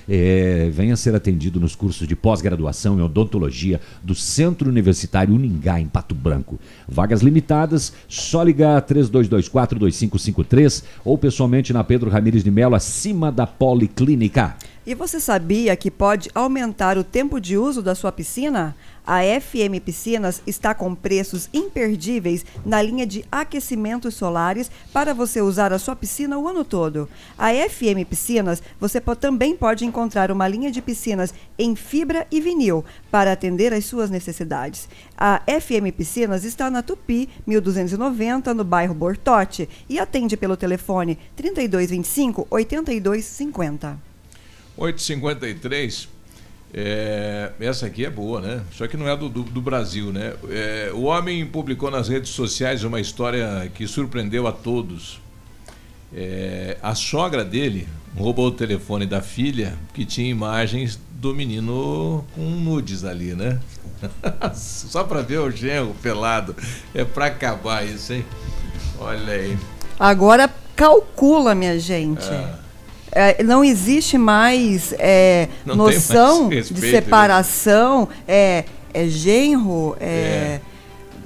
É, venha ser atendido nos cursos de pós-graduação em odontologia do Centro Universitário Uningá, em Pato Branco. Vagas limitadas, só ligar 3224-2553 ou pessoalmente na Pedro Ramires de Melo, acima da Policlínica. E você sabia que pode aumentar o tempo de uso da sua piscina? A FM Piscinas está com preços imperdíveis na linha de aquecimentos solares para você usar a sua piscina o ano todo. A FM Piscinas você também pode encontrar uma linha de piscinas em fibra e vinil para atender às suas necessidades. A FM Piscinas está na Tupi 1290 no bairro Bortote e atende pelo telefone 3225 8250. 853. É, essa aqui é boa, né? Só que não é do, do, do Brasil, né? É, o homem publicou nas redes sociais uma história que surpreendeu a todos. É, a sogra dele roubou o telefone da filha, que tinha imagens do menino com nudes ali, né? Só para ver o genro pelado. É para acabar isso, hein? Olha aí. Agora calcula, minha gente. Ah. É, não existe mais é, Não noção mais de respeito, né? separação, é, é genro, é,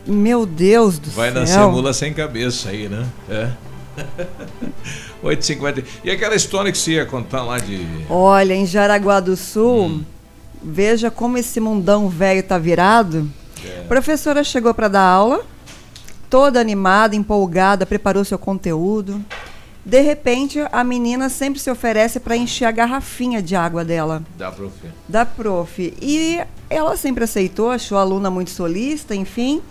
Meu Deus do Vai céu. nascer mula sem cabeça aí, né? É. 8h50. E aquela história que você ia contar lá de. Olha, em Jaraguá do Sul, Hum. veja como esse mundão velho tá virado. É. A professora chegou para dar aula, toda animada, empolgada, preparou seu conteúdo. De repente, a menina sempre se oferece para encher a garrafinha de água dela, Da prof. da prof. E ela sempre aceitou, achou a aluna muito solista, enfim.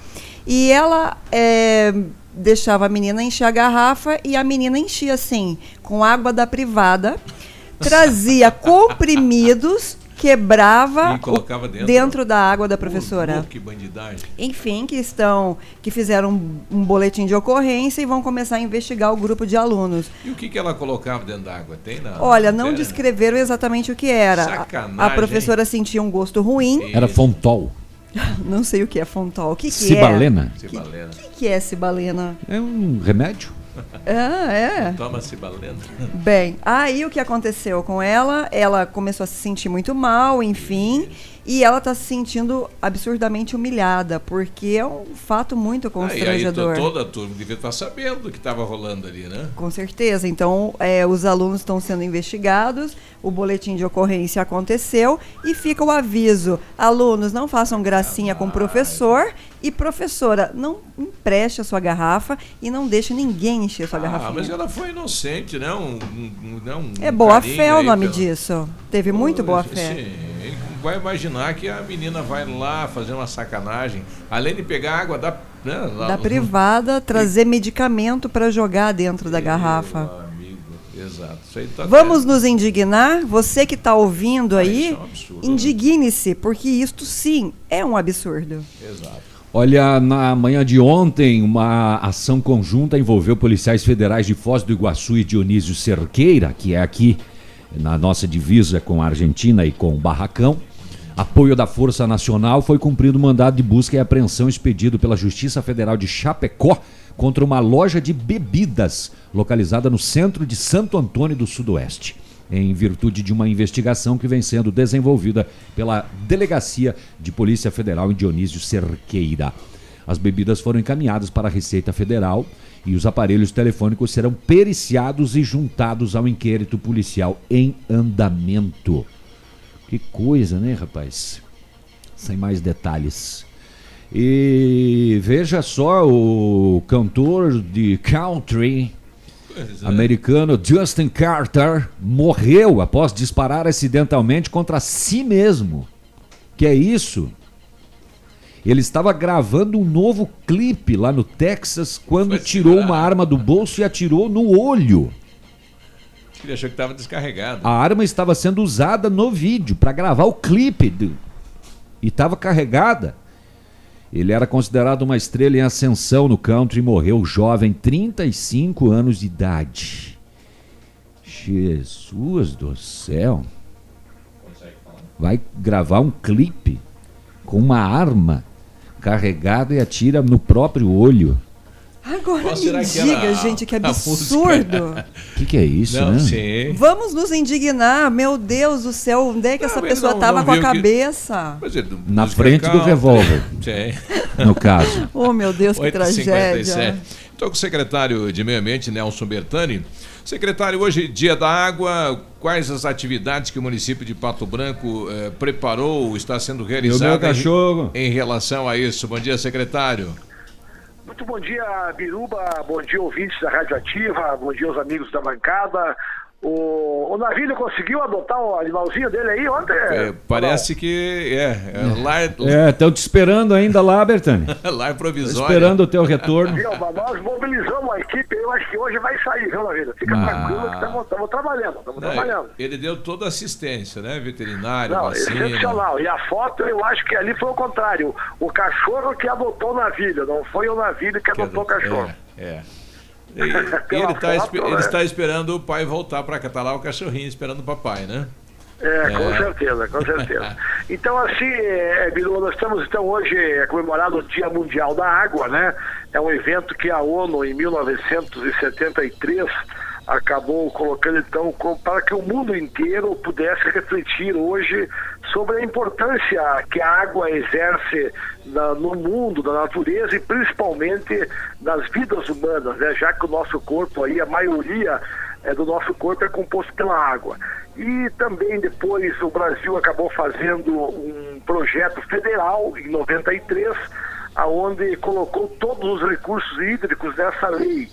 E ela é, deixava a menina encher a garrafa e a menina enchia assim, com água da privada, trazia comprimidos, quebrava colocava dentro. dentro da água da professora. Uh, que bandidagem. Enfim, que estão que fizeram um, um boletim de ocorrência e vão começar a investigar o grupo de alunos. E o que, que ela colocava dentro da água? Tem na. Olha, não matéria? descreveram exatamente o que era. A- Sacanagem, a professora sentia um gosto ruim. Era Fontol. Não sei o que é fontol. O que, que Cibalena. é? Cibalena. O que, que é cibalena? É um remédio. Ah, é. Toma cibalena. Bem, aí o que aconteceu com ela? Ela começou a se sentir muito mal, enfim, e ela está se sentindo absurdamente humilhada, porque é um fato muito Aí, aí constrangedor. to- toda a turma devia estar sabendo do que estava rolando ali, né? Com certeza. Então, é, os alunos estão sendo investigados, o boletim de ocorrência aconteceu e fica o aviso: alunos, não façam gracinha com o professor e professora, não empreste a sua garrafa e não deixe ninguém encher a sua Ah, garrafinha. mas ela foi inocente, né? Um, um- um- né? É boa fé o aí nome pela- disso. Teve muito boa fé. Sim. Vai imaginar que a menina vai lá fazer uma sacanagem, além de pegar água da, né, lá- Da privada, trazer medicamento para jogar dentro da garrafa. Amigo, exato. Isso aí tá Vamos nos indignar? Você que está ouvindo aí, isso é um absurdo, indigne-se, porque isto sim é um absurdo. Exato. Olha, na manhã de ontem, uma ação conjunta envolveu policiais federais de Foz do Iguaçu e Dionísio Cerqueira, que é aqui na nossa divisa com a Argentina e com o Barracão. Apoio da Força Nacional foi cumprido o mandado de busca e apreensão expedido pela Justiça Federal de Chapecó contra uma loja de bebidas localizada no centro de Santo Antônio do Sudoeste em virtude de uma investigação que vem sendo desenvolvida pela Delegacia de Polícia Federal em Dionísio Cerqueira. As bebidas foram encaminhadas para a Receita Federal e os aparelhos telefônicos serão periciados e juntados ao inquérito policial em andamento. Que coisa, né, rapaz? Sem mais detalhes. E veja só o cantor de country é. americano Justin Carter morreu após disparar acidentalmente contra si mesmo. Que é isso? Ele estava gravando um novo clipe lá no Texas quando tirou uma arma do bolso e atirou no olho. Ele achou que estava descarregado. A arma estava sendo usada no vídeo para gravar o clipe do... e estava carregada. Ele era considerado uma estrela em ascensão no country e morreu jovem, 35 anos de idade. Jesus do céu. Vai gravar um clipe com uma arma carregada e atira no próprio olho. Agora Qual me que diga, gente, que absurdo. O que, que é isso, Não, né? sim. Vamos nos indignar, meu Deus do céu, onde é que essa ele pessoa não- estava não com a que- cabeça? Mas ele- Na frente do country. revólver. Sim. No caso. Oh, meu Deus, que 8h57. tragédia. Estou com o secretário de Meio Ambiente, Nelson Bertani. Secretário, hoje, dia da água, quais as atividades que o município de Pato Branco eh, preparou, está sendo realizada em- cachorro. em relação a isso? Bom dia, secretário. Muito bom dia, Biruba. Bom dia, ouvintes da Rádio Ativa. Bom dia, aos amigos da bancada. O, o Navilho conseguiu adotar o animalzinho dele aí ontem? É, parece que é, é lar, É, estão te esperando ainda lá, Bertani. lar Tô provisório. esperando o teu retorno. Viu, nós mobilizamos a equipe. Eu acho que hoje vai sair, viu, Navilho? Fica Ah. tranquilo que estamos trabalhando. Estamos Não, trabalhando. ele deu toda a assistência, né? Veterinário, Não, vacina. excepcional. E a foto, eu acho que ali foi o contrário. O cachorro que adotou o navilho, não foi o navilho que adotou o cachorro. É, é. ele, tá, né? está esperando o pai voltar para cá. Tá lá o cachorrinho esperando o papai, né? É, com É. certeza, com certeza. Então, assim, é, Bilu, nós estamos então hoje é, comemorando o Dia Mundial da Água, né? É um evento que a ONU, em 1973, acabou colocando então para que o mundo inteiro pudesse refletir hoje sobre a importância que a água exerce na- no mundo, na natureza e principalmente nas vidas humanas, né? já que o nosso corpo aí, a maioria é, do nosso corpo é composto pela água. E também depois o Brasil acabou fazendo um projeto federal em 93, aonde colocou todos os recursos hídricos nessa lei,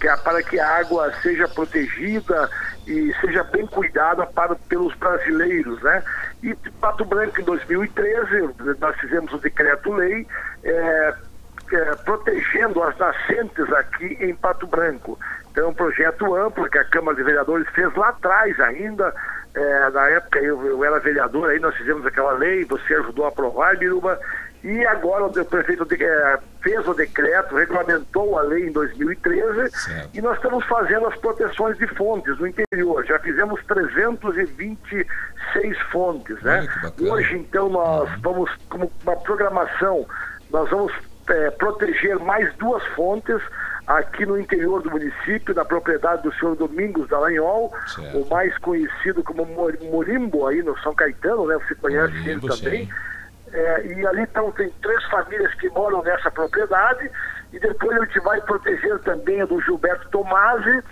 que é para que a água seja protegida e seja bem cuidada para, pelos brasileiros, né? E Pato Branco em 2013 nós fizemos o decreto-lei é, é, protegendo as nascentes aqui em Pato Branco. Então é um projeto amplo que a Câmara de Vereadores fez lá atrás ainda. É, na época eu, eu era vereador, aí nós fizemos aquela lei, você ajudou a aprovar, Biruba. E agora o prefeito é, fez o decreto, regulamentou a lei em 2013 e nós estamos fazendo as proteções de fontes no interior. Já fizemos 326 fontes, né? Hoje, então, nós vamos, como uma programação, nós vamos é, proteger mais duas fontes aqui no interior do município, na propriedade do senhor Domingos Dallagnol, o mais conhecido como Mor- Morimbo aí no São Caetano, né? Você conhece Morimbo, ele também. sim. É, e ali então tem três famílias que moram nessa propriedade e depois a gente vai proteger também do Gilberto Tomasi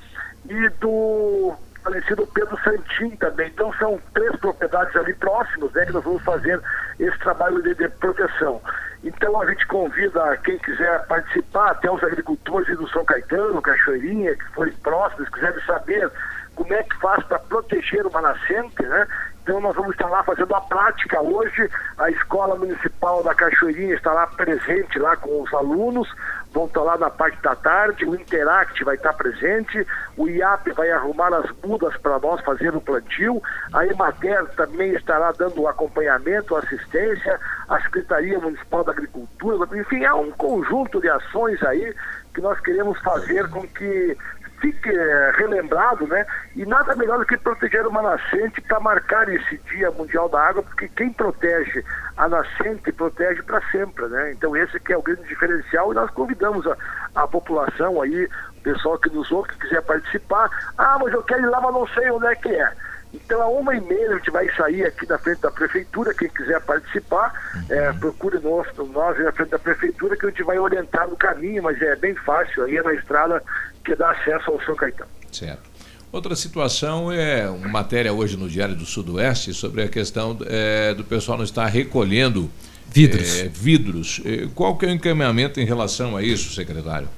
e do falecido Pedro Santin também. Então são três propriedades ali próximas né, que nós vamos fazer esse trabalho de, de proteção. Então a gente convida quem quiser participar, até os agricultores do São Caetano, Cachoeirinha, que forem próximos, quiserem saber como é que faz para proteger uma nascente, né? Então nós vamos estar lá fazendo a prática hoje. A Escola Municipal da Cachoeirinha está lá presente lá com os alunos, vão estar lá na parte da tarde, o Interact vai estar presente, o IAP vai arrumar as mudas para nós fazer o plantio, a Emater também estará dando acompanhamento, assistência, a Secretaria Municipal da Agricultura, enfim, há um conjunto de ações aí que nós queremos fazer com que fique eh, relembrado, né? E nada melhor do que proteger uma nascente para marcar esse Dia Mundial da Água, porque quem protege a nascente protege para sempre, né? Então esse que é o grande diferencial e nós convidamos a, a população aí, o pessoal que nos ouve, que quiser participar. Ah, mas eu quero ir lá, mas não sei onde é que é. Então, a uma e meia a gente vai sair aqui na frente da prefeitura. Quem quiser participar, é, procure nós, nós na frente da prefeitura que a gente vai orientar no caminho, mas é bem fácil. Aí é na estrada que dá acesso ao São Caetano. Certo. Outra situação é uma matéria hoje no Diário do Sudoeste sobre a questão é, do pessoal não estar recolhendo Vidros. é, vidros. É, Qual que é o encaminhamento em relação a isso, secretário?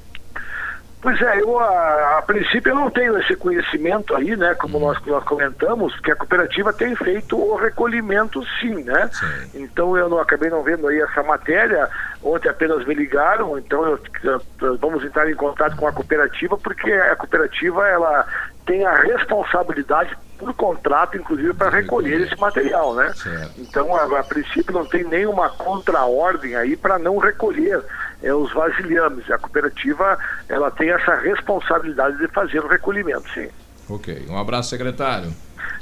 Pois é, eu a, a princípio eu não tenho esse conhecimento aí, né? Como nós, nós comentamos, que a cooperativa tem feito o recolhimento sim, né? Então eu não acabei não vendo aí essa matéria, ontem apenas me ligaram, então eu, eu- vamos entrar em contato com a cooperativa, porque a cooperativa ela tem a responsabilidade por contrato, inclusive, para recolher esse material, né? Então, a, a princípio, não tem nenhuma contraordem aí para não recolher é, os vasilhames. A cooperativa, ela tem essa responsabilidade de fazer o recolhimento, sim. Ok. Um abraço, secretário.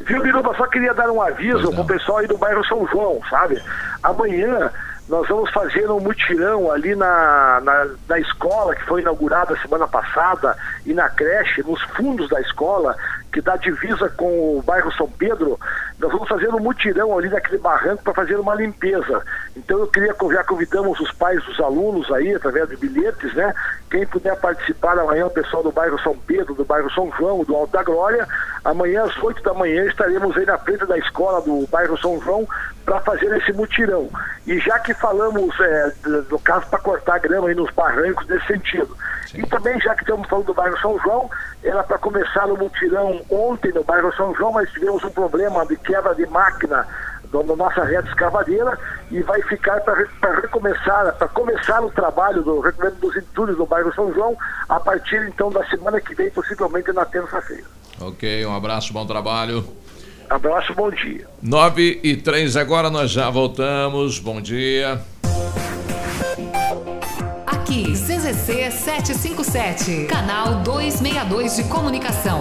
Viu, Biruba? Só queria dar um aviso pro pessoal aí do bairro São João, sabe? Amanhã nós vamos fazer um mutirão ali na, na, na, escola que foi inaugurada semana passada e na creche, nos fundos da escola, que dá divisa com o bairro São Pedro. Nós vamos fazer um mutirão ali naquele barranco para fazer uma limpeza. Então eu queria já convidamos os pais dos alunos aí, através de bilhetes, né? Quem puder participar amanhã, o pessoal do bairro São Pedro, do bairro São João, do Alto da Glória, amanhã às 8 da manhã estaremos aí na frente da escola do bairro São João para fazer esse mutirão. E já que falamos é, do caso para cortar grama aí nos barrancos nesse sentido. Sim. E também, já que estamos falando do bairro São João, era para começar o mutirão ontem no bairro São João, mas tivemos um problema de quebra de máquina da nossa rede escavadeira e vai ficar para recomeçar, para começar o trabalho do recolhimento dos entulhos no bairro São João a partir então da semana que vem, possivelmente na terça-feira. Ok, um abraço, bom trabalho. Abraço, bom dia. 9 e 3 agora, nós já voltamos. Bom dia. Aqui, CZC 757, canal 262 de comunicação.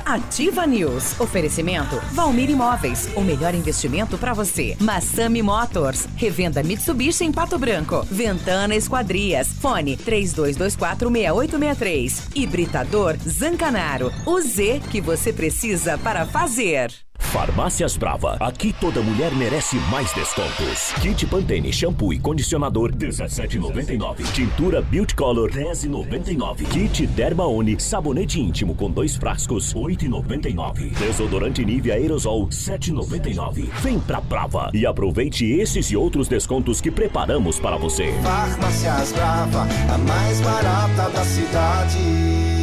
Ativa News. Oferecimento Valmir Imóveis. O melhor investimento para você. Massami Motors. Revenda Mitsubishi em Pato Branco. Ventana Esquadrias. Fone 32246863. Hibridador Zancanaro. O Z que você precisa para fazer. Farmácias Brava. Aqui toda mulher merece mais descontos. Kit Pantene shampoo e condicionador 17,99. Tintura Beauty Color 10,99. Kit Dermaone sabonete íntimo com dois frascos 8,99. Desodorante Nivea Aerosol 7,99. Vem pra Brava e aproveite esses e outros descontos que preparamos para você. Farmácias Brava, a mais barata da cidade.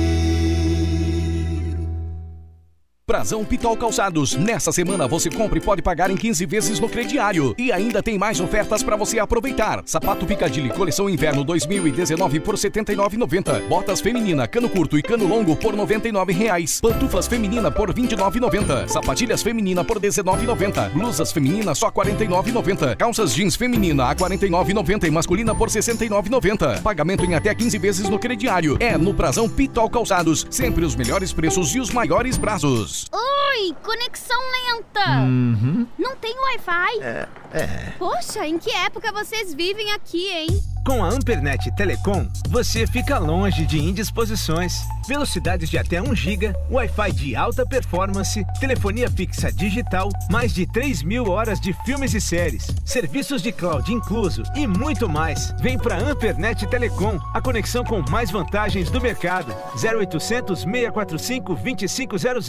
Prazão Pitol Calçados. Nessa semana você compra e pode pagar em 15 vezes no crediário. E ainda tem mais ofertas para você aproveitar. Sapato Picadilly coleção inverno 2019 por R$ 79,90. Botas feminina, cano curto e cano longo por 99 reais. Pantufas feminina por R$ 29,90. Sapatilhas feminina por R$ 19,90. Blusas feminina só R$ 49,90. Calças jeans feminina a R$ 49,90 e masculina por R$ 69,90. Pagamento em até 15 vezes no crediário. É no Prazão Pitol Calçados. Sempre os melhores preços e os maiores prazos. Oi, conexão lenta. Uhum. Não tem Wi-Fi? É, é. Poxa, em que época vocês vivem aqui, hein? Com a Ampernet Telecom, você fica longe de indisposições. Velocidades de até 1 GB, Wi-Fi de alta performance, telefonia fixa digital, mais de 3 mil horas de filmes e séries, serviços de cloud incluso e muito mais. Vem para Ampernet Telecom, a conexão com mais vantagens do mercado. 0800 645 2500.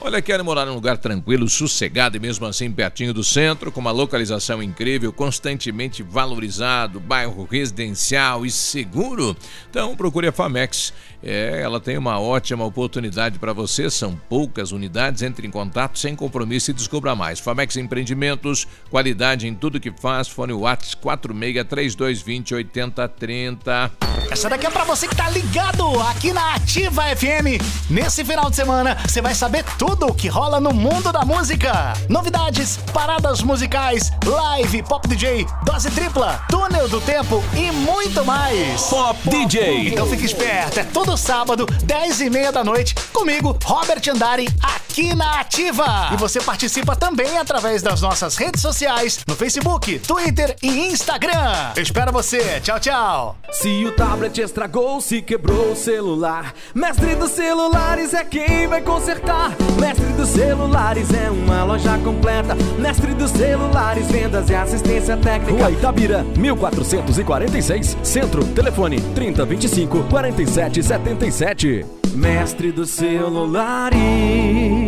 Olha, querem morar num lugar tranquilo, sossegado e mesmo assim pertinho do centro, com uma localização incrível, constantemente valorizado, bairro residencial e seguro? Então procure a Famex. É, ela tem uma ótima oportunidade para você, são poucas unidades, entre em contato sem compromisso e descubra mais. Famex Empreendimentos, qualidade em tudo que faz, fone Whats 463220 8030. Essa daqui é para você que tá ligado aqui na Ativa FM. Nesse final de semana, você vai saber tudo o que rola no mundo da música. Novidades, paradas musicais, live, pop DJ, dose tripla, túnel do tempo e muito mais. Pop DJ. Então fique esperto, é todo sábado, 10 e meia da noite, comigo, Robert Andari, aqui aqui na Ativa. E você participa também através das nossas redes sociais, no Facebook, Twitter e Instagram. Eu espero você. Tchau, tchau. Se o tablet estragou, se quebrou o celular, Mestre dos Celulares é quem vai consertar. Mestre dos Celulares é uma loja completa. Mestre dos Celulares, vendas e assistência técnica. Rua Itabira, 1446, Centro, telefone 3025 4777. Mestre dos Celulares.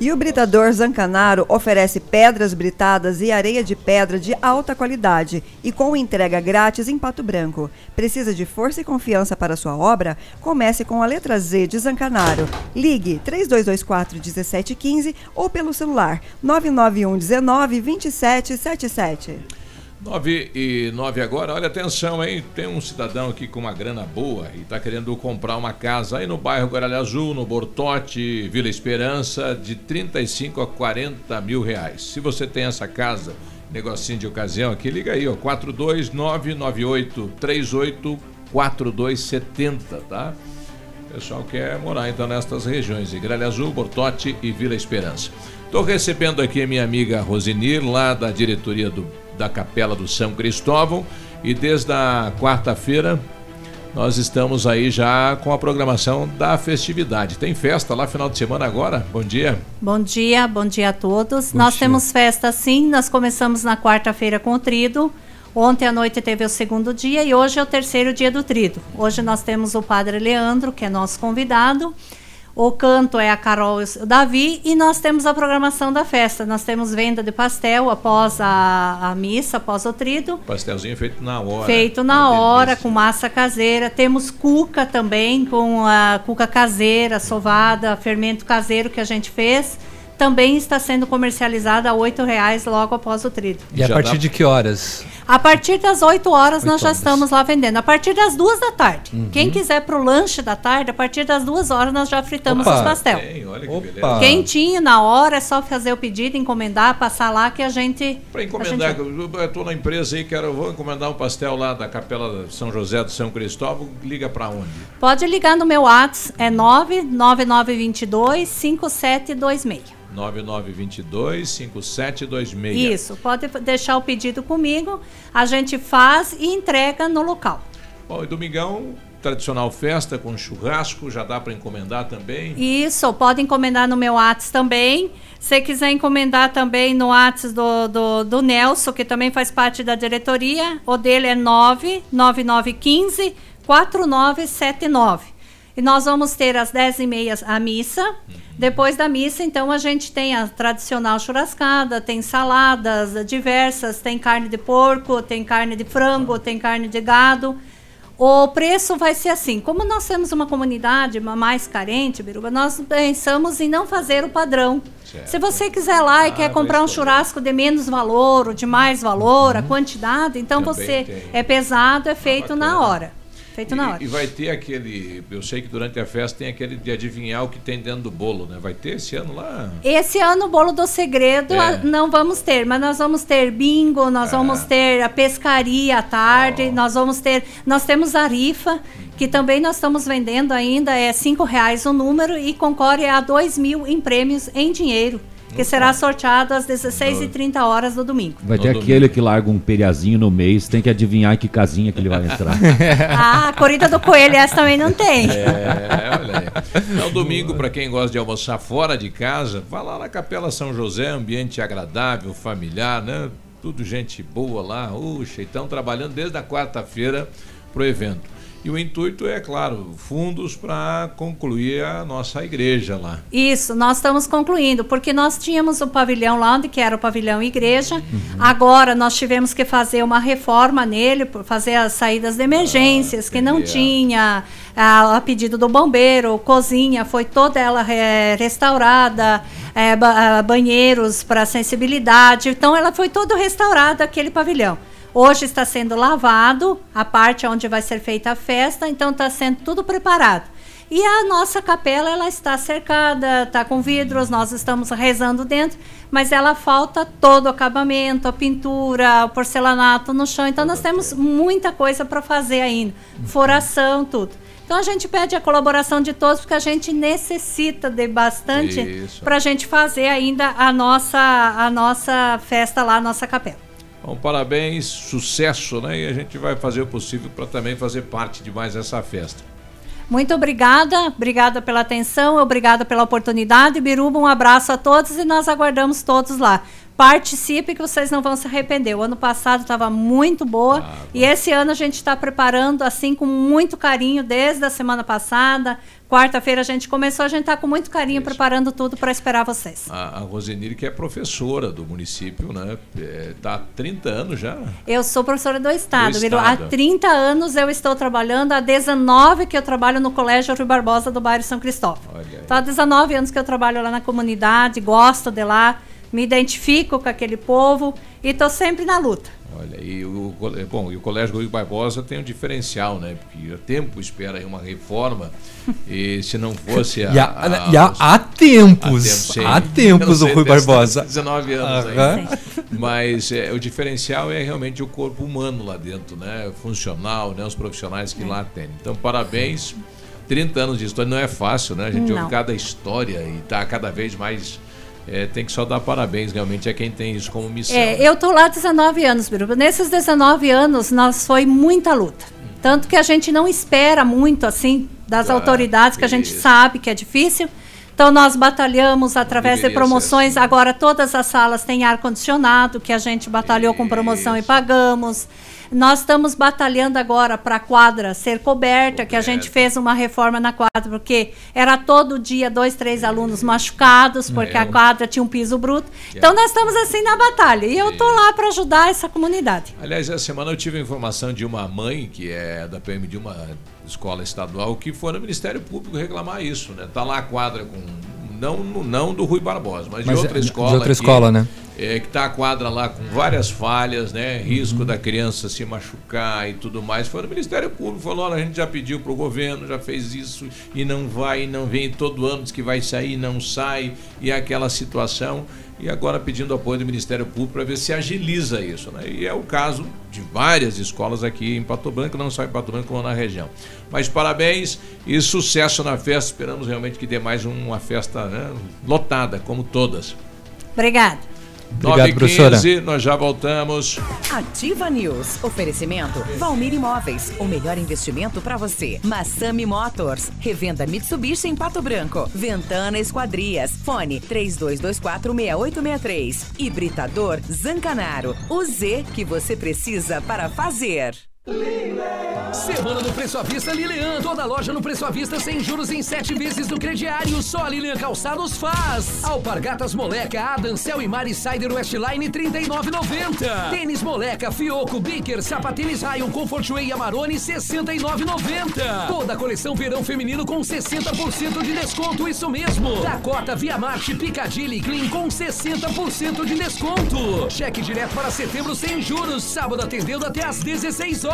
E o Britador Zancanaro oferece pedras britadas e areia de pedra de alta qualidade e com entrega grátis em Pato Branco. Precisa de força e confiança para sua obra? Comece com a letra Z de Zancanaro. Ligue 3224 1715 ou pelo celular 991 19 2777. 9 e 9 agora, olha atenção, hein? Tem um cidadão aqui com uma grana boa e está querendo comprar uma casa aí no bairro Guaralha Azul, no Bortote, Vila Esperança, de 35 a 40 mil reais. Se você tem essa casa, negocinho de ocasião aqui, liga aí, ó, 42998384270, tá? O pessoal quer morar então nestas regiões, Gralha Azul, Bortote e Vila Esperança. Estou recebendo aqui minha amiga Rosinir, lá da diretoria do, da Capela do São Cristóvão, e desde a quarta-feira nós estamos aí já com a programação da festividade. Tem festa lá final de semana agora? Bom dia. Bom dia, bom dia a todos. Bom nós dia. temos festa sim, nós começamos na quarta-feira com o trido. Ontem à noite teve o segundo dia e hoje é o terceiro dia do trido. Hoje nós temos o Padre Leandro, que é nosso convidado. O canto é a Carol e o Davi e nós temos a programação da festa. Nós temos venda de pastel após a, a missa, após o trido. Pastelzinho feito na hora. Feito na hora, com massa caseira. Temos cuca também, com a cuca caseira, sovada, fermento caseiro que a gente fez. Também está sendo comercializada a 8 reais logo após o trido. E a partir de que horas? A partir das 8 horas nós já horas. estamos lá vendendo. A partir das 2 da tarde. Uhum. Quem quiser pro lanche da tarde, a partir das 2 horas nós já fritamos Opa, os pastel. Tem, olha que Opa. beleza. Quentinho na hora, é só fazer o pedido, encomendar, passar lá que a gente. Para encomendar, gente- eu estou na empresa aí, quero, vou encomendar um pastel lá da Capela de São José do São Cristóvão, liga para onde? Pode ligar no meu WhatsApp, é 99922 5726. 9922 5726. Isso, pode deixar o pedido comigo, a gente faz e entrega no local. Bom, e domingão, tradicional festa com churrasco, já dá para encomendar também. Isso, pode encomendar no meu WhatsApp também. Se quiser encomendar também no WhatsApp do, do, do Nelson, que também faz parte da diretoria, o dele é 99915 4979. E nós vamos ter às 10h30 a missa. Depois da missa, então, a gente tem a tradicional churrascada, tem saladas diversas, tem carne de porco, tem carne de frango, tem carne de gado. O preço vai ser assim. Como nós temos uma comunidade ma- mais carente, Biruba, nós pensamos em não fazer o padrão. Se você quiser lá e quer comprar um churrasco de menos valor ou de mais valor, a quantidade, então Também você tem. é pesado, é feito na hora. Feito na hora. E, e vai ter aquele. Eu sei que durante a festa tem aquele de adivinhar o que tem dentro do bolo, né? Vai ter esse ano lá? Esse ano o bolo do segredo É. não vamos ter, mas nós vamos ter bingo, nós vamos ter a pescaria à tarde, nós vamos ter, nós temos a rifa que também nós estamos vendendo ainda é cinco reais o número e concorre a dois mil em prêmios em dinheiro que será sorteado às 16h30 horas do domingo. Vai ter aquele que larga um periazinho no mês, tem que adivinhar que casinha que ele vai entrar. ah, a corrida do coelho essa também não tem. É, olha aí. É o domingo, para quem gosta de almoçar fora de casa, vá lá na Capela São José, ambiente agradável, familiar, né? Tudo gente boa lá. Uxa, estão trabalhando desde a quarta-feira pro evento. E o intuito é, claro, fundos para concluir a nossa igreja lá. Isso, nós estamos concluindo, porque nós tínhamos o pavilhão lá, onde que era o pavilhão igreja. Uhum. Agora nós tivemos que fazer uma reforma nele, fazer as saídas de emergências, ah, que não tinha a, a, pedido do bombeiro, cozinha, foi toda ela é, restaurada, é, ba banheiros para sensibilidade. Então ela foi toda restaurada, aquele pavilhão. Hoje está sendo lavado a parte onde vai ser feita a festa, então está sendo tudo preparado. E a nossa capela ela está cercada, está com vidros, nós estamos rezando dentro, mas ela falta todo o acabamento, a pintura, o porcelanato no chão. Então nós temos muita coisa para fazer ainda, furação, tudo. Então a gente pede a colaboração de todos porque a gente necessita de bastante para a gente fazer ainda a nossa a nossa festa lá, a nossa capela. Bom, parabéns, sucesso, né? E a gente vai fazer o possível para também fazer parte de mais essa festa. Muito obrigada, obrigada pela atenção, obrigada pela oportunidade. Biruba, um abraço a todos e nós aguardamos todos lá. Participe que vocês não vão se arrepender. O ano passado estava muito boa ah, e esse ano a gente está preparando assim com muito carinho desde a semana passada. Quarta-feira a gente começou, a gente está com muito carinho Isso. preparando tudo para esperar vocês. A, a Rosenir, que é professora do município, né? Está é, há 30 anos já. Eu sou professora do Estado, do estado. Há 30 anos eu estou trabalhando, há 19 que eu trabalho no Colégio Rui Barbosa do bairro São Cristóvão. Então, há 19 anos que eu trabalho lá na comunidade, gosto de lá me identifico com aquele povo e estou sempre na luta. Olha, e o, bom, e o Colégio Rui Barbosa tem um diferencial, né? Porque o tempo espera aí uma reforma e se não fosse a... e há, a, e há, há tempos, há, tempos o Rui Barbosa. 19 anos aí. Mas é, o diferencial é realmente o corpo humano lá dentro, né? Funcional, né? Os profissionais que é. lá tem. Então, parabéns. 30 anos de história não é fácil, né? A gente não. ouve cada história e está cada vez mais é, tem que só dar parabéns, realmente, a quem tem isso como missão. É, eu estou lá há 19 anos, Biruba. Nesses 19 anos, nós foi muita luta. Tanto que a gente não espera muito, assim, das ah, autoridades, que a gente sabe que é difícil. Então, nós batalhamos através de promoções. Assim. Agora, todas as salas têm ar-condicionado, que a gente batalhou isso. com promoção e pagamos. Nós estamos batalhando agora para a quadra ser coberta, que a gente fez uma reforma na quadra, porque era todo dia dois, três alunos machucados, porque é. a quadra tinha um piso bruto. É. Então nós estamos assim na batalha. E eu estou lá para ajudar essa comunidade. Aliás, essa semana eu tive a informação de uma mãe, que é da PM de uma escola estadual, que foi no Ministério Público reclamar isso, né? Tá lá a quadra com não, não do Rui Barbosa, mas, mas de outra escola. De outra escola, né? É, que está a quadra lá com várias falhas, né? Risco uhum. da criança se machucar e tudo mais. Foi no Ministério Público, falou: olha, a gente já pediu para o governo, já fez isso e não vai, e não vem. Todo ano diz que vai sair, não sai, e é aquela situação e agora pedindo apoio do Ministério Público para ver se agiliza isso. Né? E é o caso de várias escolas aqui em Pato Branco, não só em Pato Branco, como na região. Mas parabéns e sucesso na festa. Esperamos realmente que dê mais uma festa né, lotada, como todas. Obrigada. Obrigado, 9 professora. 15, nós já voltamos. Ativa News. Oferecimento Valmir Imóveis. O melhor investimento para você. Massami Motors. Revenda Mitsubishi em Pato Branco. Ventana Esquadrias. Fone 32246863. Hibridador Zancanaro. O Z que você precisa para fazer. Semana do Preço à Vista Lilian. Toda loja no Preço à Vista sem juros em sete vezes no crediário. Só a Lilian Calçados faz. Alpargatas Moleca, Adancel e Mari Sider Westline 39,90. Tênis Moleca, Fioco, Biker, Sapatênis Rayon, Comfortway e Amarone 69,90. Toda a coleção verão feminino com 60% de desconto, isso mesmo. Dakota, Via Marte, Picadilly Clean com 60% de desconto. Cheque direto para setembro sem juros. Sábado atendendo até às 16 horas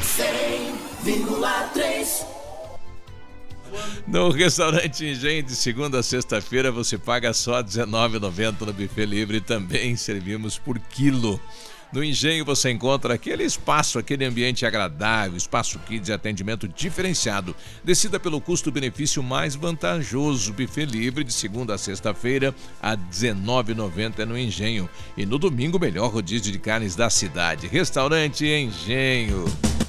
100,3 No restaurante Engenho, de segunda a sexta-feira, você paga só R$19,90 no buffet livre e também servimos por quilo. No Engenho você encontra aquele espaço, aquele ambiente agradável, espaço kids e atendimento diferenciado. Decida pelo custo-benefício mais vantajoso. Buffet livre de segunda a sexta-feira a R$19,90 no Engenho. E no domingo, melhor rodízio de carnes da cidade. Restaurante Engenho.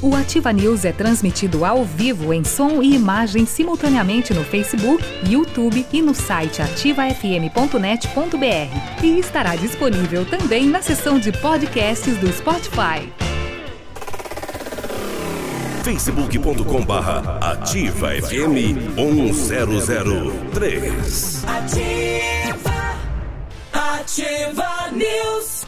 O Ativa News é transmitido ao vivo em som e imagem simultaneamente no Facebook, YouTube e no site ativafm.net.br. E estará disponível também na seção de podcasts do Spotify. facebook.com barra ativa FM 1003. Ativa. Ativa News.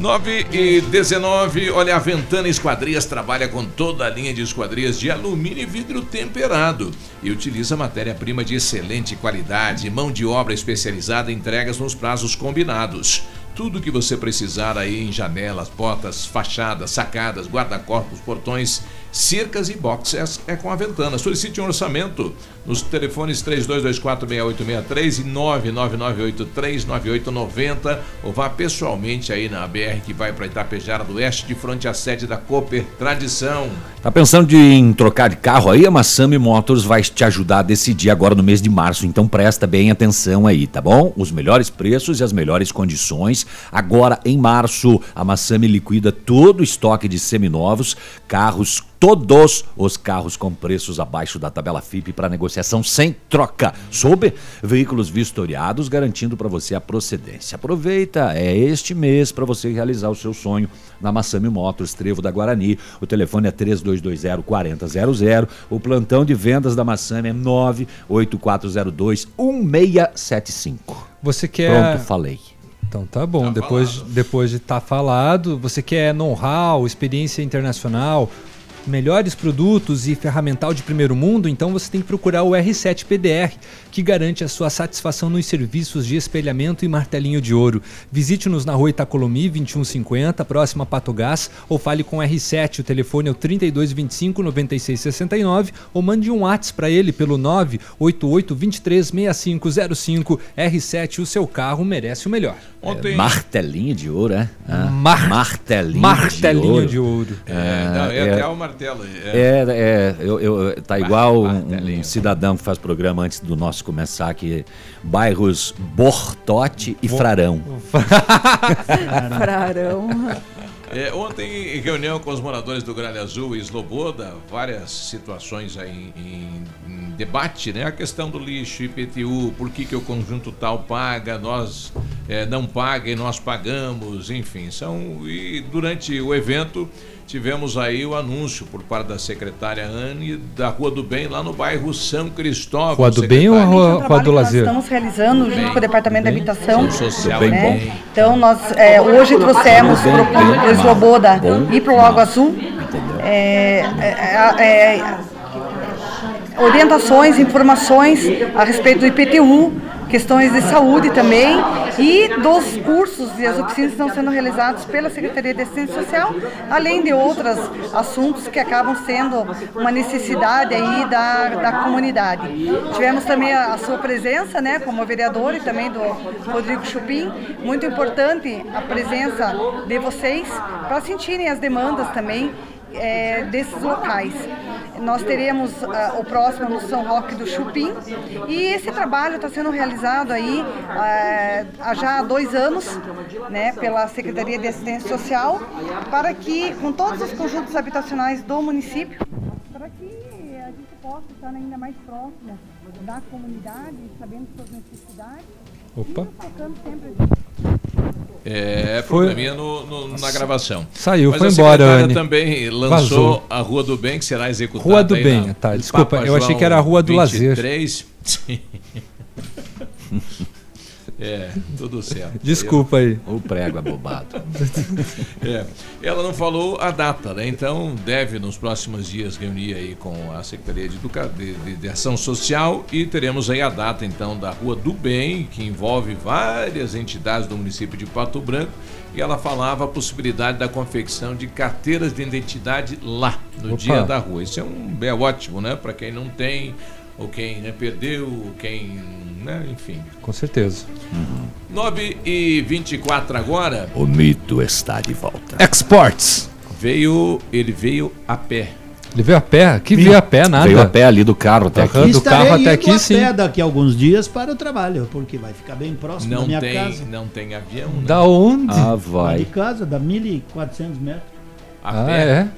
9 e 19, olha, a Ventana Esquadrias trabalha com toda a linha de esquadrias de alumínio e vidro temperado e utiliza matéria-prima de excelente qualidade, mão de obra especializada entregas nos prazos combinados. Tudo que você precisar aí em janelas, portas, fachadas, sacadas, guarda-corpos, portões, cercas e boxes é com a Ventana. Solicite um orçamento nos telefones 32246863 e 999839890 ou vá pessoalmente aí na BR que vai para Itapejara do Oeste, de frente à sede da Cooper Tradição. Tá pensando de, em trocar de carro aí? A Massami Motors vai te ajudar a decidir agora no mês de março, então presta bem atenção aí, tá bom? Os melhores preços e as melhores condições. Agora em março, a Massami liquida todo o estoque de seminovos, carros todos os carros com preços abaixo da tabela FIP para negociação sem troca, sob veículos vistoriados, garantindo para você a procedência. Aproveita, é este mês para você realizar o seu sonho na Massami Motors, Trevo da Guarani. O telefone é 3220 4000. O plantão de vendas da Massami é 98402 1675. Você quer. Pronto, falei. Então tá bom, depois, depois de estar falado, você quer know-how, experiência internacional, melhores produtos e ferramental de primeiro mundo, então você tem que procurar o R7 PDR, que garante a sua satisfação nos serviços de espelhamento e martelinho de ouro. Visite-nos na rua Itacolomi 2150, próxima a Pato Gás, ou fale com o R7, o telefone é o 3225 9669, ou mande um WhatsApp para ele pelo 988 236505. R7, o seu carro merece o melhor. É, martelinho de ouro, é? Ah, Mar- martelinho, Martelinho de de ouro. ouro. É, não, é até o martelo. É, é, eu, eu- tá igual um, um cidadão que faz programa antes do nosso começar aqui, bairros Bortote e Bo- Frarão. Frarão. É, ontem, em reunião com os moradores do Gralha Azul e Sloboda, várias situações aí em, em debate, né? A questão do lixo, IPTU, por que, que o conjunto tal paga, nós é, não paga e nós pagamos, enfim. São, e durante o evento tivemos aí o anúncio por parte da secretária Anne da Rua do Bem, lá no bairro São Cristóvão. Rua do Bem ou a. Rua, Rua do Lazer? Estamos realizando junto com o Departamento da Habitação. Social Bem né? bom. Então, nós é, hoje trouxemos Bem, para bem, o Sloboda e para o Lago Azul é, é, é, orientações, informações a respeito do IPTU, questões de saúde também e dos cursos e as oficinas estão sendo realizados pela Secretaria de Assistência Social, além de outros assuntos que acabam sendo uma necessidade aí da, da comunidade. Tivemos também a, a sua presença, né, como vereador e também do Rodrigo Chupim, muito importante a presença de vocês para sentirem as demandas também é, desses locais. Nós teremos ah, o próximo no São Roque do Chupim e esse trabalho está sendo realizado aí ah, há já dois anos, né, pela Secretaria de Assistência Social, para que com todos os conjuntos habitacionais do município, para que a gente possa estar ainda mais próximo da comunidade, sabendo suas necessidades. Opa. É, Foi- probleminha no, no- na gravação. Saiu, Mas foi a embora, secretária Anne. também lançou Vazou. a Rua do Bem, que será executada. Rua do Bem, na- tá, desculpa, Papa eu achei João que era a Rua do Lazer. 23. Sim. É, tudo certo. Desculpa aí. O prego abobado. É, ela não falou a data, né? Então deve nos próximos dias reunir aí com a Secretaria de, Educa... de, de- de Ação Social e teremos aí a data então da Rua do Bem, que envolve várias entidades do município de Pato Branco. E ela falava a possibilidade da confecção de carteiras de identidade lá, no Opa. dia da rua. Isso é um é ótimo, né? Para quem não tem, ou quem né, perdeu, quem. Né? Enfim. Com certeza. 9 e 24 agora. O mito está de volta. Exports. Veio, ele veio a pé. Ele veio a pé? Que veio a pé, nada. Veio a pé ali do carro até aqui. do carro até aqui, a sim. pé daqui a alguns dias para o trabalho, porque vai ficar bem próximo da Não minha tem, casa. não tem avião, né? Da onde? Ah, vai. de casa, dá 1.400 metros. A Ah, pé. é?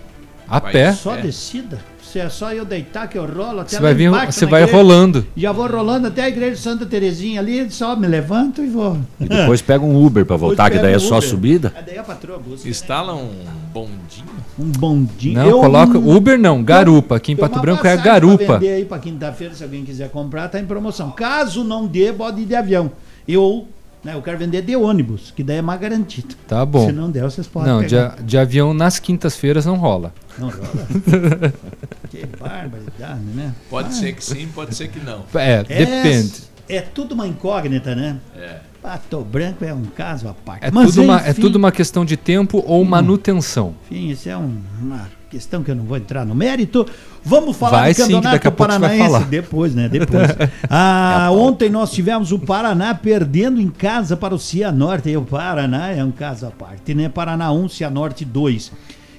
A Vai pé. Só É. descida. Se é só eu deitar que eu rolo até Você vai vir, você vai igreja. rolando. Já vou rolando até a igreja de Santa Terezinha ali, só me levanto e vou. E depois pega um Uber pra voltar, que daí é só Uber. subida. Ah, daí a patroa busca. Instala um bondinho. Um bondinho. Não, Eu- coloca. Uber não, garupa. Aqui em Pato Branco é passagem pra garupa. vender aí pra quinta-feira, se alguém quiser comprar, tá em promoção. Caso não dê, pode ir de avião. Eu, né, eu quero vender de ônibus, que daí é mais garantido. Tá bom. Se não der, vocês podem Não, de, a- de avião nas quintas-feiras não rola. Não rola. que barbaridade, né? Pode Ah, ser que sim, pode ser que não. É, depende. É tudo uma incógnita, né? É. Pato Branco é um caso à parte. É Mas, tudo, uma, é enfim, tudo uma questão de tempo ou manutenção. Enfim, isso é um- uma questão que eu não vou entrar no mérito. Vamos falar Vai do sim, campeonato daqui a pouco você vai paranaense falar. depois, né? Depois. ah, ontem nós tivemos o Paraná perdendo em casa para o Cianorte. E o Paraná é um caso à parte, né? Paraná 1, Cianorte 2.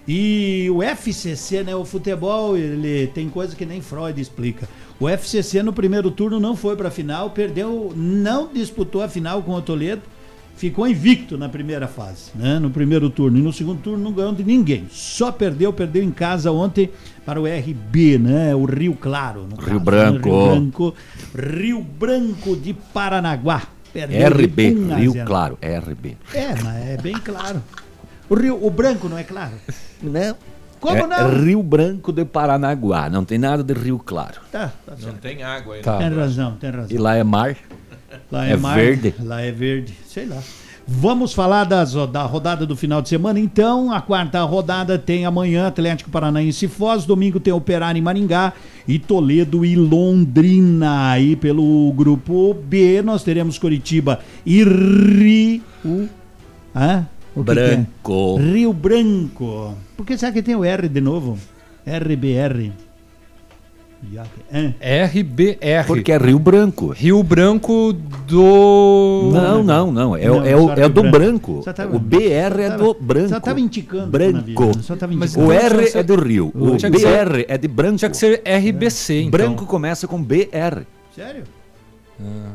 E o FCC, né? O futebol, ele tem coisa que nem Freud explica. O FCC no primeiro turno não foi para a final, perdeu, não disputou a final com o Toledo ficou invicto na primeira fase, né? No primeiro turno. E no segundo turno não ganhou de ninguém. Só perdeu, perdeu em casa ontem para o RB, né? O Rio Claro. Rio caso, Branco. né? Rio Branco. Rio Branco de Paranaguá. Perdeu de RB, 1 a Rio 0. Claro, RB. É, mas é bem claro. O, Rio, o branco não é claro? Não. Como é não? Rio Branco de Paranaguá, não tem nada de Rio Claro. Tá, tá Não certo. tem água aí. Tá. Tem razão, tem razão. E lá é mar. Lá É mar, verde? Lá é verde, sei lá. Vamos falar das, da rodada do final de semana, então. A quarta rodada tem amanhã Atlético Paranaense Foz, domingo tem Operário em Maringá e Toledo e Londrina. Aí pelo grupo B nós teremos Curitiba e Rio. Hã? O que que é? Branco. Rio Branco. Por que será que tem o R de novo? RBR. RBR. Porque é Rio Branco. Rio Branco do. Não, não, não. É, o- Não, é, o, é do Branco. branco. Tava- o BR é do branco. só tava indicando Branco. né? Só tava Mas indicando. O R é do Rio. O que ser- BR é de branco. Tinha que ser RBC, então. Branco começa com BR. Sério? Ah.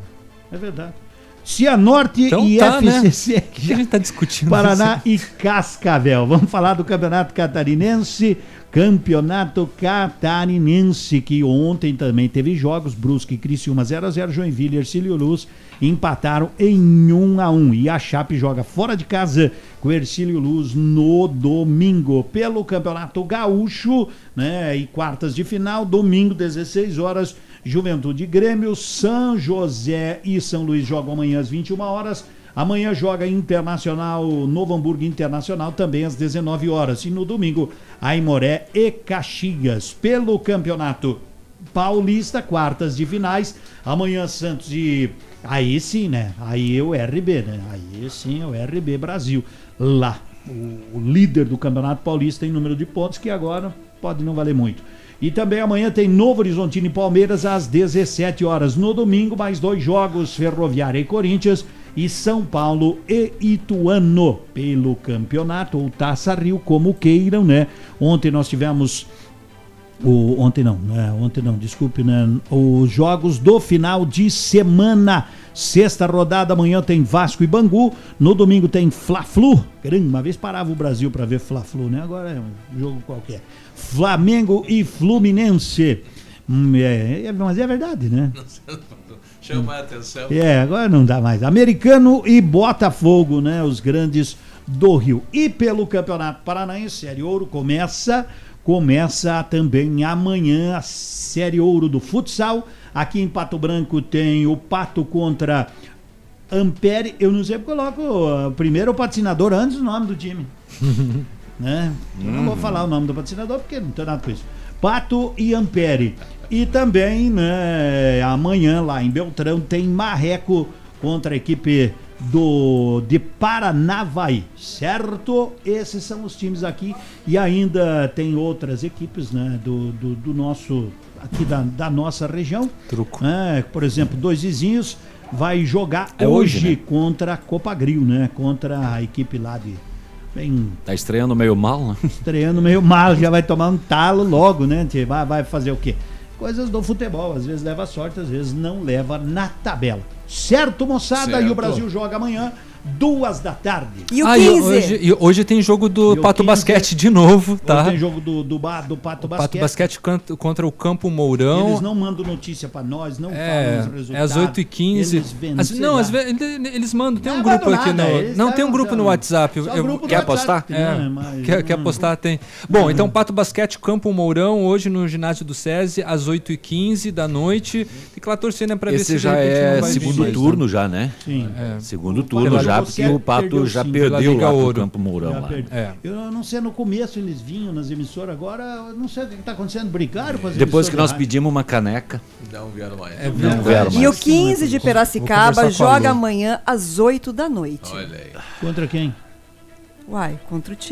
É verdade. Cianorte Então e tá, né? FCC. O que a gente tá discutindo Paraná e Cascavel. Vamos falar do Campeonato Catarinense. Campeonato Catarinense, que ontem também teve jogos. Brusque e Criciúma 0x0, Joinville e Ercílio Luz empataram em 1x1. E a Chape joga fora de casa com Ercílio Luz no domingo. Pelo Campeonato Gaúcho, né? E quartas de final, domingo, 16 horas. Juventude Grêmio, São José e São Luís jogam amanhã às 21 horas. Amanhã joga Internacional, Novo Hamburgo Internacional também às 19 horas. E no domingo, Aimoré e Caxias. Pelo Campeonato Paulista, quartas de finais. Amanhã Santos e. Aí sim, né? Aí é o RB, né? Aí sim é o RB Brasil. Lá. O líder do Campeonato Paulista em número de pontos, que agora pode não valer muito. E também amanhã tem Novo Horizontino e Palmeiras às 17 horas. No domingo, mais dois jogos: Ferroviária e Corinthians e São Paulo e Ituano pelo campeonato ou Taça Rio, como queiram, né? Ontem nós tivemos o, ontem não, né? Ontem não, desculpe, né? Os jogos do final de semana. Sexta rodada, amanhã tem Vasco e Bangu. No domingo tem Fla-Flu. Uma vez parava o Brasil para ver Fla-Flu, né? Agora é um jogo qualquer. Flamengo e Fluminense. Hum, é, é- mas é verdade, né? Chama a atenção. É, agora não dá mais. Americano e Botafogo, né? Os grandes do Rio. E pelo Campeonato Paranaense, Série Ouro começa, começa também amanhã a Série Ouro do futsal. Aqui em Pato Branco tem o Pato contra Ampere. Eu não sei porque eu coloco uh, primeiro o patrocinador antes do nome do time. né? Eu não vou falar o nome do patrocinador porque não tem nada com isso. Pato e Ampere. E também, né, amanhã lá em Beltrão tem Marreco contra a equipe do de Paranavaí, certo? Esses são os times aqui e ainda tem outras equipes, né, do, do, do nosso aqui da, da nossa região. Truco. É, por exemplo, dois vizinhos vai jogar É hoje, hoje, né? contra a Copa Gril, né? Contra a equipe lá de bem Tá estreando meio mal, né? estreando meio mal, já vai tomar um talo logo, né? Vai, vai fazer o quê? Coisas do futebol, às vezes leva sorte, às vezes não leva na tabela. Certo, moçada? E Certo. o Brasil joga amanhã, duas da tarde. Ah, e hoje, e hoje tem jogo do E o Pato 15? Basquete de novo, tá? Hoje tem jogo do, do, do Pato Pato Basquete. Basquete cont- contra o Campo Mourão. Eles não mandam notícia pra nós, não É, falam os é às resultados. 8h15. Eles vendem, As- não, às vezes eles, mandam. Tem um Não grupo mandam aqui nada, no. Não, tem um grupo no WhatsApp. Eu- grupo quer WhatsApp, apostar? né, É. mas Quer, quer não- apostar? Tem. Bom, então Pato Basquete, Campo Mourão, hoje no ginásio do SESI, às 8h15 da noite. Tem que lá torcer, né, pra ver se já é não segundo mais, turno né? já, né? Sim. É. Segundo turno Pela já, porque o Pato perdeu já perdeu lá. Campo Mourão. Já lá. É. Eu não sei, no começo eles vinham nas emissoras, agora eu não sei o que está acontecendo, brigaram com as Depois que nós pedimos uma caneca, Não vieram mais. É não verdade. vieram E o mais. 15 de Piracicaba joga amanhã às 8 da noite. Olha aí. Contra quem? Uai, contra o time.